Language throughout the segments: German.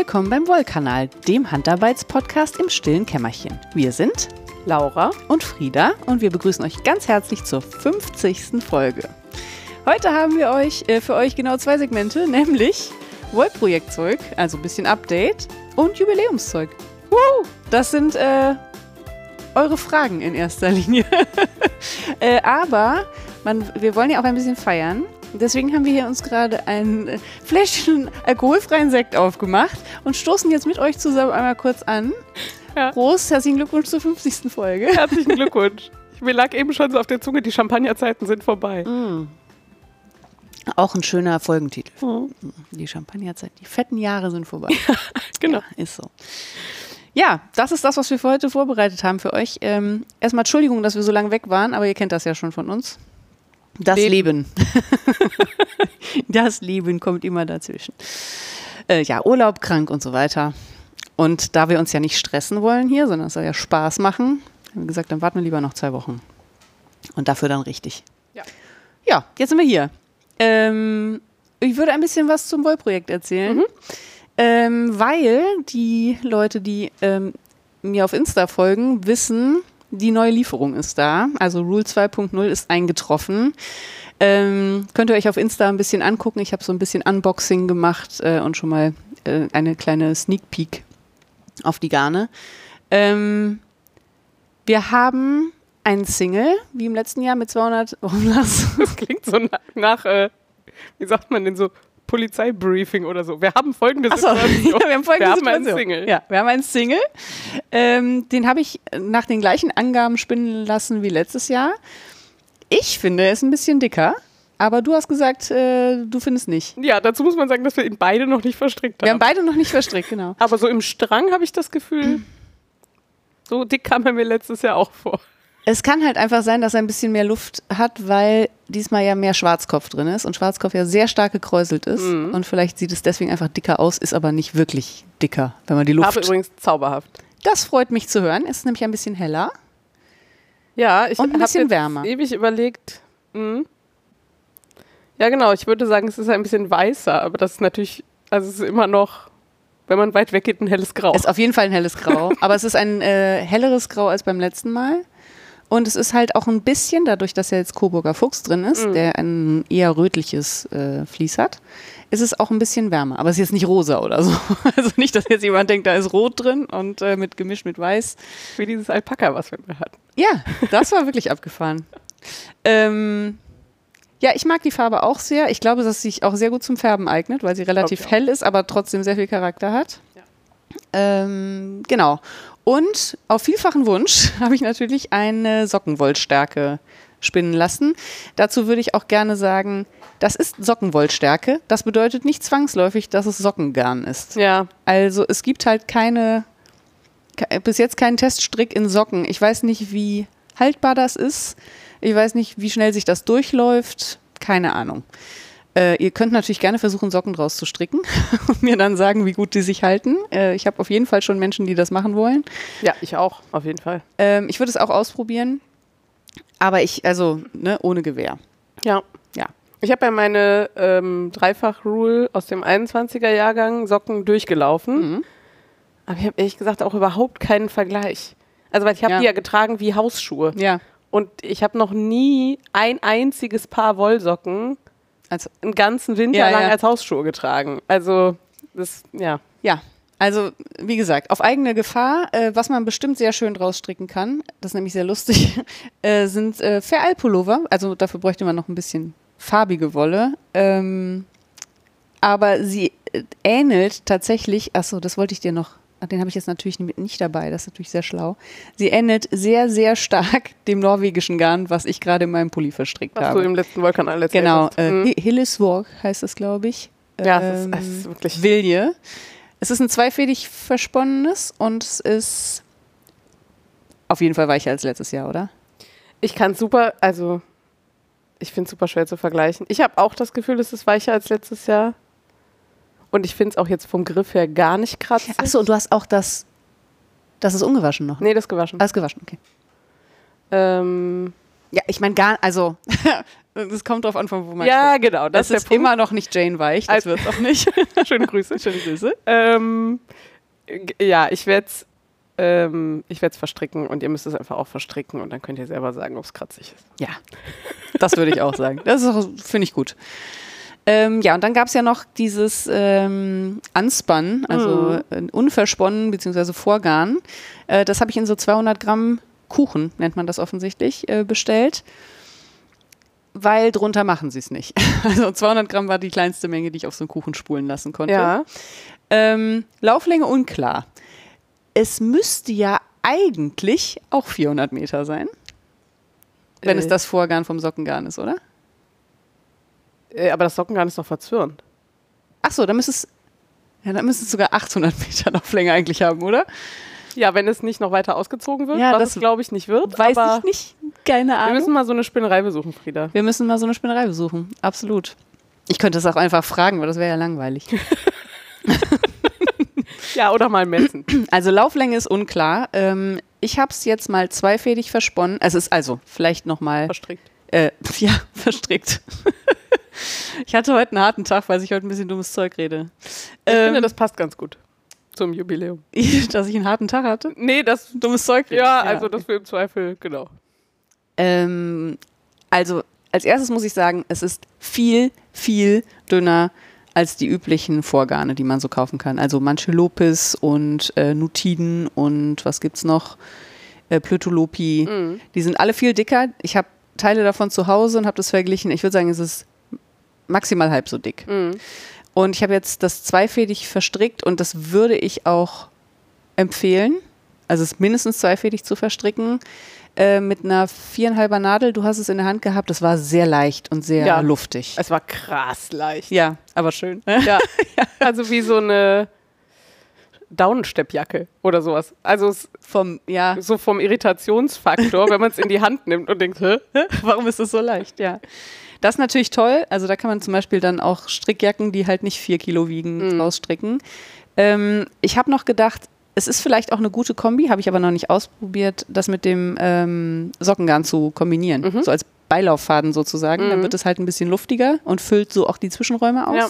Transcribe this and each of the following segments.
Willkommen beim Wollkanal, dem Handarbeitspodcast im stillen Kämmerchen. Wir sind Laura und Frieda und wir begrüßen euch ganz herzlich zur 50. Folge. Heute haben wir euch äh, für euch genau zwei Segmente, nämlich Wollprojektzeug, also ein bisschen Update und Jubiläumszeug. Woo! Das sind äh, eure Fragen in erster Linie. äh, aber man, wir wollen ja auch ein bisschen feiern. Deswegen haben wir hier uns gerade ein äh, Fläschchen alkoholfreien Sekt aufgemacht und stoßen jetzt mit euch zusammen einmal kurz an. Ja. Prost, herzlichen Glückwunsch zur 50. Folge. Herzlichen Glückwunsch. Mir lag eben schon so auf der Zunge, die Champagnerzeiten sind vorbei. Auch ein schöner Folgentitel. Mhm. Die Champagnerzeit, die fetten Jahre sind vorbei. Genau. Ist so. Ja, das ist das, was wir für heute vorbereitet haben für euch. Ähm, erstmal Entschuldigung, dass wir so lange weg waren, aber ihr kennt das ja schon von uns. Das Leben. das Leben kommt immer dazwischen. Äh, ja, Urlaub, krank und so weiter. Und da wir uns ja nicht stressen wollen hier, sondern es soll ja Spaß machen, haben wir gesagt, dann warten wir lieber noch zwei Wochen. Und dafür dann richtig. Ja. Ja, jetzt sind wir hier. Ähm, ich würde ein bisschen was zum Wollprojekt erzählen, ähm, weil die Leute, die ähm, mir auf Insta folgen, wissen, die neue Lieferung ist da. Also Rule 2.0 ist eingetroffen. Ähm, könnt ihr euch auf Insta ein bisschen angucken. Ich habe so ein bisschen Unboxing gemacht äh, und schon mal äh, eine kleine Sneak Peek auf die Garne. Ähm, wir haben einen Single, wie im letzten Jahr mit 200. Warum du? Das klingt so nach, nach äh, wie sagt man denn so, Polizeibriefing oder so. Wir haben folgende Situation. ja, wir haben folgende wir haben einen Single. Ja, wir haben einen Single. Ähm, den habe ich nach den gleichen Angaben spinnen lassen wie letztes Jahr. Ich finde, er ist ein bisschen dicker, aber du hast gesagt, äh, du findest nicht. Ja, dazu muss man sagen, dass wir ihn beide noch nicht verstrickt haben. Wir haben beide noch nicht verstrickt, genau. Aber so im Strang habe ich das Gefühl, so dick kam er mir letztes Jahr auch vor. Es kann halt einfach sein, dass er ein bisschen mehr Luft hat, weil diesmal ja mehr Schwarzkopf drin ist und Schwarzkopf ja sehr stark gekräuselt ist. Mhm. Und vielleicht sieht es deswegen einfach dicker aus, ist aber nicht wirklich dicker, wenn man die Luft. Aber übrigens zauberhaft. Das freut mich zu hören. Ist nämlich ein bisschen heller. Ja, ich Und ein hab bisschen jetzt ewig überlegt. Mhm. Ja, genau. Ich würde sagen, es ist ein bisschen weißer, aber das ist natürlich, also es ist immer noch, wenn man weit weg geht, ein helles Grau. Ist auf jeden Fall ein helles Grau. aber es ist ein äh, helleres Grau als beim letzten Mal. Und es ist halt auch ein bisschen, dadurch, dass ja jetzt Coburger Fuchs drin ist, Mhm. der ein eher rötliches äh, Vlies hat, ist es auch ein bisschen wärmer. Aber es ist jetzt nicht rosa oder so. Also nicht, dass jetzt jemand denkt, da ist rot drin und äh, mit gemischt mit weiß. Wie dieses Alpaka, was wir mal hatten. Ja, das war wirklich abgefahren. Ähm, ja, ich mag die Farbe auch sehr. Ich glaube, dass sie sich auch sehr gut zum Färben eignet, weil sie relativ hell ist, aber trotzdem sehr viel Charakter hat. Ja. Ähm, genau. Und auf vielfachen Wunsch habe ich natürlich eine Sockenwollstärke spinnen lassen. Dazu würde ich auch gerne sagen, das ist Sockenwollstärke. Das bedeutet nicht zwangsläufig, dass es Sockengarn ist. Ja, Also es gibt halt keine, ke- bis jetzt keinen Teststrick in Socken. Ich weiß nicht, wie haltbar das ist. Ich weiß nicht, wie schnell sich das durchläuft. Keine Ahnung. Äh, ihr könnt natürlich gerne versuchen, Socken draus zu stricken und mir dann sagen, wie gut die sich halten. Äh, ich habe auf jeden Fall schon Menschen, die das machen wollen. ja, ich auch, auf jeden Fall. Ähm, ich würde es auch ausprobieren. Aber ich, also, ne, ohne Gewehr. Ja. Ja. Ich habe ja meine ähm, Dreifach-Rule aus dem 21er-Jahrgang Socken durchgelaufen. Mhm. Aber ich habe ehrlich gesagt auch überhaupt keinen Vergleich. Also, weil ich habe Ja. die ja getragen wie Hausschuhe. Ja. Und ich habe noch nie ein einziges Paar Wollsocken Also, einen ganzen Winter Ja, lang ja. als Hausschuhe getragen. Also, das, ja. Ja, also wie gesagt, auf eigene Gefahr, äh, was man bestimmt sehr schön draus stricken kann, das ist nämlich sehr lustig, äh, sind äh, Fair-Pullover. Also dafür bräuchte man noch ein bisschen farbige Wolle. Ähm, aber sie äh, ähnelt tatsächlich, achso, das wollte ich dir noch, den habe ich jetzt natürlich nicht dabei, das ist natürlich sehr schlau. Sie ähnelt sehr, sehr stark dem norwegischen Garn, was ich gerade in meinem Pulli verstrickt Was habe. du im letzten Wollkanal erzählt Genau, hast. äh, Mhm. Hi- Hilleswork heißt es, glaube ich. Ja, es ist, Ähm, es ist wirklich. Vilje. Es ist ein zweifädig versponnenes und es ist auf jeden Fall weicher als letztes Jahr, oder? Ich kann super, also ich finde es super schwer zu vergleichen. Ich habe auch das Gefühl, es ist weicher als letztes Jahr. Und ich finde es auch jetzt vom Griff her gar nicht kratzig. Achso, und du hast auch das. Das ist ungewaschen noch. Nee, das ist gewaschen. Alles gewaschen, okay. Ähm, Ja, ich meine gar, also es kommt drauf an, von wo man Ja, spricht. genau. Das, ist ist Punkt. immer noch nicht Jane Weich, das Also- wird's auch nicht. Schöne Grüße. Schöne Grüße. Ähm, ja, ich werde es ähm, ich werd's verstricken und ihr müsst es einfach auch verstricken und dann könnt ihr selber sagen, ob es kratzig ist. Ja, das würde ich auch sagen. Das ist finde ich gut. Ähm, ja, und dann gab es ja noch dieses ähm, Unspan, also äh, unversponnen bzw. Vorgarn. Äh, das habe ich in so 200 Gramm Kuchen, nennt man das offensichtlich, äh, bestellt. Weil drunter machen sie es nicht. Also 200 Gramm war die kleinste Menge, die ich auf so einen Kuchen spulen lassen konnte. Ja. Ähm, Lauflänge unklar. Es müsste ja eigentlich auch 400 Meter sein, wenn es Äh. das Vorgarn vom Sockengarn ist, oder? Äh, aber das Sockengarn ist doch verzwirnt. Ach so, dann müsste es, ja, dann müsste es sogar 800 Meter Lauflänge eigentlich haben, oder? Ja, wenn es nicht noch weiter ausgezogen wird, Ja, was das es glaube ich nicht wird. Weiß ich nicht. Keine Wir Ahnung. müssen mal so eine Spinnerei besuchen, Frieda. Wir müssen mal so eine Spinnerei besuchen. Absolut. Ich könnte es auch einfach fragen, aber das wäre ja langweilig. Ja, oder mal messen. Also Lauflänge ist unklar. Ähm, ich habe es jetzt mal zweifädig versponnen. Es ist also vielleicht nochmal Verstrickt. Äh, ja, verstrickt. Ich hatte heute einen harten Tag, weil ich heute ein bisschen dummes Zeug rede. Ich Ähm, finde, das passt ganz gut zum Jubiläum. dass ich einen harten Tag hatte? Nee, das. Dummes Zeug rede. Ja, also das wir im Zweifel, genau. Ähm, also, als erstes muss ich sagen, es ist viel, viel dünner als die üblichen Vorgarne, die man so kaufen kann. Also manche Lopis und äh, Nutiden und was gibt's noch? Äh, Plötulopi. Mhm. Die sind alle viel dicker. Ich habe Teile davon zu Hause und habe das verglichen. Ich würde sagen, es ist maximal halb so dick. Mhm. Und ich habe jetzt das zweifädig verstrickt und das würde ich auch empfehlen. Also es mindestens zweifädig zu verstricken. Äh, mit einer viereinhalber Nadel, du hast es in der Hand gehabt, das war sehr leicht und sehr Ja. luftig. Es war krass leicht. Ja, aber schön. Ja, also wie so eine Daunensteppjacke oder sowas. Also Vom, ja, so vom Irritationsfaktor, wenn man es in die Hand nimmt und denkt, hä? warum ist es so leicht? Ja. Das ist natürlich toll. Also da kann man zum Beispiel dann auch Strickjacken, die halt nicht vier Kilo wiegen, rausstricken. Ähm, ich habe noch gedacht, es ist vielleicht auch eine gute Kombi, habe ich aber noch nicht ausprobiert, das mit dem ähm, Sockengarn zu kombinieren. So als Beilauffaden sozusagen. Dann wird es halt ein bisschen luftiger und füllt so auch die Zwischenräume aus. Ja.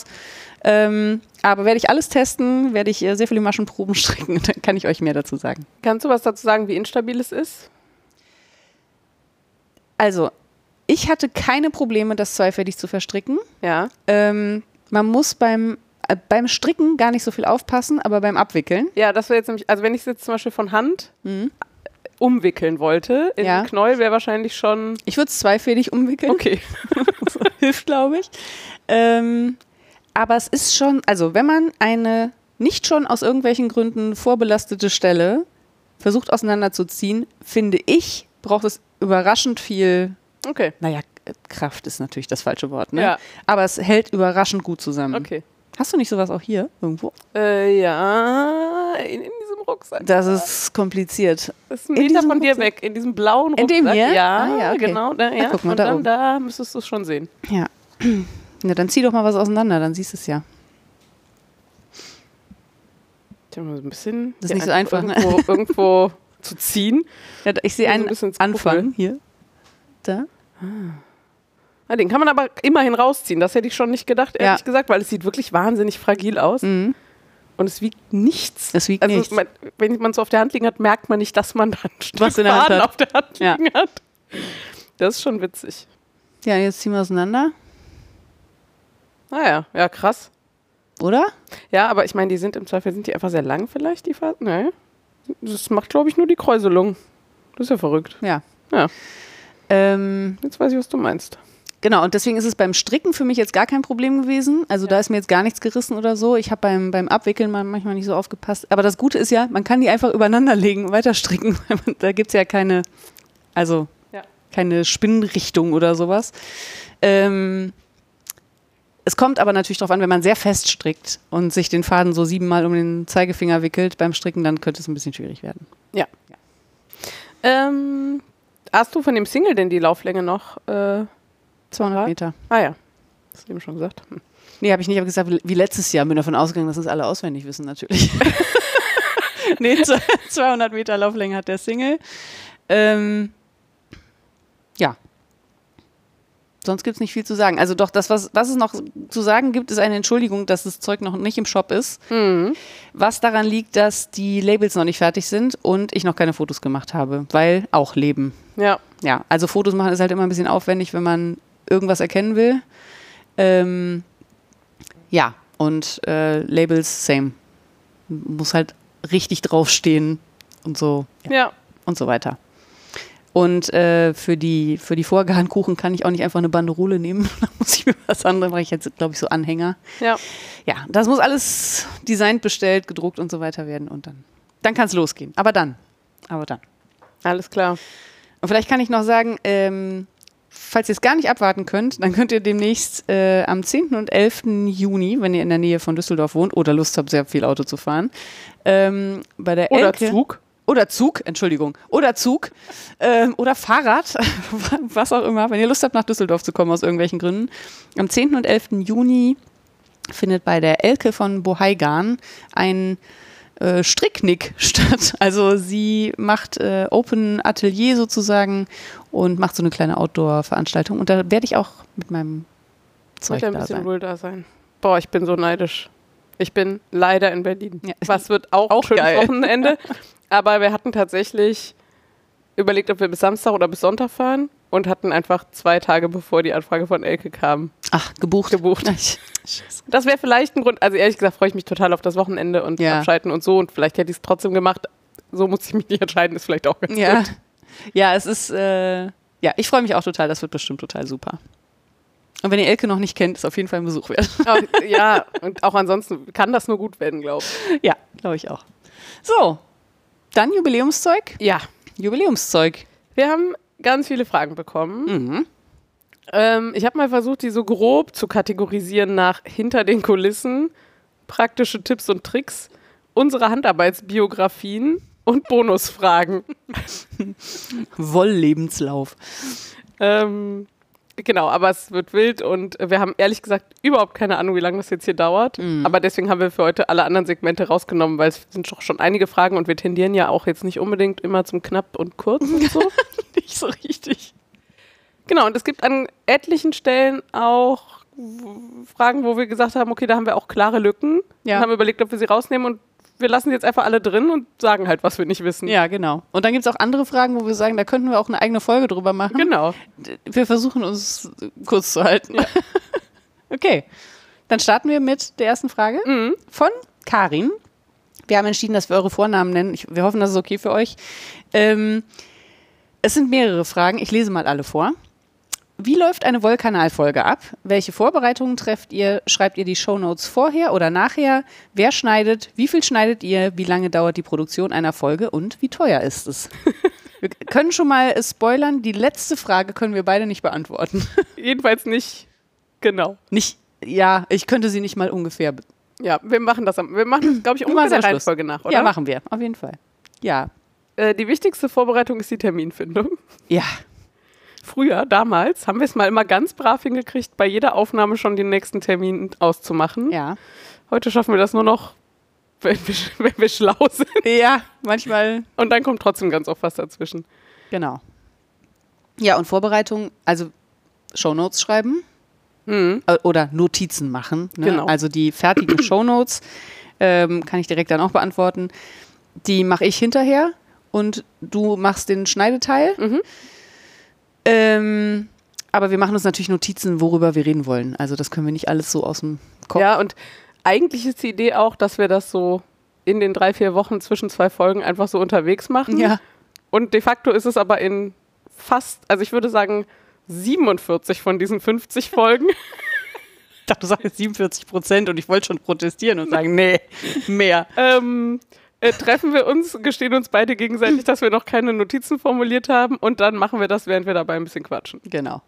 Ähm, aber werde ich alles testen, werde ich äh, sehr viele Maschenproben stricken und dann kann ich euch mehr dazu sagen. Kannst du was dazu sagen, wie instabil es ist? Also, ich hatte keine Probleme, das zweifädig zu verstricken. Ja. Ähm, man muss beim, äh, beim Stricken gar nicht so viel aufpassen, aber beim Abwickeln. Ja, das wäre jetzt nämlich, also wenn ich es jetzt zum Beispiel von Hand umwickeln wollte, in Ja. Knäuel wäre wahrscheinlich schon Ich würde es zweifädig umwickeln. okay. Hilft, glaube ich. Ähm, aber es ist schon, also wenn man eine nicht schon aus irgendwelchen Gründen vorbelastete Stelle versucht auseinanderzuziehen, finde ich, braucht es überraschend viel, Okay. naja, Kraft ist natürlich das falsche Wort, ne? Ja. Aber es hält überraschend gut zusammen. Okay. Hast du nicht sowas auch hier irgendwo? Äh, ja, in, in diesem Rucksack. Das ist kompliziert. Das ist ein in Meter diesem von dir Rucksack? weg, in diesem blauen In Rucksack. dem hier? Ja, Ah, ja, okay. genau. Da, ja. guck mal, Und da dann oben. da müsstest du es schon sehen. Ja. Ja, dann zieh doch mal was auseinander, dann siehst du es ja. Ich hab mal so ein bisschen Das ist nicht so einfach, ne? Irgendwo, irgendwo zu ziehen. ja ich sehe So ein einen bisschen ins Anfang hier. Da. Ah, den kann man aber immerhin rausziehen. Das hätte ich schon nicht gedacht, Ja. ehrlich gesagt, weil es sieht wirklich wahnsinnig fragil aus. Mhm. Und es wiegt nichts. Es wiegt also nichts. Man, wenn man es auf der Hand liegen hat, merkt man nicht, dass man da ein Stück Was in der Hand auf der Hand Ja. liegen hat. Das ist schon witzig. Ja, jetzt ziehen wir auseinander, Naja, ja, krass. oder? Ja, aber ich meine, die sind im Zweifel, sind die einfach sehr lang vielleicht, die Faden? Nee. Das macht, glaube ich, nur die Kräuselung. Das ist ja verrückt. Ja. Ja. Ähm, Jetzt weiß ich, was du meinst. genau, und deswegen ist es beim Stricken für mich jetzt gar kein Problem gewesen. Also da ist mir jetzt gar nichts gerissen oder so. Ich habe beim, beim Abwickeln mal manchmal nicht so aufgepasst. Aber das Gute ist ja, man kann die einfach übereinander legen und weiter stricken. da gibt es ja keine, also Ja. keine Spinnrichtung oder sowas. Ähm, es kommt aber natürlich darauf an, wenn man sehr fest strickt und sich den Faden so siebenmal um den Zeigefinger wickelt beim Stricken, dann könnte es ein bisschen schwierig werden. Ja. Ähm, hast du von dem Single denn die Lauflänge noch? Äh, 200 Was? Meter. ah ja. Hast du eben schon gesagt. Hm. Nee, habe ich nicht, habe gesagt, wie letztes Jahr bin davon ausgegangen, dass es alle auswendig wissen, natürlich. nee, z- 200 Meter Lauflänge hat der Single. Ähm, ja, sonst gibt es nicht viel zu sagen. Also doch, das, was, was es noch zu sagen gibt, ist eine Entschuldigung, dass das Zeug noch nicht im Shop ist. Mhm. Was daran liegt, dass die Labels noch nicht fertig sind und ich noch keine Fotos gemacht habe, weil auch Leben. Ja. Ja, also Fotos machen ist halt immer ein bisschen aufwendig, wenn man irgendwas erkennen will. Ähm, ja, und äh, Labels, same. Muss halt richtig draufstehen und so Ja. und so weiter. Und äh, für die, für die Vorgarnkuchen kann ich auch nicht einfach eine Banderole nehmen. da muss ich mir was anderes, mache ich jetzt, glaube ich, so Anhänger. Ja. Ja, das muss alles designt, bestellt, gedruckt und so weiter werden. Und dann, dann kann es losgehen. Aber dann. Aber dann. Alles klar. Und vielleicht kann ich noch sagen, ähm, falls ihr es gar nicht abwarten könnt, dann könnt ihr demnächst äh, am 10. und 11. Juni, wenn ihr in der Nähe von Düsseldorf wohnt oder Lust habt, sehr viel Auto zu fahren, ähm, bei der Oder Elke, Zug. Oder Zug, Entschuldigung, oder Zug ähm, oder Fahrrad, was auch immer, wenn ihr Lust habt, nach Düsseldorf zu kommen aus irgendwelchen Gründen. Am 10. und 11. Juni findet bei der Elke von Bohaigan ein äh, Stricknick statt. Also sie macht äh, Open Atelier sozusagen und macht so eine kleine Outdoor-Veranstaltung. Und da werde ich auch mit meinem Zeug ein da bisschen sein. wohl da sein. Boah, ich bin so neidisch. Ich bin leider in Berlin. Ja. Was wird auch, Auch schönes geil. Wochenende. Aber wir hatten tatsächlich überlegt, ob wir bis Samstag oder bis Sonntag fahren und hatten einfach zwei Tage bevor die Anfrage von Elke kam. Ach, gebucht. Gebucht. Das wäre vielleicht ein Grund, also ehrlich gesagt freue ich mich total auf das Wochenende und Ja. abschalten und so und vielleicht hätte ich es trotzdem gemacht. So muss ich mich nicht entscheiden, ist vielleicht auch ganz Ja. gut. ja, es ist, äh, ja, ich freue mich auch total. Das wird bestimmt total super. Und wenn ihr Elke noch nicht kennt, ist auf jeden Fall ein Besuch wert. Ja, und auch ansonsten kann das nur gut werden, glaube ich. ja, glaube ich auch. So, dann Jubiläumszeug. Ja, Jubiläumszeug. wir haben ganz viele Fragen bekommen. Mhm. Ähm, ich habe mal versucht, die so grob zu kategorisieren nach hinter den Kulissen, praktische Tipps und Tricks, unsere Handarbeitsbiografien und Bonusfragen. Wolllebenslauf. Ähm, genau, aber es wird wild und wir haben ehrlich gesagt überhaupt keine Ahnung, wie lange das jetzt hier dauert. Aber deswegen haben wir für heute alle anderen Segmente rausgenommen, weil es sind doch schon einige Fragen und wir tendieren ja auch jetzt nicht unbedingt immer zum knapp und kurz und so. Nicht so richtig. Genau, und es gibt an etlichen Stellen auch Fragen, wo wir gesagt haben, okay, da haben wir auch klare Lücken. Ja. Und haben überlegt, ob wir sie rausnehmen und wir lassen jetzt einfach alle drin und sagen halt, was wir nicht wissen. Ja, genau. Und dann gibt es auch andere Fragen, wo wir sagen, da könnten wir auch eine eigene Folge drüber machen. Genau. Wir versuchen uns kurz zu halten. okay. Dann starten wir mit der ersten Frage Mhm. von Karin. Wir haben entschieden, dass wir eure Vornamen nennen. Ich, wir hoffen, das ist okay für euch. Ähm, es sind mehrere Fragen. Ich lese mal alle vor. Wie läuft eine Wollkanalfolge ab? Welche Vorbereitungen trefft ihr? Schreibt ihr die Shownotes vorher oder nachher? Wer schneidet? Wie viel schneidet ihr? Wie lange dauert die Produktion einer Folge? Und wie teuer ist es? Wir können schon mal äh, spoilern. Die letzte Frage können wir beide nicht beantworten. Jedenfalls nicht genau. Nicht, ja, ich könnte sie nicht mal ungefähr. Ja, wir machen das, am- wir machen glaube ich, ungefähr der. Reihenfolge nach, oder? Ja, machen wir. Auf jeden Fall. Ja. Äh, die wichtigste Vorbereitung ist die Terminfindung. Ja. Früher, damals, haben wir es mal immer ganz brav hingekriegt, bei jeder Aufnahme schon den nächsten Termin auszumachen. Ja. Heute schaffen wir das nur noch, wenn wir, wenn wir schlau sind. Ja, manchmal. Und dann kommt trotzdem ganz oft was dazwischen. Genau. Ja, und Vorbereitung, also Shownotes schreiben Mhm. äh, oder Notizen machen. Ne? Genau. Also die fertigen Shownotes ähm, kann ich direkt dann auch beantworten. Die mache ich hinterher und du machst den Schneideteil. Mhm. Ähm, aber wir machen uns natürlich Notizen, worüber wir reden wollen. Also das können wir nicht alles so aus dem Kopf. Ja, und eigentlich ist die Idee auch, dass wir das so in den drei, vier Wochen zwischen zwei Folgen einfach so unterwegs machen. Ja. Und de facto ist es aber in fast, also ich würde sagen, 47 von diesen 50 Folgen. Ich dachte, du sagst jetzt 47 Prozent und ich wollte schon protestieren und sagen, nee, mehr. ähm, äh, treffen wir uns, gestehen uns beide gegenseitig, dass wir noch keine Notizen formuliert haben und dann machen wir das, während wir dabei ein bisschen quatschen. Genau.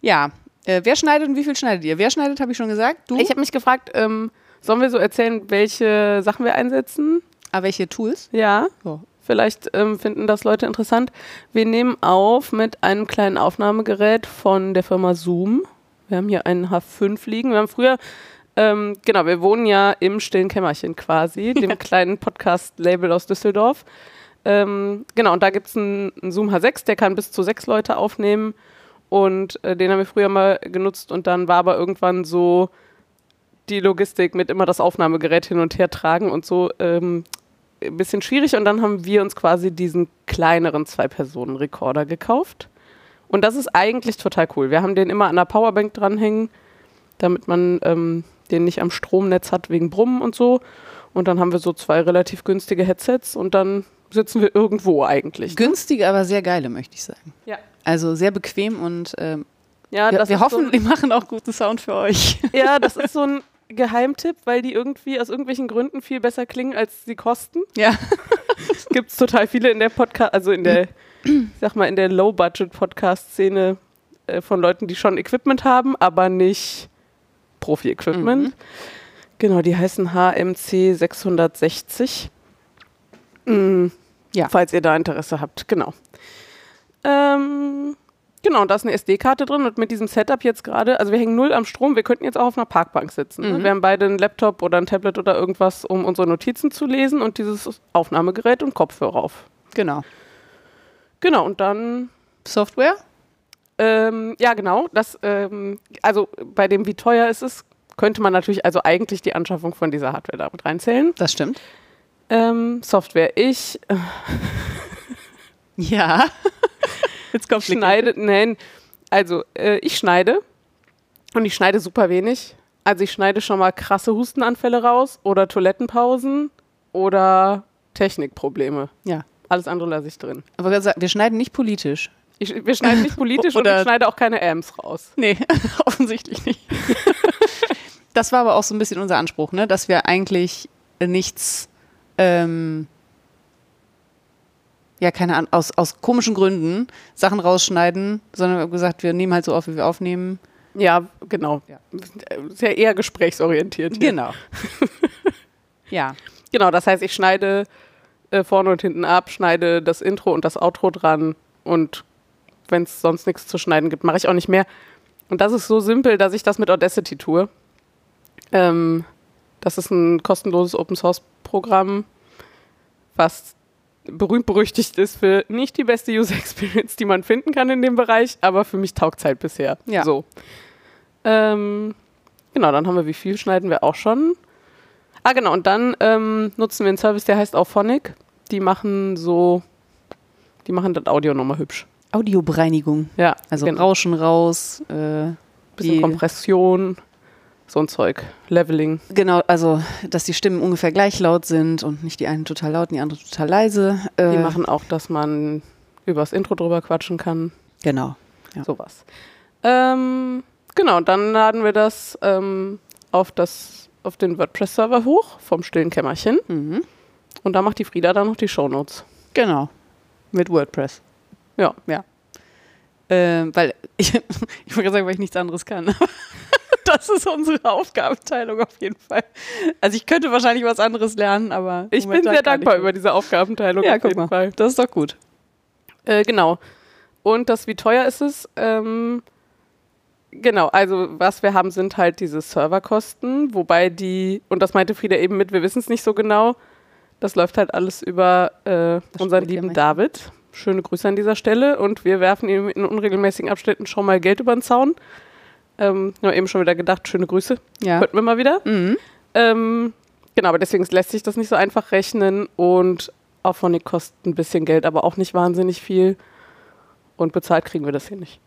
Ja, äh, wer schneidet und wie viel schneidet ihr? Wer schneidet, habe ich schon gesagt. Du? Ich habe mich gefragt, ähm, sollen wir so erzählen, welche Sachen wir einsetzen? Aber welche Tools? Ja. Ja. Vielleicht ähm, finden das Leute interessant. Wir nehmen auf mit einem kleinen Aufnahmegerät von der Firma Zoom. Wir haben hier einen H5 liegen. Wir haben früher, ähm, genau, wir wohnen ja im stillen Kämmerchen quasi, dem kleinen Podcast-Label aus Düsseldorf. Ähm, genau, und da gibt es einen, einen Zoom H6, der kann bis zu sechs Leute aufnehmen. Und äh, den haben wir früher mal genutzt und dann war aber irgendwann so die Logistik mit immer das Aufnahmegerät hin und her tragen und so ähm, ein bisschen schwierig. Und dann haben wir uns quasi diesen kleineren Zwei-Personen-Rekorder gekauft. Und das ist eigentlich total cool. Wir haben den immer an der Powerbank dranhängen, damit man ähm, den nicht am Stromnetz hat wegen Brummen und so. Und dann haben wir so zwei relativ günstige Headsets und dann sitzen wir irgendwo eigentlich. Günstige, aber sehr geile, möchte ich sagen. Ja. Also sehr bequem und ähm, Ja, wir, wir hoffen, so die machen auch guten Sound für euch. ja, das ist so ein Geheimtipp, weil die irgendwie aus irgendwelchen Gründen viel besser klingen, als sie kosten. ja. Gibt es total viele in der Podcast, also in der, ich sag mal, in der Low-Budget-Podcast-Szene äh, von Leuten, die schon Equipment haben, aber nicht Profi-Equipment. Mhm. Genau, die heißen HMC 660. Mm, Ja. Falls ihr da Interesse habt, genau. Ähm, genau, da ist eine SD-Karte drin und mit diesem Setup jetzt gerade, also wir hängen null am Strom, wir könnten jetzt auch auf einer Parkbank sitzen. Ne? Mhm. Wir haben beide einen Laptop oder ein Tablet oder irgendwas, um unsere Notizen zu lesen und dieses Aufnahmegerät und Kopfhörer auf. Genau. Genau, und dann Software? Ähm, ja, genau. Das, ähm, also bei dem, wie teuer es ist, könnte man natürlich also eigentlich die Anschaffung von dieser Hardware damit reinzählen. Das stimmt. Ähm, Software. Ich äh, Ja. Jetzt kommt schneide, nein, also äh, ich schneide und ich schneide super wenig. Also ich schneide schon mal krasse Hustenanfälle raus oder Toilettenpausen oder Technikprobleme. Ja. Alles andere lasse ich drin. Aber wir schneiden nicht politisch. Ich, wir schneiden nicht politisch und Oder- ich schneide auch keine Amps raus. Nee, offensichtlich nicht. das war aber auch so ein bisschen unser Anspruch, ne? dass wir eigentlich nichts, ähm, ja, keine Ahnung, aus, aus komischen Gründen Sachen rausschneiden, sondern wir haben gesagt, wir nehmen halt so auf, wie wir aufnehmen. Ja, genau. Ja. Sehr eher gesprächsorientiert. hier. Genau. ja. Genau, das heißt, ich schneide äh, vorne und hinten ab, schneide das Intro und das Outro dran und wenn es sonst nichts zu schneiden gibt, mache ich auch nicht mehr. Und das ist so simpel, dass ich das mit Audacity tue. Ähm, das ist ein kostenloses Open-Source-Programm, was berühmt berüchtigt ist für nicht die beste User Experience, die man finden kann in dem Bereich, aber für mich taugt es halt bisher. Ja. So. Ähm, genau, dann haben wir, wie viel schneiden wir auch schon? Ah, genau, und dann ähm, nutzen wir einen Service, der heißt Auphonic. Die machen so, die machen das Audio nochmal hübsch. Audiobereinigung. Ja, Also genau. Rauschen raus. Äh, bisschen Kompression, so ein Zeug, Leveling. genau, also dass die Stimmen ungefähr gleich laut sind und nicht die eine total laut und die andere total leise. Äh, Die machen auch, dass man übers Intro drüber quatschen kann. Genau. Ja. Sowas. Ähm, genau, dann laden wir das ähm, auf, das, auf den WordPress-Server hoch vom stillen Kämmerchen. Mhm. Und da macht die Frieda dann noch die Shownotes. Genau. Mit WordPress. Ja. Ja. Ähm, weil ich, ich wollte sagen, weil ich nichts anderes kann. das ist unsere Aufgabenteilung auf jeden Fall. Also ich könnte wahrscheinlich was anderes lernen, aber Ich bin sehr dankbar über diese Aufgabenteilung Ja, auf guck jeden mal. Fall. Das ist doch gut. Äh, genau. Und das, wie teuer ist es? Ähm, genau, also was wir haben, sind halt diese Serverkosten, wobei die, und das meinte Frieda eben mit, wir wissen es nicht so genau, das läuft halt alles über äh, unseren lieben. David. Schöne Grüße an dieser Stelle und wir werfen ihm in unregelmäßigen Abständen schon mal Geld über den Zaun. Ähm, nur eben schon wieder gedacht, schöne Grüße. Ja. Hörten wir mal wieder. Mhm. Ähm, genau, aber deswegen lässt sich das nicht so einfach rechnen und Auphonic kostet ein bisschen Geld, aber auch nicht wahnsinnig viel. Und bezahlt kriegen wir das hier nicht.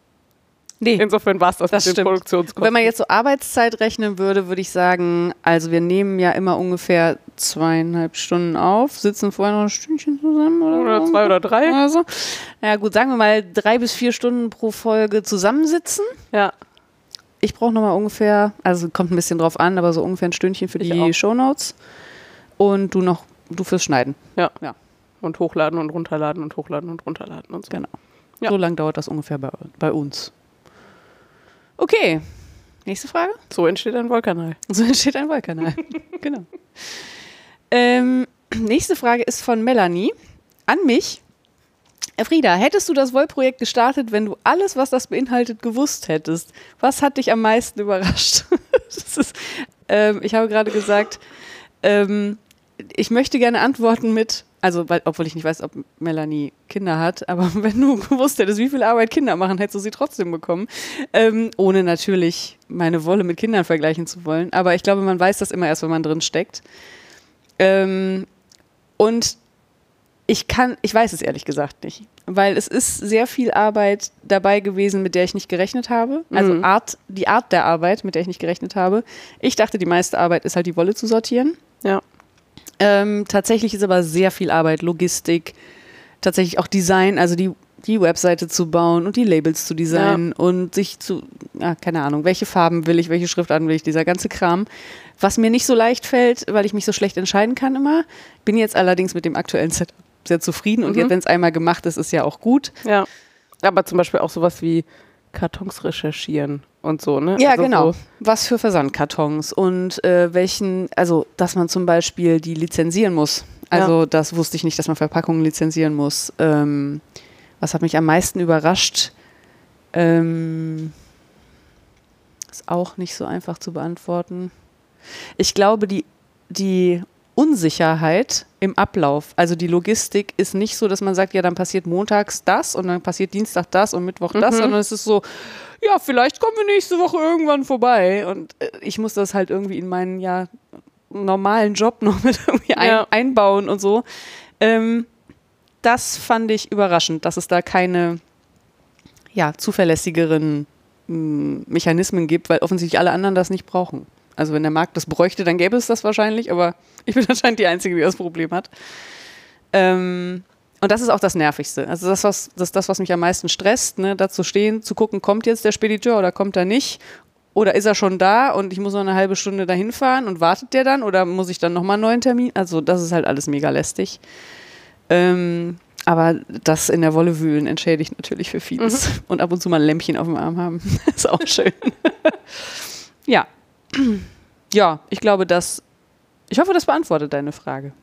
Nee. Insofern war es das, Das mit den stimmt. Produktionskosten. Wenn man jetzt so Arbeitszeit rechnen würde, würde ich sagen, also wir nehmen ja immer ungefähr zweieinhalb Stunden auf, sitzen vorher noch ein Stündchen zusammen oder, oder zwei oder drei. oder so. Ja gut, sagen wir mal drei bis vier Stunden pro Folge zusammensitzen. Ja, Ich brauche nochmal ungefähr, also kommt ein bisschen drauf an, aber so ungefähr ein Stündchen für Ich die auch. Shownotes. Und du noch, du fürs Schneiden. ja. Ja. Und hochladen und runterladen und hochladen und runterladen und so. Genau. Ja. So lang dauert das ungefähr bei, bei uns. Okay. Nächste Frage. So entsteht ein Wollkanal. So entsteht ein Wollkanal. genau. Ähm, nächste Frage ist von Melanie an mich. Frieda, hättest du das Wollprojekt gestartet, wenn du alles, was das beinhaltet, gewusst hättest? Was hat dich am meisten überrascht? ist, ähm, ich habe gerade gesagt, ähm, ich möchte gerne antworten mit Also, weil, obwohl ich nicht weiß, ob Melanie Kinder hat, aber wenn du gewusst hättest, wie viel Arbeit Kinder machen, hättest du sie trotzdem bekommen. Ähm, ohne natürlich meine Wolle mit Kindern vergleichen zu wollen. Aber ich glaube, man weiß das immer erst, wenn man drin steckt. Ähm, und ich kann, ich weiß es ehrlich gesagt nicht, weil es ist sehr viel Arbeit dabei gewesen, mit der ich nicht gerechnet habe. Also Mhm. Art, die Art der Arbeit, mit der ich nicht gerechnet habe. Ich dachte, die meiste Arbeit ist halt die Wolle zu sortieren. Ja. Ähm, tatsächlich ist aber sehr viel Arbeit, Logistik, tatsächlich auch Design, also die, die Webseite zu bauen und die Labels zu designen und sich zu, ah, keine Ahnung, welche Farben will ich, welche Schriftarten will ich, dieser ganze Kram. Was mir nicht so leicht fällt, weil ich mich so schlecht entscheiden kann immer. Bin jetzt allerdings mit dem aktuellen Setup sehr zufrieden und Mhm. jetzt, wenn es einmal gemacht ist, ist ja auch gut. Ja. Aber zum Beispiel auch sowas wie Kartons recherchieren und so, ne? Ja, Also genau. So, Was für Versandkartons und äh, welchen, also dass man zum Beispiel die lizenzieren muss. Also das wusste ich nicht, dass man Verpackungen lizenzieren muss. Ähm, was hat mich am meisten überrascht? Ähm, ist auch nicht so einfach zu beantworten. Ich glaube, die, die Unsicherheit im Ablauf, also die Logistik ist nicht so, dass man sagt, ja, dann passiert montags das und dann passiert Dienstag das und Mittwoch das, Mhm. sondern es ist so, ja, vielleicht kommen wir nächste Woche irgendwann vorbei. Und äh, ich muss das halt irgendwie in meinen ja normalen Job noch mit irgendwie ein, Ja. einbauen und so. Ähm, das fand ich überraschend, dass es da keine ja, zuverlässigeren mh, Mechanismen gibt, weil offensichtlich alle anderen das nicht brauchen. Also wenn der Markt das bräuchte, dann gäbe es das wahrscheinlich, aber ich bin anscheinend die Einzige, die das Problem hat. Ähm, und das ist auch das Nervigste. Also das, was, das ist das, was mich am meisten stresst, ne? da zu stehen, zu gucken, kommt jetzt der Spediteur oder kommt er nicht? Oder ist er schon da und ich muss noch eine halbe Stunde dahin fahren und wartet der dann? Oder muss ich dann nochmal einen neuen Termin? Also das ist halt alles mega lästig. Ähm, aber das in der Wolle wühlen entschädigt natürlich für vieles. Und ab und zu mal ein Lämpchen auf dem Arm haben. ist auch schön. ja. Ja, ich glaube, das. Ich hoffe, das beantwortet deine Frage.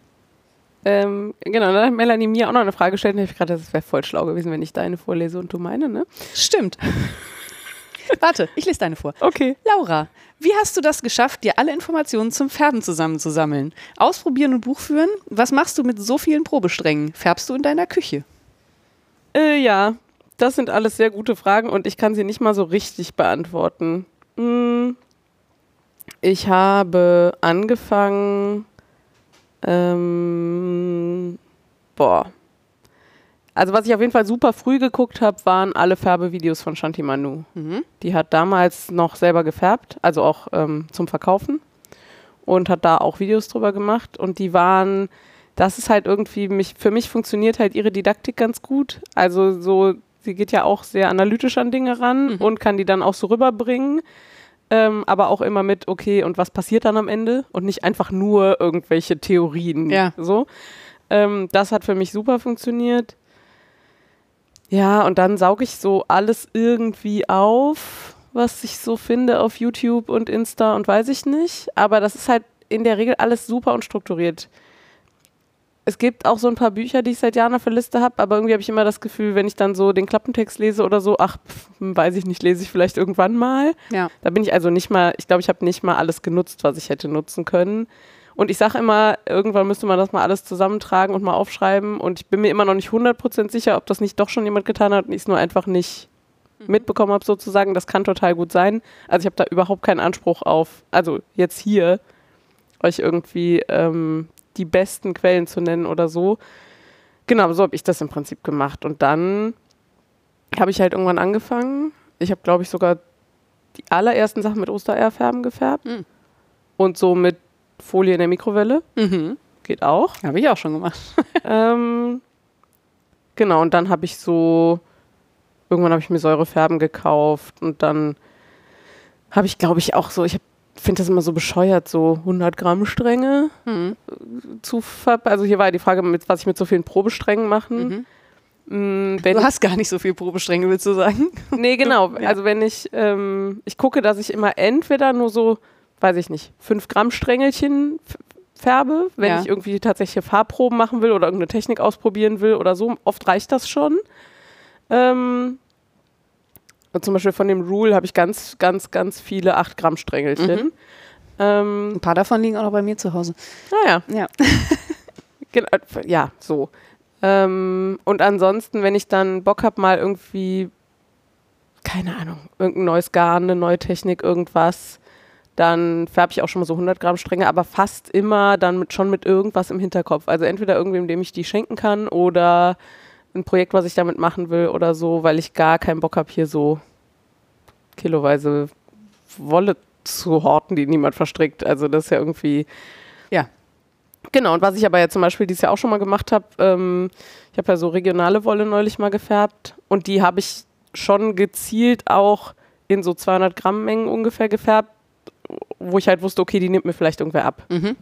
ähm, genau, dann hat Melanie mir auch noch eine Frage gestellt. Da habe ich gerade, das wäre voll schlau gewesen, wenn ich deine vorlese und du meine, ne? Stimmt. Warte, ich lese deine vor. Okay. Laura, wie hast du das geschafft, dir alle Informationen zum Färben zusammenzusammeln? Ausprobieren und Buch führen? Was machst du mit so vielen Probesträngen? Färbst du in deiner Küche? Äh, ja, das sind alles sehr gute Fragen und ich kann sie nicht mal so richtig beantworten. Hm, ich habe angefangen, ähm, boah. Also was ich auf jeden Fall super früh geguckt habe, waren alle Färbevideos von Shanti Manu. Mhm. Die hat damals noch selber gefärbt, also auch ähm, zum Verkaufen und hat da auch Videos drüber gemacht und die waren, das ist halt irgendwie, mich, für mich funktioniert halt ihre Didaktik ganz gut. Also so, sie geht ja auch sehr analytisch an Dinge ran und kann die dann auch so rüberbringen, ähm, aber auch immer mit, okay, und was passiert dann am Ende und nicht einfach nur irgendwelche Theorien. Ja. So. Ähm, das hat für mich super funktioniert. Ja, und dann sauge ich so alles irgendwie auf, was ich so finde auf YouTube und Insta und weiß ich nicht. Aber das ist halt in der Regel alles super unstrukturiert. Es gibt auch so ein paar Bücher, die ich seit Jahren auf der Liste habe, aber irgendwie habe ich immer das Gefühl, wenn ich dann so den Klappentext lese oder so, ach, pf, weiß ich nicht, lese ich vielleicht irgendwann mal. Ja. Da bin ich also nicht mal, ich glaube, ich habe nicht mal alles genutzt, was ich hätte nutzen können. Und ich sage immer, irgendwann müsste man das mal alles zusammentragen und mal aufschreiben. Und ich bin mir immer noch nicht 100% sicher, ob das nicht doch schon jemand getan hat und ich es nur einfach nicht mitbekommen habe, sozusagen. Das kann total gut sein. Also ich habe da überhaupt keinen Anspruch auf, also jetzt hier, euch irgendwie ähm, die besten Quellen zu nennen oder so. Genau, so habe ich das im Prinzip gemacht. Und dann habe ich halt irgendwann angefangen. Ich habe, glaube ich, sogar die allerersten Sachen mit Ostereierfärben gefärbt. Mhm. Und so mit Folie in der Mikrowelle. Mhm. Geht auch. Habe ich auch schon gemacht. ähm, genau, und dann habe ich so, irgendwann habe ich mir Säurefärben gekauft und dann habe ich, glaube ich, auch so, ich finde das immer so bescheuert, so 100 Gramm Stränge Mhm. zu ver Also hier war ja die Frage, mit, was ich mit so vielen Probesträngen machen. Mhm. Mm, Du hast gar nicht so viel Probestränge, willst du sagen? Nee, genau. Ja. Also wenn ich, ähm, ich gucke, dass ich immer entweder nur so, weiß ich nicht, 5 Gramm Strängelchen färbe, wenn Ja. ich irgendwie tatsächlich Farbproben machen will oder irgendeine Technik ausprobieren will oder so. Oft reicht das schon. Ähm, zum Beispiel von dem Rule habe ich ganz, ganz, ganz viele 8 Gramm Strängelchen. Mhm. Ähm, Ein paar davon liegen auch noch bei mir zu Hause. naja, Ja. Genau, äh, ja, so. Ähm, und ansonsten, wenn ich dann Bock habe, mal irgendwie, keine Ahnung, irgendein neues Garn, eine neue Technik, irgendwas, dann färbe ich auch schon mal so 100 Gramm Stränge, aber fast immer dann mit, schon mit irgendwas im Hinterkopf. Also entweder irgendwem, dem ich die schenken kann oder ein Projekt, was ich damit machen will oder so, weil ich gar keinen Bock habe, hier so kiloweise Wolle zu horten, die niemand verstrickt. Also das ist ja irgendwie. Ja. Genau, und was ich aber ja zum Beispiel dieses Jahr auch schon mal gemacht habe, ähm, ich habe ja so regionale Wolle neulich mal gefärbt und die habe ich schon gezielt auch in so 200 Gramm Mengen ungefähr gefärbt, wo ich halt wusste, okay, die nimmt mir vielleicht irgendwer ab. Mhm.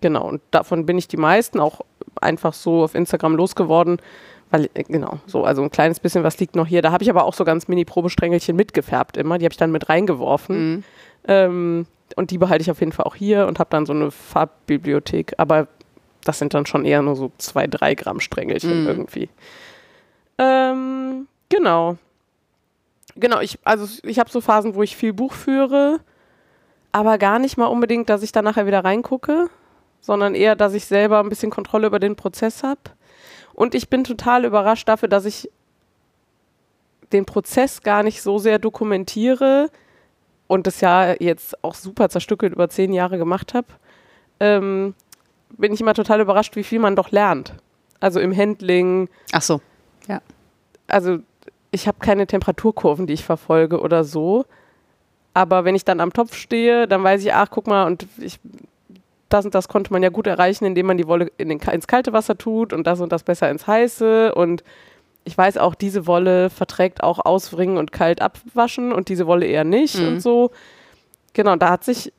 Genau, und davon bin ich die meisten auch einfach so auf Instagram losgeworden, weil, äh, genau, so, also ein kleines bisschen was liegt noch hier. Da habe ich aber auch so ganz Mini-Probesträngelchen mitgefärbt immer, die habe ich dann mit reingeworfen. Mhm. Ähm, und die behalte ich auf jeden Fall auch hier und habe dann so eine Farbbibliothek. Aber das sind dann schon eher nur so zwei, drei Gramm Strängelchen Mhm. irgendwie. Ähm, genau. Genau, ich, also ich habe so Phasen, wo ich viel Buch führe, aber gar nicht mal unbedingt, dass ich da nachher wieder reingucke, sondern eher, dass ich selber ein bisschen Kontrolle über den Prozess habe. Und ich bin total überrascht dafür, dass ich den Prozess gar nicht so sehr dokumentiere und das ja jetzt auch super zerstückelt über zehn Jahre gemacht habe, ähm, bin ich immer total überrascht, wie viel man doch lernt. Also im Handling, Ach so. also ich habe keine Temperaturkurven, die ich verfolge oder so. Aber wenn ich dann am Topf stehe, dann weiß ich, ach, guck mal, und ich, das und das konnte man ja gut erreichen, indem man die Wolle in den, ins kalte Wasser tut und das und das besser ins heiße. Und ich weiß auch, diese Wolle verträgt auch auswringen und kalt abwaschen und diese Wolle eher nicht Mhm. und so. Genau, da hat sich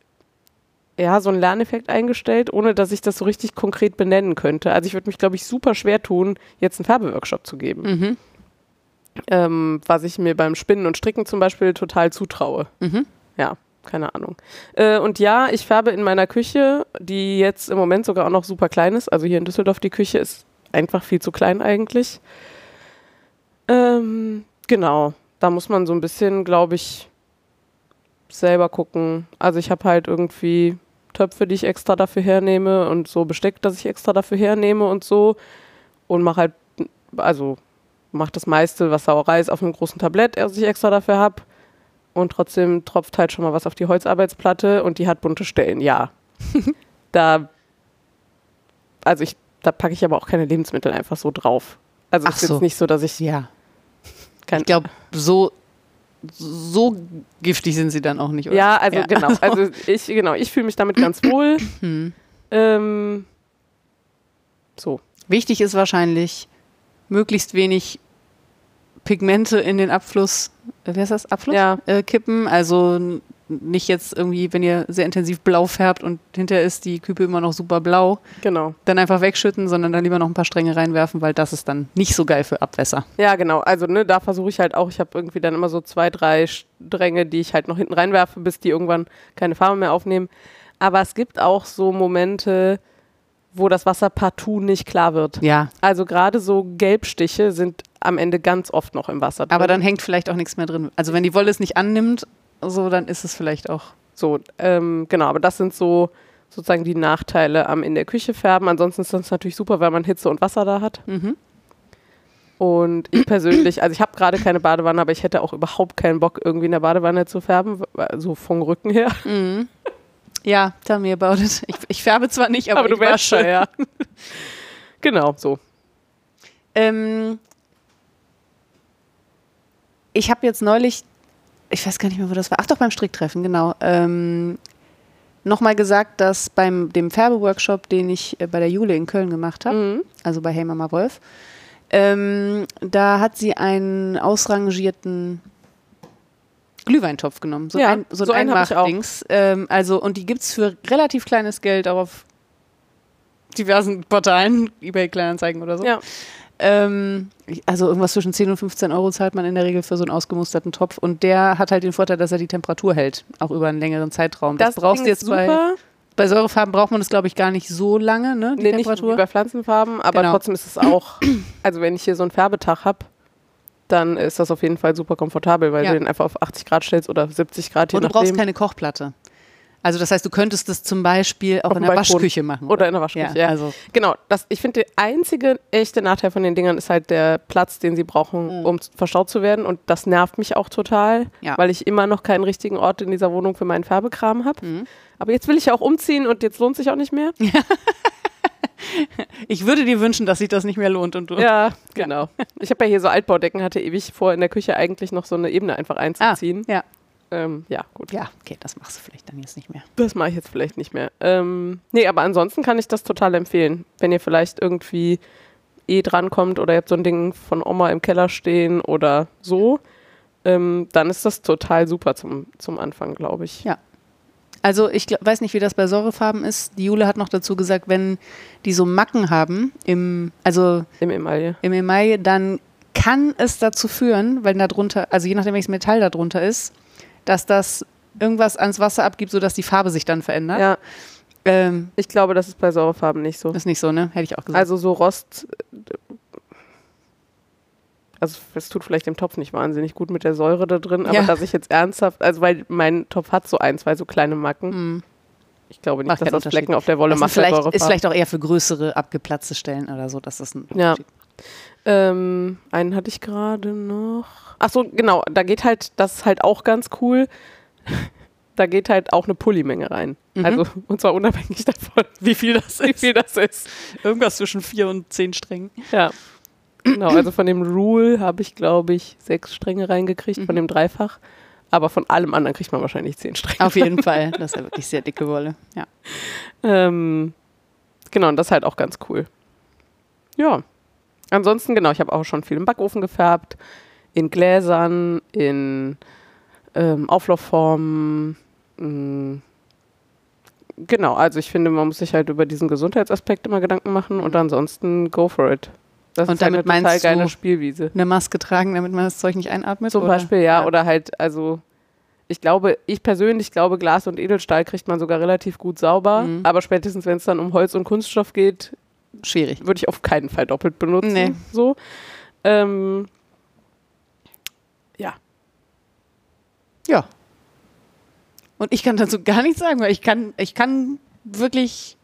ja so ein Lerneffekt eingestellt, ohne dass ich das so richtig konkret benennen könnte. Also ich würde mich, glaube ich, super schwer tun, jetzt einen Färbeworkshop zu geben Mhm. ähm, was ich mir beim Spinnen und Stricken zum Beispiel total zutraue. Mhm. Ja, keine Ahnung. Äh, und ja, ich färbe in meiner Küche, die jetzt im Moment sogar auch noch super klein ist. Also hier in Düsseldorf, die Küche ist einfach viel zu klein eigentlich. Ähm, genau, da muss man so ein bisschen, glaube ich, selber gucken. Also ich habe halt irgendwie Töpfe, die ich extra dafür hernehme und so Besteck, das ich extra dafür hernehme und so. Und mache halt, also mache das meiste, was Sauerei ist, auf einem großen Tablett, das ich extra dafür habe. Und trotzdem tropft halt schon mal was auf die Holzarbeitsplatte und die hat bunte Stellen, ja. da, also ich, da packe ich aber auch keine Lebensmittel einfach so drauf. Also Ach es ist so. jetzt nicht so, dass ich Ja. Ich glaube, so, so giftig sind sie dann auch nicht, oder? Ja, also Ja. genau. Also ich, genau, ich fühle mich damit ganz wohl. Hm. ähm, so. Wichtig ist wahrscheinlich, möglichst wenig Pigmente in den Abfluss, äh, wie heißt das, Abfluss? Ja. Äh, kippen. Also nicht jetzt irgendwie, wenn ihr sehr intensiv blau färbt und hinterher ist die Küpe immer noch super blau, Genau. dann einfach wegschütten, sondern dann lieber noch ein paar Stränge reinwerfen, weil das ist dann nicht so geil für Abwässer. Ja, genau. Also, ne, da versuche ich halt auch, ich habe irgendwie dann immer so zwei, drei Stränge, die ich halt noch hinten reinwerfe, bis die irgendwann keine Farbe mehr aufnehmen. Aber es gibt auch so Momente, wo das Wasser partout nicht klar wird. Ja, Also gerade so Gelbstiche sind am Ende ganz oft noch im Wasser drin. aber dann hängt vielleicht auch nichts mehr drin. Also wenn die Wolle es nicht annimmt, so dann ist es vielleicht auch. So, ähm, genau, aber das sind so sozusagen die Nachteile am in der Küche färben. Ansonsten ist das natürlich super, weil man Hitze und Wasser da hat. Mhm. Und ich persönlich, also ich habe gerade keine Badewanne, aber ich hätte auch überhaupt keinen Bock, irgendwie in der Badewanne zu färben, so vom Rücken her. Mhm. Ja, tell me about it. Ich, ich färbe zwar nicht, aber, Aber du ich wärst wasche. ja. genau, so. Ähm, ich habe jetzt neulich, ich weiß gar nicht mehr, wo das war. Ach doch, beim Stricktreffen, genau. Ähm, Nochmal gesagt, dass beim dem Färbeworkshop, den ich äh, bei der Jule in Köln gemacht habe, Mhm. also bei Hey Mama Wolf, ähm, da hat sie einen ausrangierten Glühweintopf genommen. So Ja, ein, so ein. Einmachdings. Ähm, also, und die gibt es für relativ kleines Geld auch auf diversen Portalen, eBay Kleinanzeigen oder so. Ja. Ähm, also irgendwas zwischen 10 und 15 Euro zahlt man in der Regel für so einen ausgemusterten Topf. Und der hat halt den Vorteil, dass er die Temperatur hält, auch über einen längeren Zeitraum. Das, brauchst Ding du jetzt bei, super. bei Säurefarben braucht man das, glaube ich, gar nicht so lange, ne? Die Nee, nicht Temperatur. wie bei Pflanzenfarben, aber Genau. trotzdem ist es auch, also wenn ich hier so einen Färbetag habe, dann ist das auf jeden Fall super komfortabel, weil Ja. du den einfach auf 80 Grad stellst oder 70 Grad, je und du brauchst nachdem. keine Kochplatte. Also das heißt, du könntest das zum Beispiel auch in der. Waschküche machen. Oder in der Waschküche, ja. Also Genau, das, ich finde, der einzige echte Nachteil von den Dingern ist halt der Platz, den sie brauchen, um z- verstaut zu werden. Und das nervt mich auch total, Ja. weil ich immer noch keinen richtigen Ort in dieser Wohnung für meinen Färbekram habe. Aber jetzt will ich ja auch umziehen und jetzt lohnt sich auch nicht mehr. ich würde dir wünschen, dass sich das nicht mehr lohnt und du. Ja, genau. Ich habe ja hier so Altbaudecken, hatte ewig vor, in der Küche eigentlich noch so eine Ebene einfach Ah, einzuziehen. ja. Ähm, ja, gut. Ja, okay, das machst du vielleicht dann jetzt nicht mehr. Das mache ich jetzt vielleicht nicht mehr. Ähm, nee, aber ansonsten kann ich das total empfehlen. Wenn ihr vielleicht irgendwie eh drankommt oder ihr habt so ein Ding von Oma im Keller stehen oder so, ähm, dann ist das total super zum, zum Anfang, glaube ich. Ja. Also ich glaub, weiß nicht, wie das bei Säurefarben ist. Die Jule hat noch dazu gesagt, wenn die so Macken haben im, also Im Emaille. im Email, dann kann es dazu führen, weil da drunter, also je nachdem welches Metall da drunter ist, dass das irgendwas ans Wasser abgibt, sodass die Farbe sich dann verändert. Ja, Ähm, ich glaube, das ist bei Säurefarben nicht so. das ist nicht so, ne? Hätte ich auch gesagt. Also so Rost. Also es tut vielleicht dem Topf nicht wahnsinnig gut mit der Säure da drin, aber Ja. dass ich jetzt ernsthaft, also weil mein Topf hat so ein, zwei so kleine Macken. Mhm. Ich glaube nicht, Macht dass das. Flecken auf der Wolle Das macht. ist, vielleicht, ist vielleicht auch eher für größere abgeplatzte Stellen oder so. Das ist ein Ja. Ähm, einen hatte ich gerade noch. Ach so, genau, da geht halt, das ist halt auch ganz cool. Da geht halt auch eine Pullimenge rein. Mhm. Also, und zwar unabhängig davon, wie viel das, wie viel das ist. Irgendwas zwischen vier und zehn Strängen. Ja. Genau, also von dem Rule habe ich, glaube ich, sechs Stränge reingekriegt, von dem Dreifach. Aber von allem anderen kriegt man wahrscheinlich zehn Stränge. Auf jeden Fall. Das ist ja wirklich sehr dicke Wolle. Ja. Ähm, genau, und das ist halt auch ganz cool. Ja. Ansonsten, genau, ich habe auch schon viel im Backofen gefärbt, in Gläsern, in ähm, Auflaufformen. mh. Genau, also ich finde, man muss sich halt über diesen Gesundheitsaspekt immer Gedanken machen und ansonsten go for it. Das Und ist halt damit eine total meinst geile du- Spielwiese. Eine Maske tragen, damit man das Zeug nicht einatmet? Zum oder? Beispiel, ja, oder halt, also ich glaube, ich persönlich glaube, Glas und Edelstahl kriegt man sogar relativ gut sauber, Mhm. aber spätestens, wenn es dann um Holz und Kunststoff geht, Schwierig. würde ich auf keinen Fall doppelt benutzen. Nee. So. Ähm, ja. Ja. Und ich kann dazu gar nichts sagen, weil ich kann, ich kann wirklich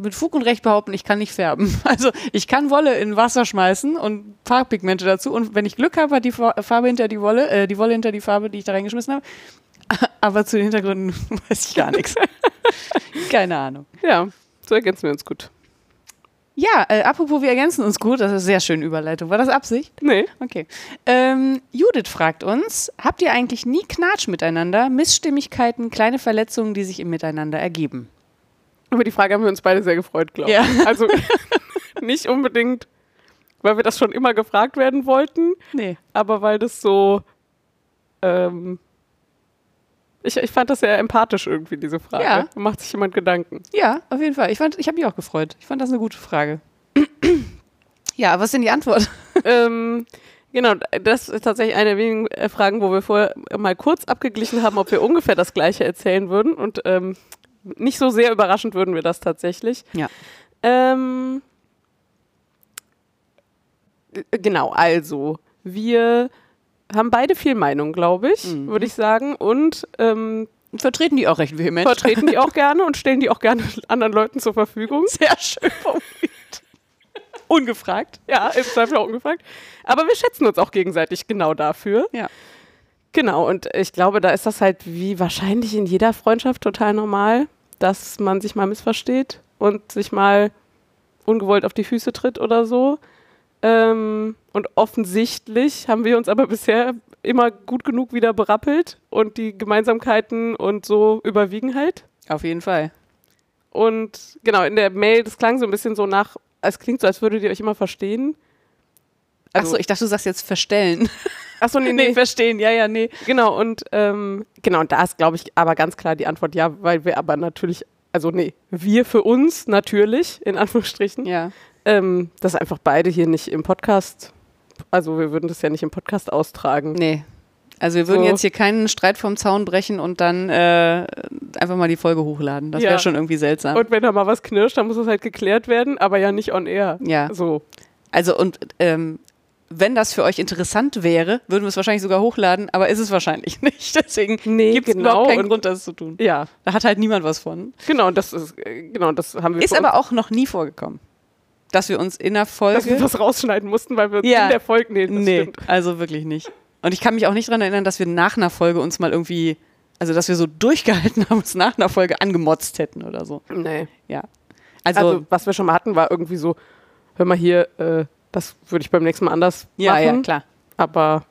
mit Fug und Recht behaupten, ich kann nicht färben. Also ich kann Wolle in Wasser schmeißen und Farbpigmente dazu. Und wenn ich Glück habe, hat die Fa- Farbe hinter die Wolle, äh, die Wolle hinter die Farbe, die ich da reingeschmissen habe. Aber zu den Hintergründen weiß ich gar nichts. Keine Ahnung. Ja, so ergänzen wir uns gut. Ja, äh, apropos, wir ergänzen uns gut. Das ist sehr schön Überleitung. War das Absicht? Nee. Okay. Ähm, Judith fragt uns, habt ihr eigentlich nie Knatsch miteinander? Missstimmigkeiten, kleine Verletzungen, die sich im Miteinander ergeben? Über die Frage haben wir uns beide sehr gefreut, glaube ich. Ja. Also nicht unbedingt, weil wir das schon immer gefragt werden wollten, Nee. aber weil das so. Ähm, ich, ich fand das sehr empathisch irgendwie, diese Frage. Ja. Macht sich jemand Gedanken. Ja, auf jeden Fall. Ich, fand- ich habe mich auch gefreut. Ich fand das eine gute Frage. ja, was ist denn die Antwort? ähm, genau, das ist tatsächlich eine der wenigen äh, Fragen, wo wir vorher mal kurz abgeglichen haben, ob wir ungefähr das Gleiche erzählen würden. Und ähm, nicht so sehr überraschend würden wir das tatsächlich. Ja. Ähm, äh, genau, also wir haben beide viel Meinung, glaube ich, Mhm. würde ich sagen. Und ähm, Vertreten die auch recht vehement. vertreten die auch gerne und stellen die auch gerne anderen Leuten zur Verfügung. Sehr schön formuliert. Ungefragt. Ja, im Zweifel auch ungefragt. Aber wir schätzen uns auch gegenseitig genau dafür. Ja. Genau, und ich glaube, da ist das halt wie wahrscheinlich in jeder Freundschaft total normal, dass man sich mal missversteht und sich mal ungewollt auf die Füße tritt oder so. Ähm, und offensichtlich haben wir uns aber bisher immer gut genug wieder berappelt und die Gemeinsamkeiten und so überwiegen halt. Auf jeden Fall. Und genau, in der Mail, das klang so ein bisschen so nach, es klingt so, als würdet ihr euch immer verstehen. Also Achso, ich dachte, du sagst jetzt verstellen. Achso, nee, nee. verstehen. Ja, ja, nee. Genau, und ähm, genau, und da ist, glaube ich, aber ganz klar die Antwort ja, weil wir aber natürlich, also nee, wir für uns natürlich, in Anführungsstrichen, Ja. ähm, das einfach beide hier nicht im Podcast, also wir würden das ja nicht im Podcast austragen. Nee. Also wir würden So. jetzt hier keinen Streit vom Zaun brechen und dann äh, einfach mal die Folge hochladen. Das Ja. wäre schon irgendwie seltsam. Und wenn da mal was knirscht, dann muss das halt geklärt werden, aber ja nicht on air. ja. So. Also und ähm, wenn das für euch interessant wäre, würden wir es wahrscheinlich sogar hochladen, aber ist es wahrscheinlich nicht. Deswegen Nee, gibt es genau. überhaupt keinen Und- Grund, das zu tun. Ja, Da hat halt niemand was von. genau, das ist, äh, genau, das haben wir Ist aber auch noch nie vorgekommen, dass wir uns in der dass wir Folge. das rausschneiden mussten, weil wir Ja. in der Folge, nee, Nee, stimmt. also wirklich nicht. Und ich kann mich auch nicht daran erinnern, dass wir nach einer Folge uns mal irgendwie, also dass wir so durchgehalten haben, uns nach einer Folge angemotzt hätten oder so. Nee. Ja. Also, Also, was wir schon mal hatten, war irgendwie so, hör mal hier, äh, das würde ich beim nächsten Mal anders ja, machen. ja, klar. Aber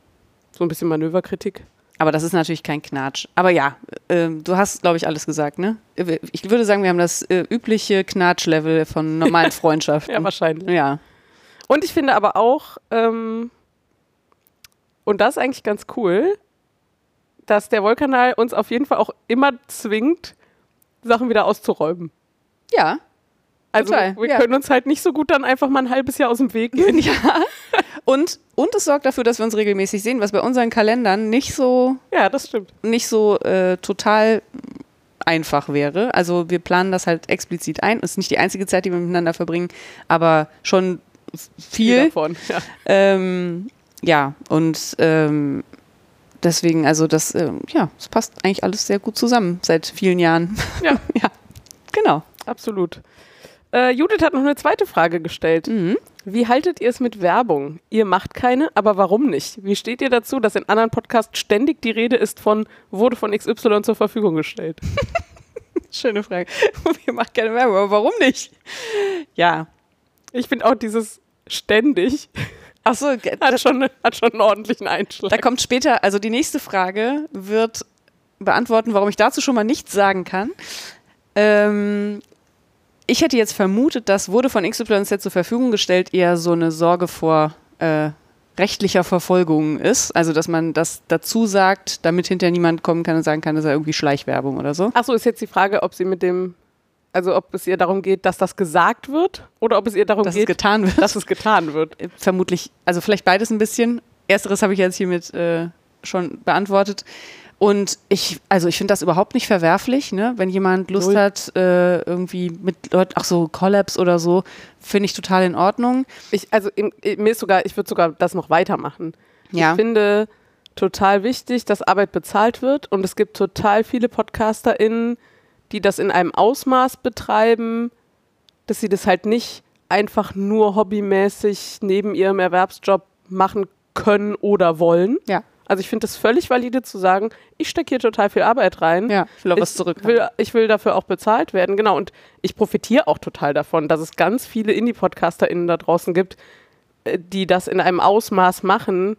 so ein bisschen Manöverkritik. Aber das ist natürlich kein Knatsch. Aber ja, ähm, du hast, glaube ich, alles gesagt, ne? Ich würde sagen, wir haben das äh, übliche Knatsch-Level von normalen Freundschaften. Ja, wahrscheinlich. ja. Und ich finde aber auch, ähm, und das ist eigentlich ganz cool, dass der Wollkanal uns auf jeden Fall auch immer zwingt, Sachen wieder auszuräumen. Ja. Also Total, wir ja. können uns halt nicht so gut dann einfach mal ein halbes Jahr aus dem Weg gehen. ja. Und, und es sorgt dafür, dass wir uns regelmäßig sehen, was bei unseren Kalendern nicht so, Ja, das stimmt. nicht so äh, total einfach wäre. Also wir planen das halt explizit ein. Es ist nicht die einzige Zeit, die wir miteinander verbringen, aber schon f- viel. davon. Ja. Ähm, ja, und ähm, deswegen, also das, ähm, ja, es passt eigentlich alles sehr gut zusammen seit vielen Jahren. Ja. ja, genau. Absolut. Äh, Judith hat noch eine zweite Frage gestellt. Mhm. Wie haltet ihr es mit Werbung? Ihr macht keine, aber warum nicht? Wie steht ihr dazu, dass in anderen Podcasts ständig die Rede ist von, wurde von XY zur Verfügung gestellt? Schöne Frage. Wir machen keine Werbung, aber warum nicht? Ja. Ich finde auch dieses ständig Achso, hat schon, hat schon einen ordentlichen Einschlag. da kommt später, also die nächste Frage wird beantworten, warum ich dazu schon mal nichts sagen kann. Ähm, ich hätte jetzt vermutet, das wurde von XYZ zur Verfügung gestellt, eher so eine Sorge vor äh, rechtlicher Verfolgung ist. Also, dass man das dazu sagt, damit hinterher niemand kommen kann und sagen kann, das ist ja irgendwie Schleichwerbung oder so. Achso, ist jetzt die Frage, ob sie mit dem, also ob es ihr darum geht, dass das gesagt wird oder ob es ihr darum Dass es geht, getan wird. dass es getan wird. Äh, Vermutlich, also vielleicht beides ein bisschen. Ersteres habe ich jetzt hiermit äh, schon beantwortet. Und ich, also ich finde das überhaupt nicht verwerflich, ne? Wenn jemand Lust Null. hat, äh, irgendwie mit Leuten, ach so, Collabs oder so, finde ich total in Ordnung. Ich, also im, mir ist sogar, ich würde sogar das noch weitermachen. Ja. Ich finde total wichtig, dass Arbeit bezahlt wird und es gibt total viele PodcasterInnen, die das in einem Ausmaß betreiben, dass sie das halt nicht einfach nur hobbymäßig neben ihrem Erwerbsjob machen können oder wollen. Ja. Also ich finde es völlig valide zu sagen, ich stecke hier total viel Arbeit rein. Ja, ich will auch was zurück. Will, ich will dafür auch bezahlt werden, genau. Und ich profitiere auch total davon, dass es ganz viele Indie-PodcasterInnen da draußen gibt, äh, die das in einem Ausmaß machen,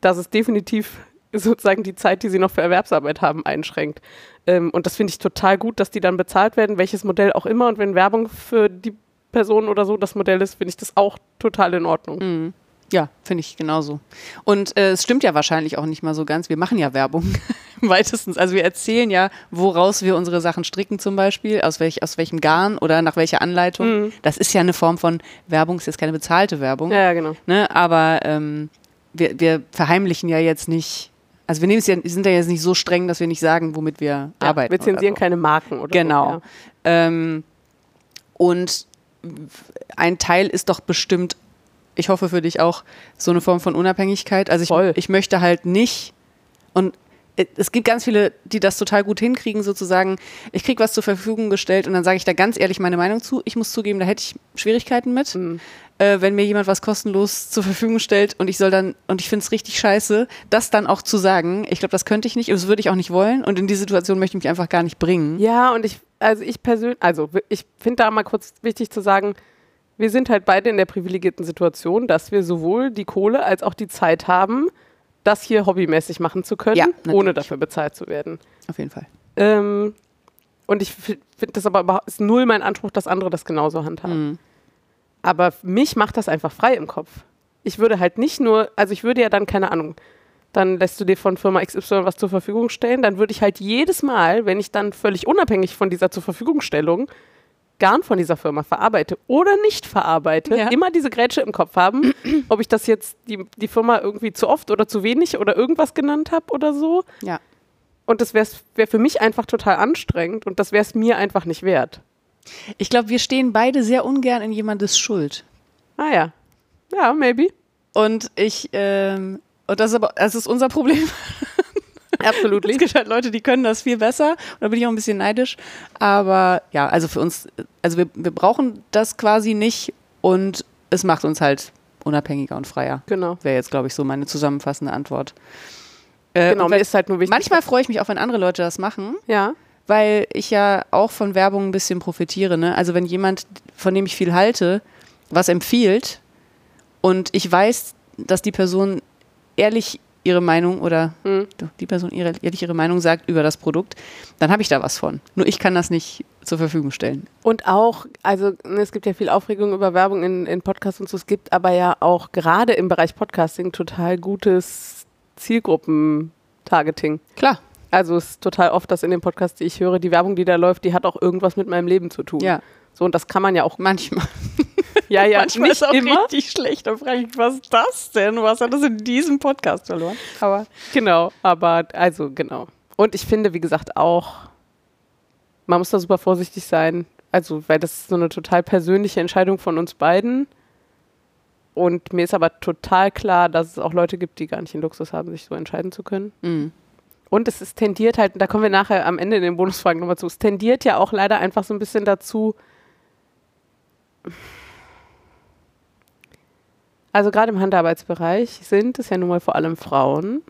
dass es definitiv sozusagen die Zeit, die sie noch für Erwerbsarbeit haben, einschränkt. Ähm, und das finde ich total gut, dass die dann bezahlt werden, welches Modell auch immer. Und wenn Werbung für die Person oder so das Modell ist, finde ich das auch total in Ordnung. Mhm. Ja, finde ich genauso. Und äh, es stimmt ja wahrscheinlich auch nicht mal so ganz. Wir machen ja Werbung im weitesten. Also wir erzählen ja, woraus wir unsere Sachen stricken zum Beispiel, aus, welch, aus welchem Garn oder nach welcher Anleitung. Mhm. Das ist ja eine Form von Werbung, ist jetzt keine bezahlte Werbung. Ja, ja, genau. Ne? Aber ähm, wir, wir verheimlichen ja jetzt nicht, also wir nehmen es ja, sind ja jetzt nicht so streng, dass wir nicht sagen, womit wir Ja, arbeiten. wir zensieren so. keine Marken oder Genau. so. Ja. Ähm, und ein Teil ist doch bestimmt, ich hoffe für dich auch, so eine Form von Unabhängigkeit. Also ich, ich möchte halt nicht, und äh, es gibt ganz viele, die das total gut hinkriegen, sozusagen, ich kriege was zur Verfügung gestellt und dann sage ich da ganz ehrlich meine Meinung zu. Ich muss zugeben, da hätte ich Schwierigkeiten mit, Mhm. äh, wenn mir jemand was kostenlos zur Verfügung stellt und ich soll dann, und ich finde es richtig scheiße, das dann auch zu sagen. Ich glaube, das könnte ich nicht, und das würde ich auch nicht wollen und in die Situation möchte ich mich einfach gar nicht bringen. Ja, und ich, also ich persönlich, also ich finde da mal kurz wichtig zu sagen, wir sind halt beide in der privilegierten Situation, dass wir sowohl die Kohle als auch die Zeit haben, das hier hobbymäßig machen zu können, Ja, ohne dafür bezahlt zu werden. Auf jeden Fall. Ähm, und ich finde das aber überhaupt- ist null mein Anspruch, dass andere das genauso handhaben. Mhm. Aber mich macht das einfach frei im Kopf. Ich würde halt nicht nur, also ich würde ja dann, keine Ahnung, dann lässt du dir von Firma XY was zur Verfügung stellen, dann würde ich halt jedes Mal, wenn ich dann völlig unabhängig von dieser zur Verfügungstellung Garn von dieser Firma verarbeite oder nicht verarbeite, Ja. immer diese Grätsche im Kopf haben, ob ich das jetzt die, die Firma irgendwie zu oft oder zu wenig oder irgendwas genannt habe oder so. Ja. Und das wäre wär für mich einfach total anstrengend und das wäre es mir einfach nicht wert. Ich glaube, wir stehen beide sehr ungern in jemandes Schuld. Ah ja. Ja, maybe. Und ich, ähm, und das ist aber, das ist unser Problem. Absolut. Es gibt halt Leute, die können das viel besser. Und da bin ich auch ein bisschen neidisch. Aber ja, also für uns, also wir, wir brauchen das quasi nicht und es macht uns halt unabhängiger und freier. Genau. Wäre jetzt, glaube ich, so meine zusammenfassende Antwort. Äh, Genau, mir ist halt nur wichtig. manchmal freue ich mich auch, wenn andere Leute das machen, ja. weil ich ja auch von Werbung ein bisschen profitiere. Ne? Also wenn jemand, von dem ich viel halte, was empfiehlt und ich weiß, dass die Person ehrlich ihre Meinung oder Hm. doch, die Person ihre, ehrlich ihre Meinung sagt über das Produkt, dann habe ich da was von. Nur ich kann das nicht zur Verfügung stellen. Und auch, also ne, es gibt ja viel Aufregung über Werbung in, in Podcasts und so. Es gibt aber ja auch gerade im Bereich Podcasting total gutes Zielgruppen-Targeting. Klar. Also es ist total oft, dass in den Podcasts, die ich höre, die Werbung, die da läuft, die hat auch irgendwas mit meinem Leben zu tun. Ja, So, und das kann man ja auch. manchmal. Ja, ja, manchmal nicht ist auch immer. richtig schlecht. Da frage ich, was ist das denn? Was hat das in diesem Podcast verloren? Aber Genau, aber also genau. Und ich finde, wie gesagt, auch, man muss da super vorsichtig sein. Also, weil das ist so eine total persönliche Entscheidung von uns beiden. Und mir ist aber total klar, dass es auch Leute gibt, die gar nicht den Luxus haben, sich so entscheiden zu können. Mhm. Und es ist tendiert halt, da kommen wir nachher am Ende in den Bonusfragen nochmal zu, es tendiert ja auch leider einfach so ein bisschen dazu, also gerade im Handarbeitsbereich sind es ja nun mal vor allem Frauen.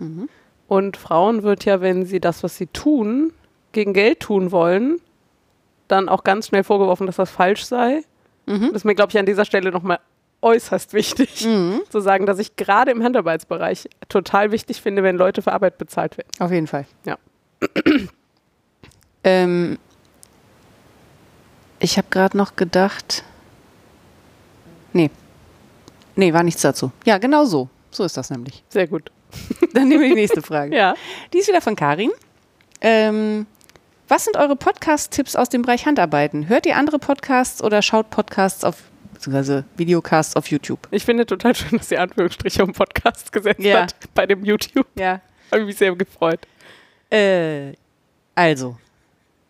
Mhm. Und Frauen wird ja, wenn sie das, was sie tun, gegen Geld tun wollen, dann auch ganz schnell vorgeworfen, dass das falsch sei. Mhm. Das ist mir, glaube ich, an dieser Stelle nochmal äußerst wichtig, Mhm. zu sagen, dass ich gerade im Handarbeitsbereich total wichtig finde, wenn Leute für Arbeit bezahlt werden. Auf jeden Fall. Ja. ähm, ich habe gerade noch gedacht. Nee. Nee, war nichts dazu. Ja, genau so. So ist das nämlich. Sehr gut. Dann nehmen wir die nächste Frage. Ja. Die ist wieder von Karin. Ähm, was sind eure Podcast-Tipps aus dem Bereich Handarbeiten? Hört ihr andere Podcasts oder schaut Podcasts auf, beziehungsweise Videocasts auf YouTube? Ich finde total schön, dass ihr Anführungsstriche um Podcast gesetzt Ja. hat bei dem YouTube. Ja. Habe ich mich sehr gefreut. Äh, also,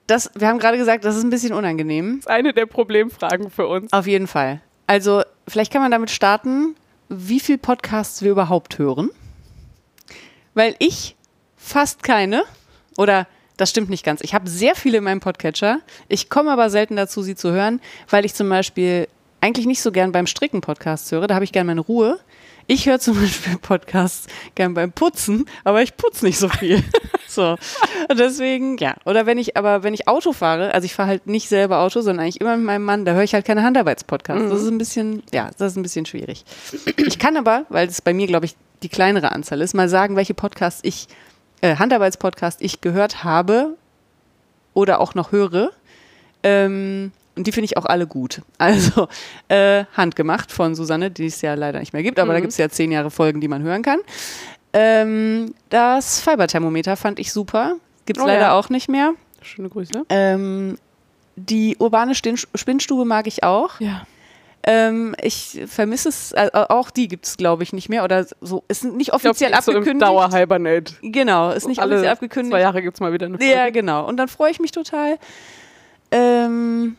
das, wir haben gerade gesagt, das ist ein bisschen unangenehm. Das ist eine der Problemfragen für uns. Auf jeden Fall. Also, vielleicht kann man damit starten, wie viel Podcasts wir überhaupt hören. Weil ich fast keine, oder das stimmt nicht ganz. Ich habe sehr viele in meinem Podcatcher. Ich komme aber selten dazu, sie zu hören, weil ich zum Beispiel eigentlich nicht so gern beim Stricken Podcasts höre. Da habe ich gern meine Ruhe. Ich höre zum Beispiel Podcasts gern beim Putzen, aber ich putze nicht so viel. so. Und deswegen, ja. Oder wenn ich, aber wenn ich Auto fahre, also ich fahre halt nicht selber Auto, sondern eigentlich immer mit meinem Mann, da höre ich halt keine Handarbeitspodcasts. Das ist ein bisschen, ja, das ist ein bisschen schwierig. Ich kann aber, weil es bei mir, glaube ich, die kleinere Anzahl ist, mal sagen, welche Podcasts ich, äh, Handarbeitspodcasts ich gehört habe oder auch noch höre. Ähm, und die finde ich auch alle gut. Also äh, Handgemacht von Susanne, die es ja leider nicht mehr gibt, aber da Mhm. gibt es ja zehn Jahre Folgen, die man hören kann. Ähm, das Fiberthermometer fand ich super. Gibt es Oh leider ja. auch nicht mehr. Schöne Grüße. Ähm, die urbane Spinnstube mag ich auch. Ja. Ähm, ich vermisse es, äh, auch die gibt es, glaube ich, nicht mehr. Oder so, ist nicht offiziell so im abgekündigt. Dauer-Hibernate. genau, ist nicht Alle offiziell Zwei abgekündigt. Jahre gibt es mal wieder eine Folge. Ja, genau. Und dann freue ich mich total. Ähm,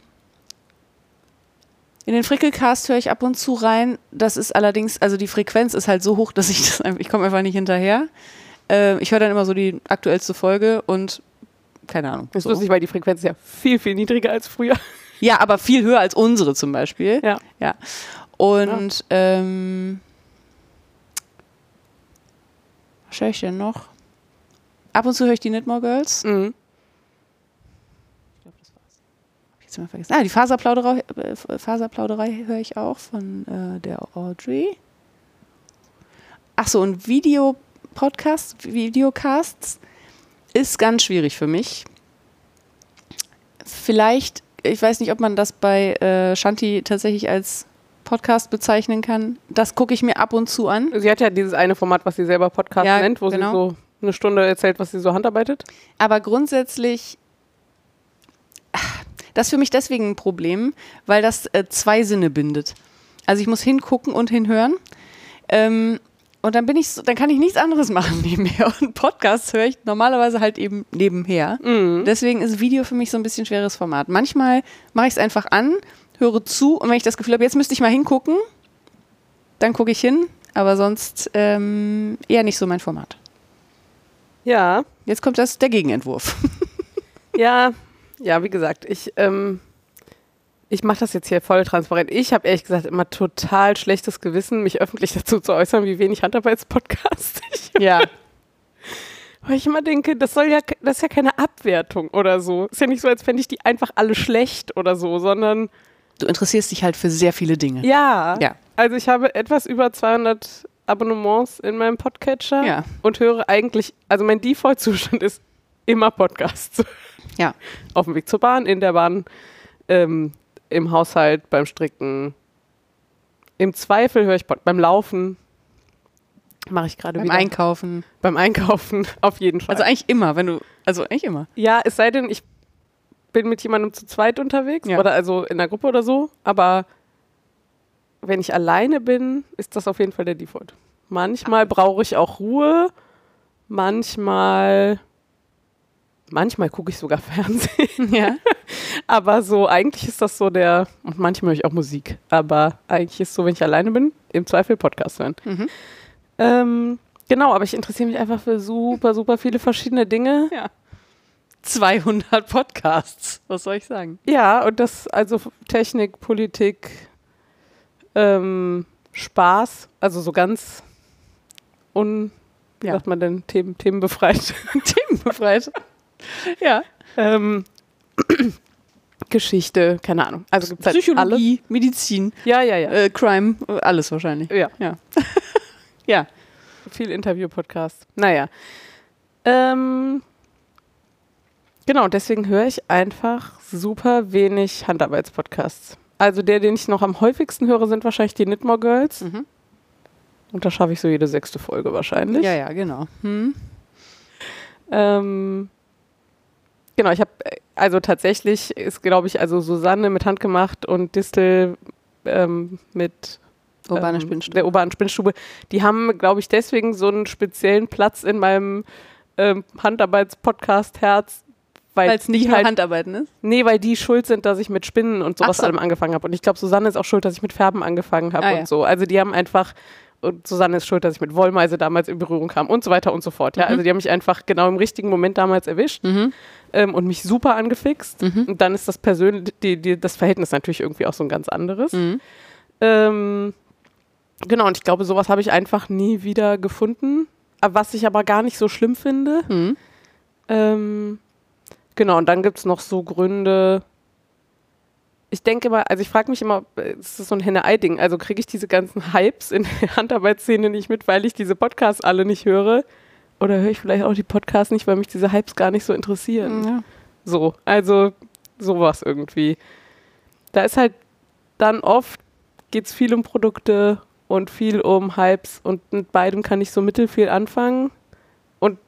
in den Frickelcast höre ich ab und zu rein. Das ist allerdings, also die Frequenz ist halt so hoch, dass ich das einfach, ich komme einfach nicht hinterher. Ähm, ich höre dann immer so die aktuellste Folge und keine Ahnung. Das ist So. lustig, weil die Frequenz ist ja viel, viel niedriger als früher. Ja, aber viel höher als unsere zum Beispiel. Ja. Ja. Und ähm, was höre ich denn noch? Ab und zu höre ich die Knitmore Girls. Mhm. Hab mal vergessen. Ah, die Faserplauderei, äh, Faserplauderei höre ich auch von äh, der Audrey. Ach so, und Video-Podcasts, Videocasts ist ganz schwierig für mich. Vielleicht, ich weiß nicht, ob man das bei äh, Shanti tatsächlich als Podcast bezeichnen kann. Das gucke ich mir ab und zu an. Sie hat ja dieses eine Format, was sie selber Podcast Ja, nennt, wo genau. sie so eine Stunde erzählt, was sie so handarbeitet. Aber grundsätzlich, das ist für mich deswegen ein Problem, weil das äh, zwei Sinne bindet. Also ich muss hingucken und hinhören. Ähm, und dann bin ich, so, dann kann ich nichts anderes machen nebenher. Und Podcasts höre ich normalerweise halt eben nebenher. Mhm. Deswegen ist Video für mich so ein bisschen schweres Format. Manchmal mache ich es einfach an, höre zu und wenn ich das Gefühl habe, jetzt müsste ich mal hingucken, dann gucke ich hin. aber sonst ähm, eher nicht so mein Format. Ja, Jetzt kommt das der Gegenentwurf. ja, ja, wie gesagt, ich, ähm, ich mache das jetzt hier voll transparent. Ich habe ehrlich gesagt immer total schlechtes Gewissen, mich öffentlich dazu zu äußern, wie wenig Handarbeitspodcast ich ja. Weil ich immer denke, das soll ja, das ist ja keine Abwertung oder so. Ist ja nicht so, als fände ich die einfach alle schlecht oder so, sondern Du interessierst dich halt für sehr viele Dinge. ja. Ja. Also ich habe etwas über 200 Abonnements in meinem Podcatcher Ja. und höre eigentlich, also mein Default-Zustand ist immer Podcasts. Ja. Auf dem Weg zur Bahn, in der Bahn, ähm, im Haushalt, beim Stricken. Im Zweifel höre ich Pod beim Laufen. Mache ich gerade Beim wieder. Einkaufen. beim Einkaufen, auf jeden Fall. Also eigentlich immer, wenn du, also eigentlich immer. Ja, es sei denn, ich bin mit jemandem zu zweit unterwegs Ja. oder also in der Gruppe oder so, aber wenn ich alleine bin, ist das auf jeden Fall der Default. Manchmal brauche ich auch Ruhe, manchmal manchmal gucke ich sogar Fernsehen, Ja. aber so eigentlich ist das so der und manchmal höre ich auch Musik, aber eigentlich ist so, wenn ich alleine bin, im Zweifel Podcast hören. Mhm. Ähm, genau, aber ich interessiere mich einfach für super super viele verschiedene Dinge. ja. 200 Podcasts. Was soll ich sagen? Ja, und das, also Technik, Politik, ähm, Spaß, also so ganz un, wie Ja. sagt man denn, Themen, themenbefreit. Themenbefreit. ja. ähm, Geschichte, keine Ahnung. Also gibt's halt. Psychologie, Medizin, Ja, ja, ja. äh, Crime, alles wahrscheinlich. ja. Ja. ja. Viel Interview-Podcast. Naja. Ähm, genau, deswegen höre ich einfach super wenig Handarbeitspodcasts. Also der, den ich noch am häufigsten höre, sind wahrscheinlich die Knitmore Girls. Mhm. Und da schaffe ich so jede sechste Folge wahrscheinlich. Ja, ja, genau. Hm. Ähm, genau, ich habe, also tatsächlich ist, glaube ich, also Susanne mit Handgemacht und Distel ähm, mit Urbane ähm, Spinnstube. der urbanen Spinnstube, die haben, glaube ich, deswegen so einen speziellen Platz in meinem ähm, Handarbeits-Podcast-Herz, weil es nicht halt, Handarbeiten ist. nee, weil die schuld sind, dass ich mit Spinnen und sowas so. allem angefangen habe. Und ich glaube, Susanne ist auch schuld, dass ich mit Färben angefangen habe Ah, und ja. so. Also die haben einfach und Susanne ist schuld, dass ich mit Wollmeise damals in Berührung kam und so weiter und so fort. Ja, Mhm. also die haben mich einfach genau im richtigen Moment damals erwischt Mhm. ähm, und mich super angefixt. Mhm. Und dann ist das persönlich, das Verhältnis natürlich irgendwie auch so ein ganz anderes. Mhm. Ähm, genau, und ich glaube, sowas habe ich einfach nie wieder gefunden. Was ich aber gar nicht so schlimm finde. Mhm. Ähm, genau, und dann gibt es noch so Gründe. Ich denke immer, also ich frage mich immer, ist das so ein Henne-Ei-Ding? Also kriege ich diese ganzen Hypes in der Handarbeitsszene nicht mit, weil ich diese Podcasts alle nicht höre? Oder höre ich vielleicht auch die Podcasts nicht, weil mich diese Hypes gar nicht so interessieren? Ja. So, also sowas irgendwie. Da ist halt dann oft, geht es viel um Produkte und viel um Hypes und mit beidem kann ich so mittelfiel anfangen.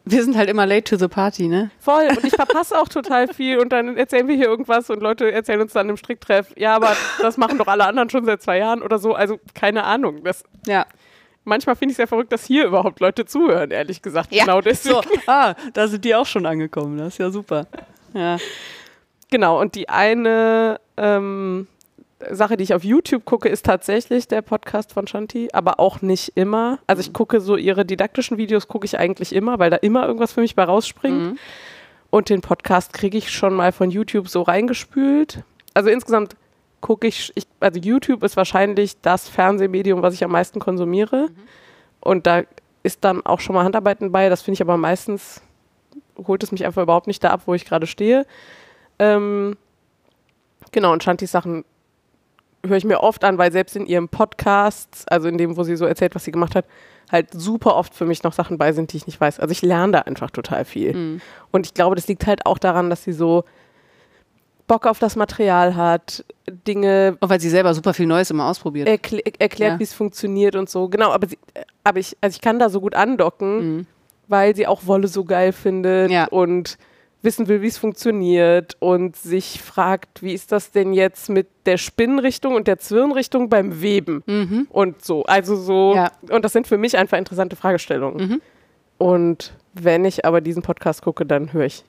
Wir sind halt immer late to the party, ne? Voll, und ich verpasse auch total viel und dann erzählen wir hier irgendwas und Leute erzählen uns dann im Stricktreff, ja, aber das machen doch alle anderen schon seit zwei Jahren oder so. Also keine Ahnung. Das, Ja. manchmal finde ich es ja verrückt, dass hier überhaupt Leute zuhören, ehrlich gesagt. Genau deswegen. So, ah, da sind die auch schon angekommen. Das ist ja super. Ja. Genau, und die eine ähm, Sache, die ich auf YouTube gucke, ist tatsächlich der Podcast von Shanti, aber auch nicht immer. Also ich gucke so ihre didaktischen Videos, gucke ich eigentlich immer, weil da immer irgendwas für mich bei rausspringt. Mhm. Und den Podcast kriege ich schon mal von YouTube so reingespült. Also insgesamt gucke ich, ich, also YouTube ist wahrscheinlich das Fernsehmedium, was ich am meisten konsumiere. Und da ist dann auch schon mal Handarbeiten bei. Das finde ich aber meistens, holt es mich einfach überhaupt nicht da ab, wo ich gerade stehe. Ähm, genau, und Shantis Sachen höre ich mir oft an, weil selbst in ihrem Podcast, also in dem, wo sie so erzählt, was sie gemacht hat, halt super oft für mich noch Sachen bei sind, die ich nicht weiß. Also ich lerne da einfach total viel. Mhm. Und ich glaube, das liegt halt auch daran, dass sie so Bock auf das Material hat, Dinge Auch weil sie selber super viel Neues immer ausprobiert. erkl erklärt, Ja. wie es funktioniert und so. Genau, aber, sie, aber ich, also ich kann da so gut andocken, Mhm. weil sie auch Wolle so geil findet Ja. und wissen will, wie es funktioniert und sich fragt, wie ist das denn jetzt mit der Spinnenrichtung und der Zwirnrichtung beim Weben Mhm. und so. Also so, Ja. und das sind für mich einfach interessante Fragestellungen. Mhm. Und wenn ich aber diesen Podcast gucke, dann höre ich,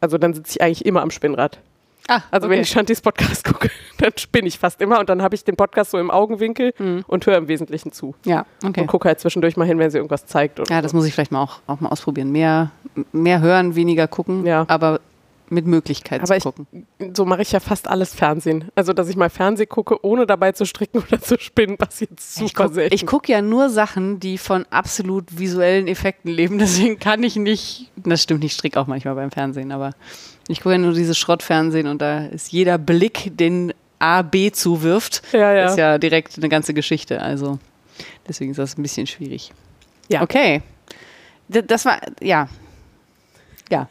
also dann sitze ich eigentlich immer am Spinnrad. Ah, Also wenn ich Shantis Podcast gucke, dann spinne ich fast immer und dann habe ich den Podcast so im Augenwinkel und höre im Wesentlichen zu. Ja, okay. Und gucke halt zwischendurch mal hin, wenn sie irgendwas zeigt. Ja, das so. muss ich vielleicht mal auch, auch mal ausprobieren. Mehr, mehr hören, weniger gucken, Ja. aber mit Möglichkeit Aber zu ich, gucken. so mache ich ja fast alles Fernsehen. Also, dass ich mal Fernsehen gucke, ohne dabei zu stricken oder zu spinnen, passiert super Ich gucke selten. guck ja nur Sachen, die von absolut visuellen Effekten leben. Deswegen kann ich nicht. Das stimmt, ich stricke auch manchmal beim Fernsehen, aber ich gucke ja nur dieses Schrottfernsehen und da ist jeder Blick, den A, B zuwirft, Ja, ja. ist ja direkt eine ganze Geschichte. Also deswegen ist das ein bisschen schwierig. Ja. Okay. D das war, ja. Ja.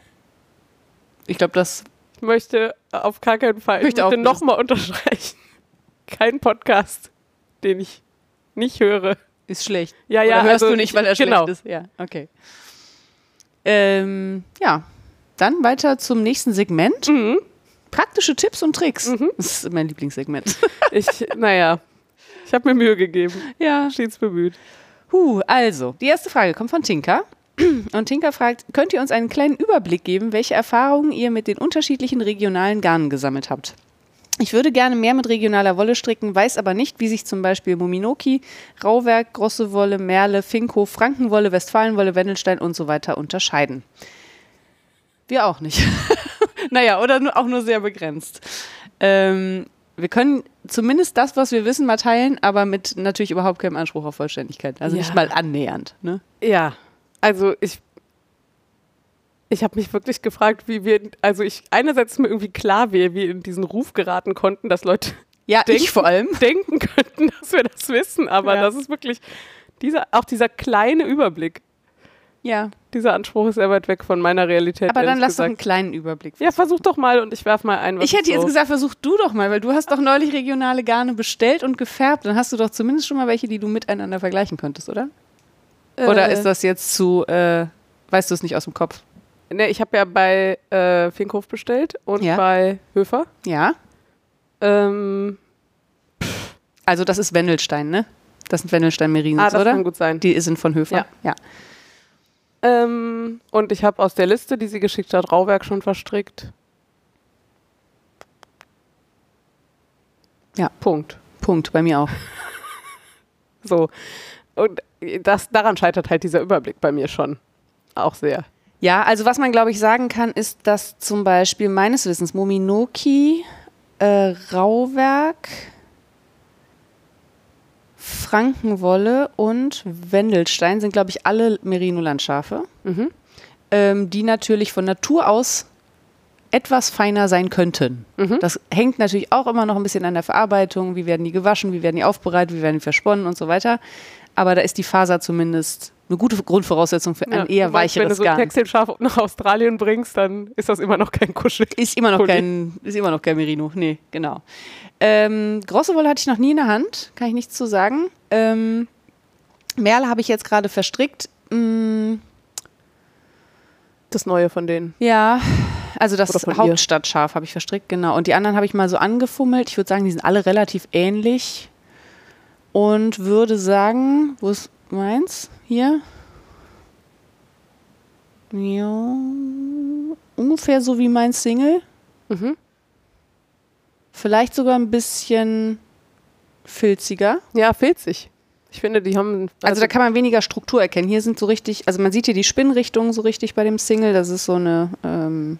Ich glaube, das Ich möchte auf gar keinen Fall, Möchte ich möchte nochmal unterstreichen, kein Podcast, den ich nicht höre. ist schlecht. Ja, ja, Oder hörst also du nicht, weil er genau. schlecht ist? Ja, okay. Ähm, ja, dann weiter zum nächsten Segment. Mhm. Praktische Tipps und Tricks. Das ist mein Lieblingssegment. Ich, naja, ich habe mir Mühe gegeben. ja. Stets bemüht. Huh, also, die erste Frage kommt von Tinka. Und Tinka fragt, könnt ihr uns einen kleinen Überblick geben, welche Erfahrungen ihr mit den unterschiedlichen regionalen Garnen gesammelt habt? Ich würde gerne mehr mit regionaler Wolle stricken, weiß aber nicht, wie sich zum Beispiel Mominoki, Rauwerk, Grosse Wolle, Merle, Finko, Frankenwolle, Westfalenwolle, Wendelstein und so weiter unterscheiden. Wir auch nicht. naja, oder auch nur sehr begrenzt. Ähm, wir können zumindest das, was wir wissen, mal teilen, aber mit natürlich überhaupt keinem Anspruch auf Vollständigkeit. Also Ja. nicht mal annähernd. Ne? Ja, also ich, ich habe mich wirklich gefragt, wie wir, also ich, einerseits ist mir irgendwie klar, wie wir in diesen Ruf geraten konnten, dass Leute Ja, Denken- ich vor allem. denken könnten, dass wir das wissen, aber Ja. das ist wirklich, dieser, auch dieser kleine Überblick, Ja, dieser Anspruch ist sehr weit weg von meiner Realität. aber dann lass doch gesagt. einen kleinen Überblick. Ja, versuch doch mal und ich werf mal ein. was ich hätte so jetzt gesagt, versuch du doch mal, weil du hast doch neulich regionale Garne bestellt und gefärbt. Dann hast du doch zumindest schon mal welche, die du miteinander vergleichen könntest, oder? Oder Äh, ist das jetzt zu, äh, weißt du es nicht aus dem Kopf? Ne, ich habe ja bei äh, Finkhof bestellt und Ja. bei Höfer. Ja. Ähm, Also das ist Wendelstein, ne? Das sind Wendelstein Merinos, ah, das oder? kann gut sein. Die sind von Höfer. Ja. ja. Ähm, und ich habe aus der Liste, die sie geschickt hat, Rauwerk schon verstrickt. Ja. Punkt. Punkt, bei mir auch. So. Und das, daran scheitert halt dieser Überblick bei mir schon. Auch sehr. Ja, also was man, glaube ich, sagen kann, ist, dass zum Beispiel meines Wissens Mominoki, äh, Rauwerk, Frankenwolle und Wendelstein sind, glaube ich, alle Merino-Landschafe, Mhm. ähm, die natürlich von Natur aus etwas feiner sein könnten. Mhm. Das hängt natürlich auch immer noch ein bisschen an der Verarbeitung. Wie werden die gewaschen, wie werden die aufbereitet, wie werden die versponnen und so weiter. Aber da ist die Faser zumindest eine gute Grundvoraussetzung für ein eher du weißt, Wenn du weicheres so Garn. Textilschaf nach Australien bringst, dann ist das immer noch kein Kuschel. Ist immer noch Pulli. kein, ist immer noch kein Merino. Nee, genau. Ähm, große Wolle hatte ich noch nie in der Hand, kann ich nichts zu sagen. Ähm, Merle habe ich jetzt gerade verstrickt. Mm, Das Neue von denen. ja, also das. Hauptstadtschaf habe ich verstrickt, genau. Und die anderen habe ich mal so angefummelt. Ich würde sagen, die sind alle relativ ähnlich. Und würde sagen, wo ist meins? Hier. Ja, ungefähr so wie mein Single. Mhm. Vielleicht sogar ein bisschen filziger. Ja, filzig. Ich finde, die haben. Also, da kann man weniger Struktur erkennen. Hier sind so richtig, also man sieht hier die Spinnrichtung so richtig bei dem Single. Das ist so eine, ähm,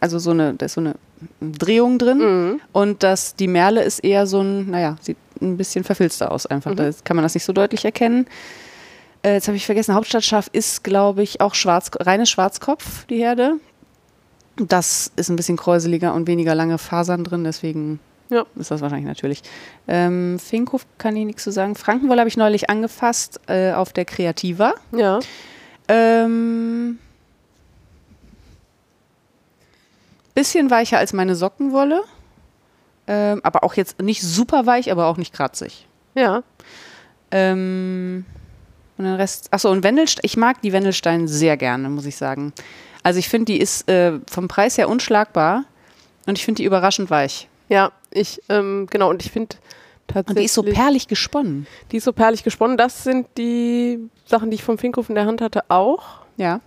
also so eine, da ist so eine Drehung drin. Mhm. Und das, die Merle ist eher so ein, naja, sieht ein bisschen verfilzter aus einfach. Mhm. Da kann man das nicht so deutlich erkennen. Äh, jetzt habe ich vergessen, Hauptstadtschaf ist, glaube ich, auch schwarz, reines Schwarzkopf, die Herde. Das ist ein bisschen kräuseliger und weniger lange Fasern drin, deswegen Ja. ist das wahrscheinlich natürlich. Ähm, Finkhof kann ich nichts zu sagen. Frankenwolle habe ich neulich angefasst äh, auf der Kreativa. Ja. Ähm, bisschen weicher als meine Sockenwolle. Ähm, aber auch jetzt nicht super weich, aber auch nicht kratzig. Ja. Ähm, und den Rest, achso, und Wendelstein, ich mag die Wendelstein sehr gerne, muss ich sagen. Also ich finde, die ist äh, vom Preis her unschlagbar und ich finde die überraschend weich. Ja, ich, ähm, genau, und ich finde tatsächlich. Und die ist so perlig gesponnen. die ist so perlig gesponnen. Das sind die Sachen, die ich vom Finkhof in der Hand hatte, auch. Ja.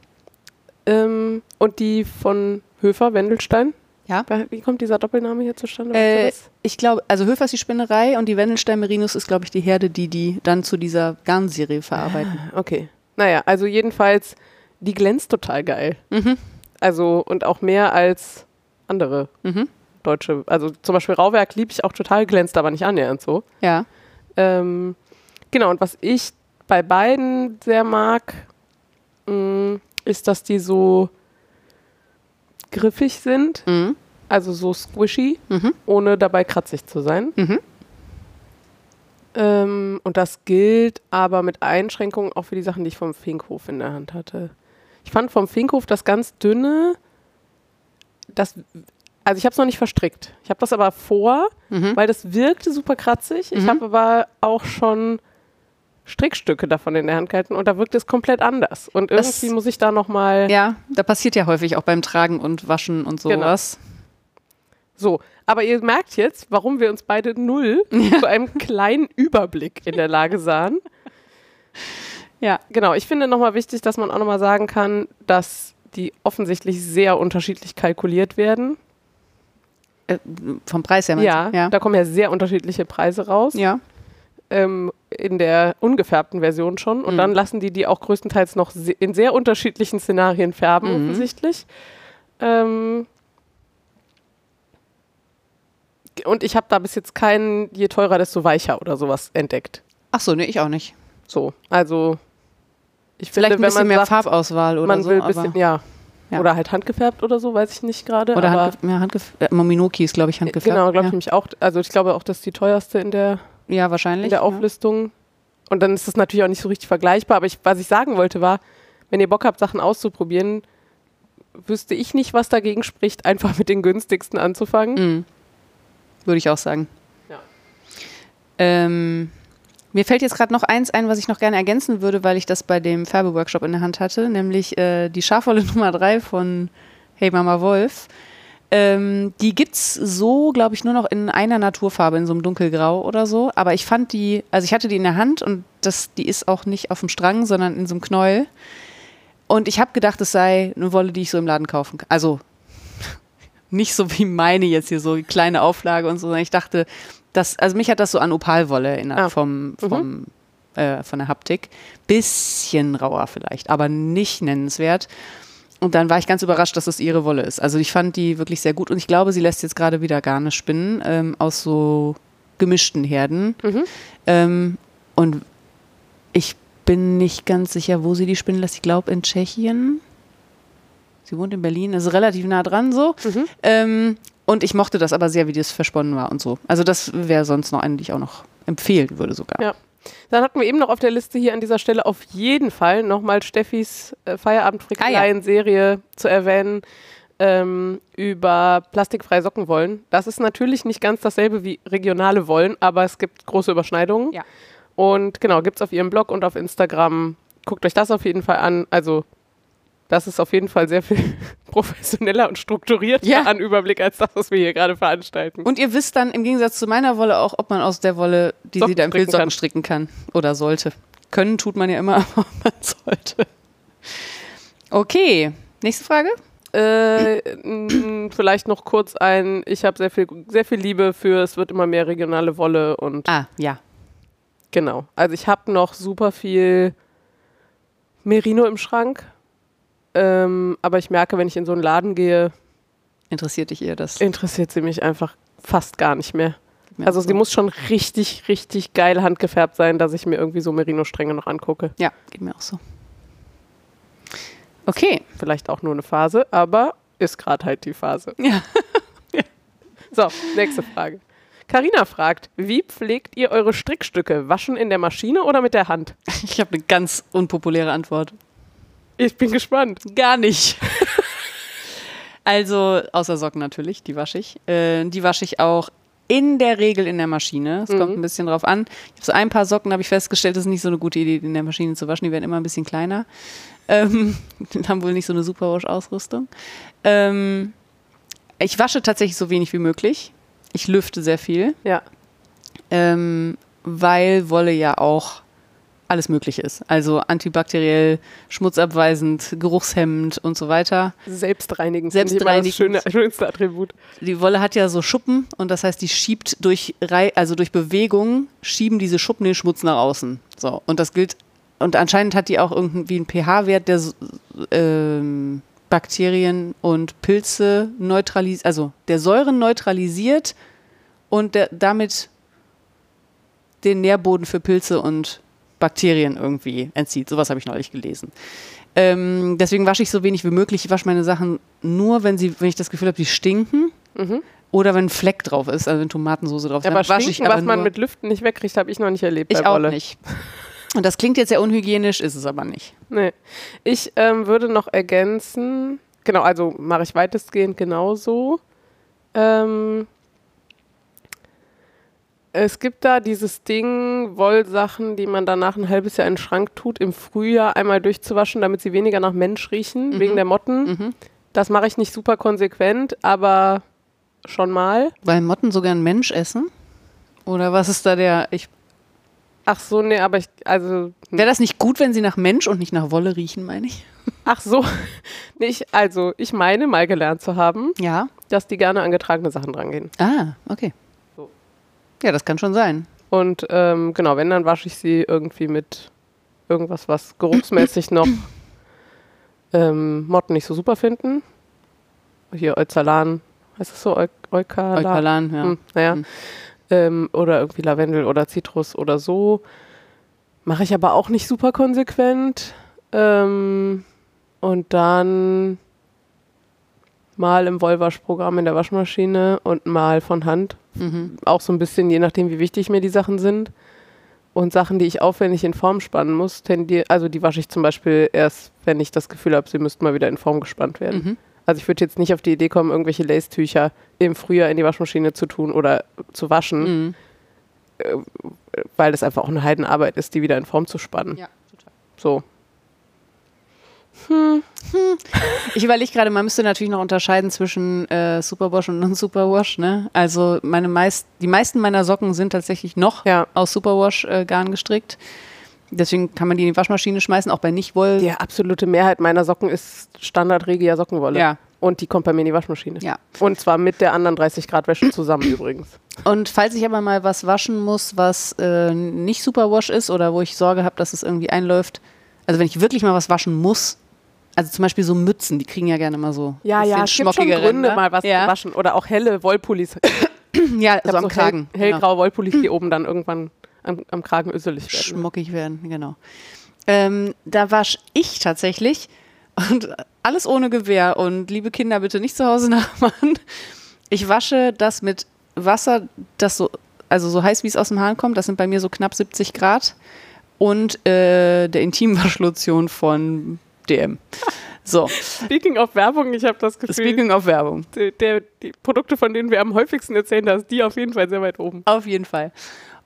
Ähm, und die von Höfer, Wendelstein. Ja. Wie kommt dieser Doppelname hier zustande? Äh, ich glaube, also Höfer ist die Spinnerei und die Wendelstein Merinos ist, glaube ich, die Herde, die die dann zu dieser Garnserie verarbeiten. Okay. Naja, also jedenfalls, die glänzt total geil. Mhm. Also und auch mehr als andere Mhm. deutsche. Also zum Beispiel Rauwerk liebe ich auch total, glänzt aber nicht annähernd so. Ja. Ähm, genau, und was ich bei beiden sehr mag, mh, ist, dass die so griffig sind, Mhm. also so squishy, Mhm. ohne dabei kratzig zu sein. Mhm. Ähm, und das gilt aber mit Einschränkungen auch für die Sachen, die ich vom Finkhof in der Hand hatte. Ich fand vom Finkhof das ganz dünne, das, also ich habe es noch nicht verstrickt. Ich habe das aber vor, Mhm. weil das wirkte super kratzig. Ich Mhm. habe aber auch schon Strickstücke davon in der Hand gehalten und da wirkt es komplett anders. Und Das- irgendwie muss ich da nochmal. Ja, da passiert ja häufig auch beim Tragen und Waschen und Genau. sowas. So, aber ihr merkt jetzt, warum wir uns beide null zu einem kleinen Überblick in der Lage sahen. Ja. Genau, ich finde nochmal wichtig, dass man auch nochmal sagen kann, dass die offensichtlich sehr unterschiedlich kalkuliert werden. Äh, vom Preis her Ja? Ja. da kommen ja sehr unterschiedliche Preise raus. ja. ähm, in der ungefärbten Version schon. Und Mhm. dann lassen die die auch größtenteils noch se in sehr unterschiedlichen Szenarien färben, Mhm. offensichtlich. Ähm und ich habe da bis jetzt keinen, je teurer, desto weicher oder sowas entdeckt. Ach so, nee, ich auch nicht. So, also ich Vielleicht finde, ein wenn bisschen man mehr sagt, Farbauswahl oder man so. will ein bisschen, ja. Ja. Oder halt handgefärbt oder so, weiß ich nicht gerade. oder aber handgef ja, handgef äh, Mominoki ist, glaube ich, handgefärbt. Genau, glaube ich ja. nämlich auch. Also ich glaube auch, das ist die teuerste in der Ja, wahrscheinlich. in der. Auflistung. Und dann ist das natürlich auch nicht so richtig vergleichbar. Aber ich, was ich sagen wollte war, wenn ihr Bock habt, Sachen auszuprobieren, wüsste ich nicht, was dagegen spricht, einfach mit den günstigsten anzufangen. Mhm. Würde ich auch sagen. Ja. Ähm, mir fällt jetzt gerade noch eins ein, was ich noch gerne ergänzen würde, weil ich das bei dem Färbeworkshop in der Hand hatte, nämlich äh, die Schafwolle Nummer 3 von Hey Mama Wolf. Ähm, die gibt's so, glaube ich, nur noch in einer Naturfarbe, in so einem dunkelgrau oder so. Aber ich fand die, also ich hatte die in der Hand und das, die ist auch nicht auf dem Strang, sondern in so einem Knäuel. Und ich habe gedacht, es sei eine Wolle, die ich so im Laden kaufen kann. Also nicht so wie meine jetzt hier, so eine kleine Auflage und so, sondern ich dachte, das, also mich hat das so an Opalwolle erinnert Ah. vom, vom, äh, von der Haptik. Bisschen rauer vielleicht, aber nicht nennenswert. Und dann war ich ganz überrascht, dass es ihre Wolle ist. Also ich fand die wirklich sehr gut und ich glaube, sie lässt jetzt gerade wieder Garne spinnen ähm, aus so gemischten Herden. Mhm. Ähm, und ich bin nicht ganz sicher, wo sie die spinnen lässt. Ich glaube in Tschechien. Sie wohnt in Berlin, also relativ nah dran so. Mhm. Ähm, und ich mochte das aber sehr, wie das versponnen war und so. Also das wäre sonst noch eine, die ich auch noch empfehlen würde sogar. Ja. Dann hatten wir eben noch auf der Liste hier an dieser Stelle auf jeden Fall nochmal Steffis äh, Feierabendfrickeleien-Serie zu erwähnen ähm, über plastikfreie Sockenwollen. Das ist natürlich nicht ganz dasselbe wie regionale Wollen, aber es gibt große Überschneidungen. Ja. Und genau, gibt es auf ihrem Blog und auf Instagram. Guckt euch das auf jeden Fall an. Also das ist auf jeden Fall sehr viel professioneller und strukturierter Ja. an Überblick als das, was wir hier gerade veranstalten. Und ihr wisst dann im Gegensatz zu meiner Wolle auch, ob man aus der Wolle, die Socken sie da im Bildsocken kann. stricken kann oder sollte. Können tut man ja immer, aber man sollte. Okay, nächste Frage. Äh, vielleicht noch kurz ein, ich habe sehr viel, sehr viel Liebe für, es wird immer mehr regionale Wolle und Ah, ja. genau. Also ich habe noch super viel Merino im Schrank, ähm, aber ich merke, wenn ich in so einen Laden gehe, Interessiert dich eher das? interessiert sie mich einfach fast gar nicht mehr. Also sie muss schon richtig, richtig geil handgefärbt sein, dass ich mir irgendwie so Merino-Stränge noch angucke. Ja, geht mir auch so. Okay. Vielleicht auch nur eine Phase, aber ist gerade halt die Phase. Ja. So, nächste Frage. Carina fragt, wie pflegt ihr eure Strickstücke? Waschen in der Maschine oder mit der Hand? Ich habe eine ganz unpopuläre Antwort. Ich bin gespannt. Gar nicht. also, außer Socken natürlich, die wasche ich. Äh, die wasche ich auch in der Regel in der Maschine. Es kommt ein bisschen drauf an. Ich habe so ein paar Socken, habe ich festgestellt, das ist nicht so eine gute Idee, die in der Maschine zu waschen. Die werden immer ein bisschen kleiner. Ähm, haben wohl nicht so eine Superwash-Ausrüstung. Ähm, ich wasche tatsächlich so wenig wie möglich. Ich lüfte sehr viel. Ja. ähm, weil Wolle ja auch alles Mögliche ist. Also antibakteriell, schmutzabweisend, geruchshemmend und so weiter. Selbstreinigend. Selbstreinigend. Das schöne, schönste Attribut. Die Wolle hat ja so Schuppen und das heißt, die schiebt durch Rei also durch Bewegung schieben diese Schuppen den Schmutz nach außen. So und das gilt und anscheinend hat die auch irgendwie einen pH-Wert, der ähm, Bakterien und Pilze neutralisiert, also der Säuren neutralisiert und der, damit den Nährboden für Pilze und Bakterien irgendwie entzieht. Sowas habe ich neulich gelesen. Ähm, deswegen wasche ich so wenig wie möglich. Ich wasche meine Sachen nur, wenn, sie, wenn ich das Gefühl habe, die stinken. Mhm. Oder wenn ein Fleck drauf ist, also wenn Tomatensoße drauf ist. Aber dann wasche ich aber was man mit Lüften nicht wegkriegt, habe ich noch nicht erlebt ich bei auch Wolle. nicht. Und das klingt jetzt sehr unhygienisch, ist es aber nicht. Nee. Ich ähm, würde noch ergänzen, genau, also mache ich weitestgehend genauso. Ähm, es gibt da dieses Ding, Wollsachen, die man danach ein halbes Jahr in den Schrank tut, im Frühjahr einmal durchzuwaschen, damit sie weniger nach Mensch riechen, Mhm. wegen der Motten. Mhm. Das mache ich nicht super konsequent, aber schon mal. Weil Motten sogar einen Mensch essen? Oder was ist da der. Ich, Ach so, nee, aber ich, also, Wäre das nicht gut, wenn sie nach Mensch und nicht nach Wolle riechen, meine ich? ach so, nee, ich, also, ich meine mal gelernt zu haben, Ja. dass die gerne an getragene Sachen drangehen. Ah, okay. Ja, das kann schon sein. Und ähm, genau, wenn, dann wasche ich sie irgendwie mit irgendwas, was geruchsmäßig noch ähm, Motten nicht so super finden. Hier Euzalan, heißt es so? Eu Eukalan? Eukalan, ja. Hm, naja. Hm. Ähm, oder irgendwie Lavendel oder Zitrus oder so. Mache ich aber auch nicht super konsequent. Ähm, und dann mal im Wollwaschprogramm in der Waschmaschine und mal von Hand Mhm. auch so ein bisschen, je nachdem, wie wichtig mir die Sachen sind. Und Sachen, die ich aufwendig in Form spannen muss, tendier, also die wasche ich zum Beispiel erst, wenn ich das Gefühl habe, sie müssten mal wieder in Form gespannt werden. Mhm. Also ich würde jetzt nicht auf die Idee kommen, irgendwelche Lace-Tücher im Frühjahr in die Waschmaschine zu tun oder zu waschen, Mhm. weil das einfach auch eine Heidenarbeit ist, die wieder in Form zu spannen. Ja, total. So. Ich überlege gerade, man müsste natürlich noch unterscheiden zwischen äh, Superwash und Non-Superwash. Ne? Also meine meist, die meisten meiner Socken sind tatsächlich noch Ja. aus Superwash-Garn gestrickt. Deswegen kann man die in die Waschmaschine schmeißen, auch bei Nicht-Woll. Die absolute Mehrheit meiner Socken ist Standard-Regia Sockenwolle. Ja. Und die kommt bei mir in die Waschmaschine. Ja. Und zwar mit der anderen 30 Grad Wäsche zusammen übrigens. Und falls ich aber mal was waschen muss, was äh, nicht Superwash ist oder wo ich Sorge habe, dass es irgendwie einläuft, also wenn ich wirklich mal was waschen muss, also zum Beispiel so Mützen, die kriegen ja gerne mal so Ja, ja, es gibt schon schmockige Gründe, Ränder. mal was ja. zu waschen. Oder auch helle Wollpullis. Ja, so am Kragen. Hell, genau. hellgraue Wollpullis, die oben dann irgendwann am, am Kragen öselig werden. schmockig werden, genau. Ähm, da wasche ich tatsächlich und alles ohne Gewehr und liebe Kinder bitte nicht zu Hause nachmachen. Ich wasche das mit Wasser, das so, also so heiß wie es aus dem Hahn kommt, das sind bei mir so knapp 70 Grad und äh, der Intimwaschlotion von DM. So, Speaking of Werbung, ich habe das Gefühl, speaking of Werbung. der, der, die Produkte, von denen wir am häufigsten erzählen, da ist die auf jeden Fall sehr weit oben. Auf jeden Fall.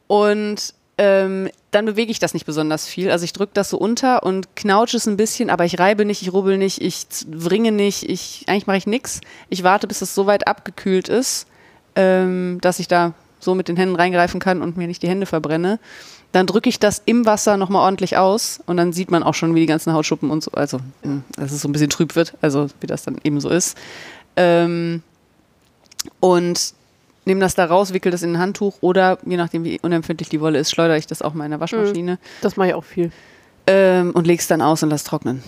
Und ähm, dann bewege ich das nicht besonders viel. Also ich drücke das so unter und knautsche es ein bisschen, aber ich reibe nicht, ich rubbel nicht, ich wringe nicht, ich, eigentlich mache ich nichts. Ich warte, bis es so weit abgekühlt ist, ähm, dass ich da so mit den Händen reingreifen kann und mir nicht die Hände verbrenne. Dann drücke ich das im Wasser nochmal ordentlich aus und dann sieht man auch schon, wie die ganzen Hautschuppen und so, also, mh, dass es so ein bisschen trüb wird, also wie das dann eben so ist. Ähm, und nehme das da raus, wickel das in ein Handtuch oder je nachdem, wie unempfindlich die Wolle ist, schleudere ich das auch mal in der Waschmaschine Das mache ich auch viel. ähm, und lege es dann aus und lasse trocknen.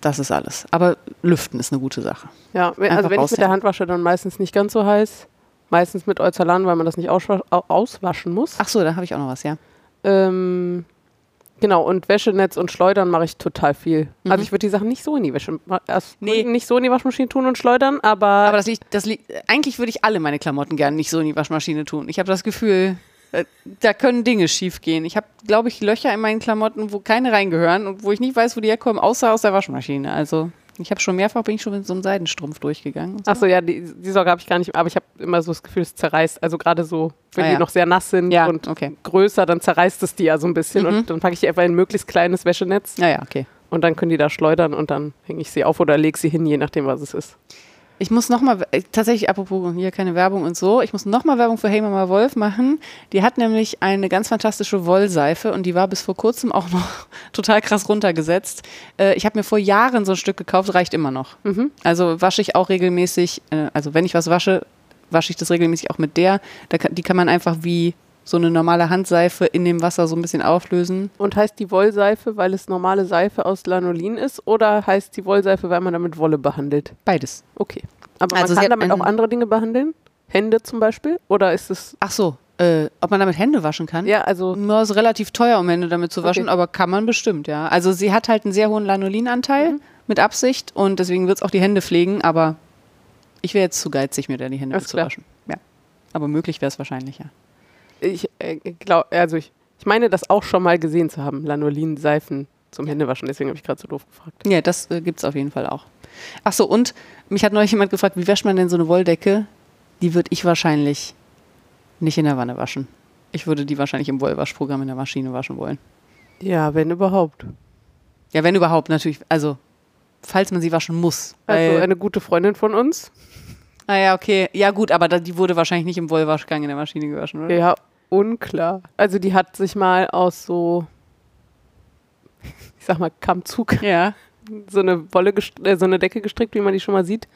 Das ist alles. Aber lüften ist eine gute Sache. Ja, Einfach also wenn ich mit der Hand wasche, dann meistens nicht ganz so heiß. Meistens mit Euzalan, weil man das nicht auswa au- auswaschen muss. Ach so, da habe ich auch noch was, ja. Ähm, genau, und Wäschenetz und Schleudern mache ich total viel. Mhm. Also ich würde die Sachen nicht so in die Wäsche, erst Nee. nicht so in die Waschmaschine tun und schleudern, aber, Aber das liegt, das liegt, eigentlich würde ich alle meine Klamotten gerne nicht so in die Waschmaschine tun. Ich habe das Gefühl, äh, da können Dinge schief gehen. Ich habe, glaube ich, Löcher in meinen Klamotten, wo keine reingehören und wo ich nicht weiß, wo die herkommen, außer aus der Waschmaschine. Also ich habe schon mehrfach, bin ich schon mit so einem Seidenstrumpf durchgegangen. so. Achso, ja, die, die Sorge habe ich gar nicht, aber ich habe immer so das Gefühl, es zerreißt. Also gerade so, wenn Ah, die ja. noch sehr nass sind Ja, und okay. größer, dann zerreißt es die ja so ein bisschen Mhm. und dann packe ich die einfach in ein möglichst kleines Wäschenetz Ja, ja, okay. und dann können die da schleudern und dann hänge ich sie auf oder lege sie hin, je nachdem, was es ist. Ich muss nochmal, tatsächlich apropos hier keine Werbung und so, ich muss nochmal Werbung für Hey Mama Wolf machen. Die hat nämlich eine ganz fantastische Wollseife und die war bis vor kurzem auch noch total krass runtergesetzt. Äh, ich habe mir vor Jahren so ein Stück gekauft, reicht immer noch. Also wasche ich auch regelmäßig, äh, also wenn ich was wasche, wasche ich das regelmäßig auch mit der. Die kann man einfach wie so eine normale Handseife in dem Wasser so ein bisschen auflösen. Und heißt die Wollseife, weil es normale Seife aus Lanolin ist? Oder heißt die Wollseife, weil man damit Wolle behandelt? Beides. Okay. Aber Also man kann damit auch andere Dinge behandeln? Hände zum Beispiel? Oder ist es. Ach so, äh, ob man damit Hände waschen kann? Ja, also. Nur ist relativ teuer, um Hände damit zu waschen, Okay. aber kann man bestimmt, ja. Also sie hat halt einen sehr hohen Lanolinanteil Mhm. mit Absicht und deswegen wird es auch die Hände pflegen, aber ich wäre jetzt zu geizig, mir da die Hände zu waschen. Ja. Aber möglich wäre es wahrscheinlich, ja. Ich äh, glaube, also ich, ich meine, das auch schon mal gesehen zu haben. Lanolin-Seifen zum Händewaschen. Deswegen habe ich gerade so doof gefragt. Ja, das äh, gibt es auf jeden Fall auch. Ach so, und mich hat neulich jemand gefragt, wie wäscht man denn so eine Wolldecke? Die würde ich wahrscheinlich nicht in der Wanne waschen. Ich würde die wahrscheinlich im Wollwaschprogramm in der Maschine waschen wollen. Ja, wenn überhaupt. Ja, wenn überhaupt, natürlich. Also, falls man sie waschen muss. Also eine gute Freundin von uns. Ah ja, okay. Ja gut, aber die wurde wahrscheinlich nicht im Wollwaschgang in der Maschine gewaschen, oder? Ja, unklar. Also die hat sich mal aus so, ich sag mal, Kammzug Ja. so eine Wolle, äh, so eine Decke gestrickt, wie man die schon mal sieht.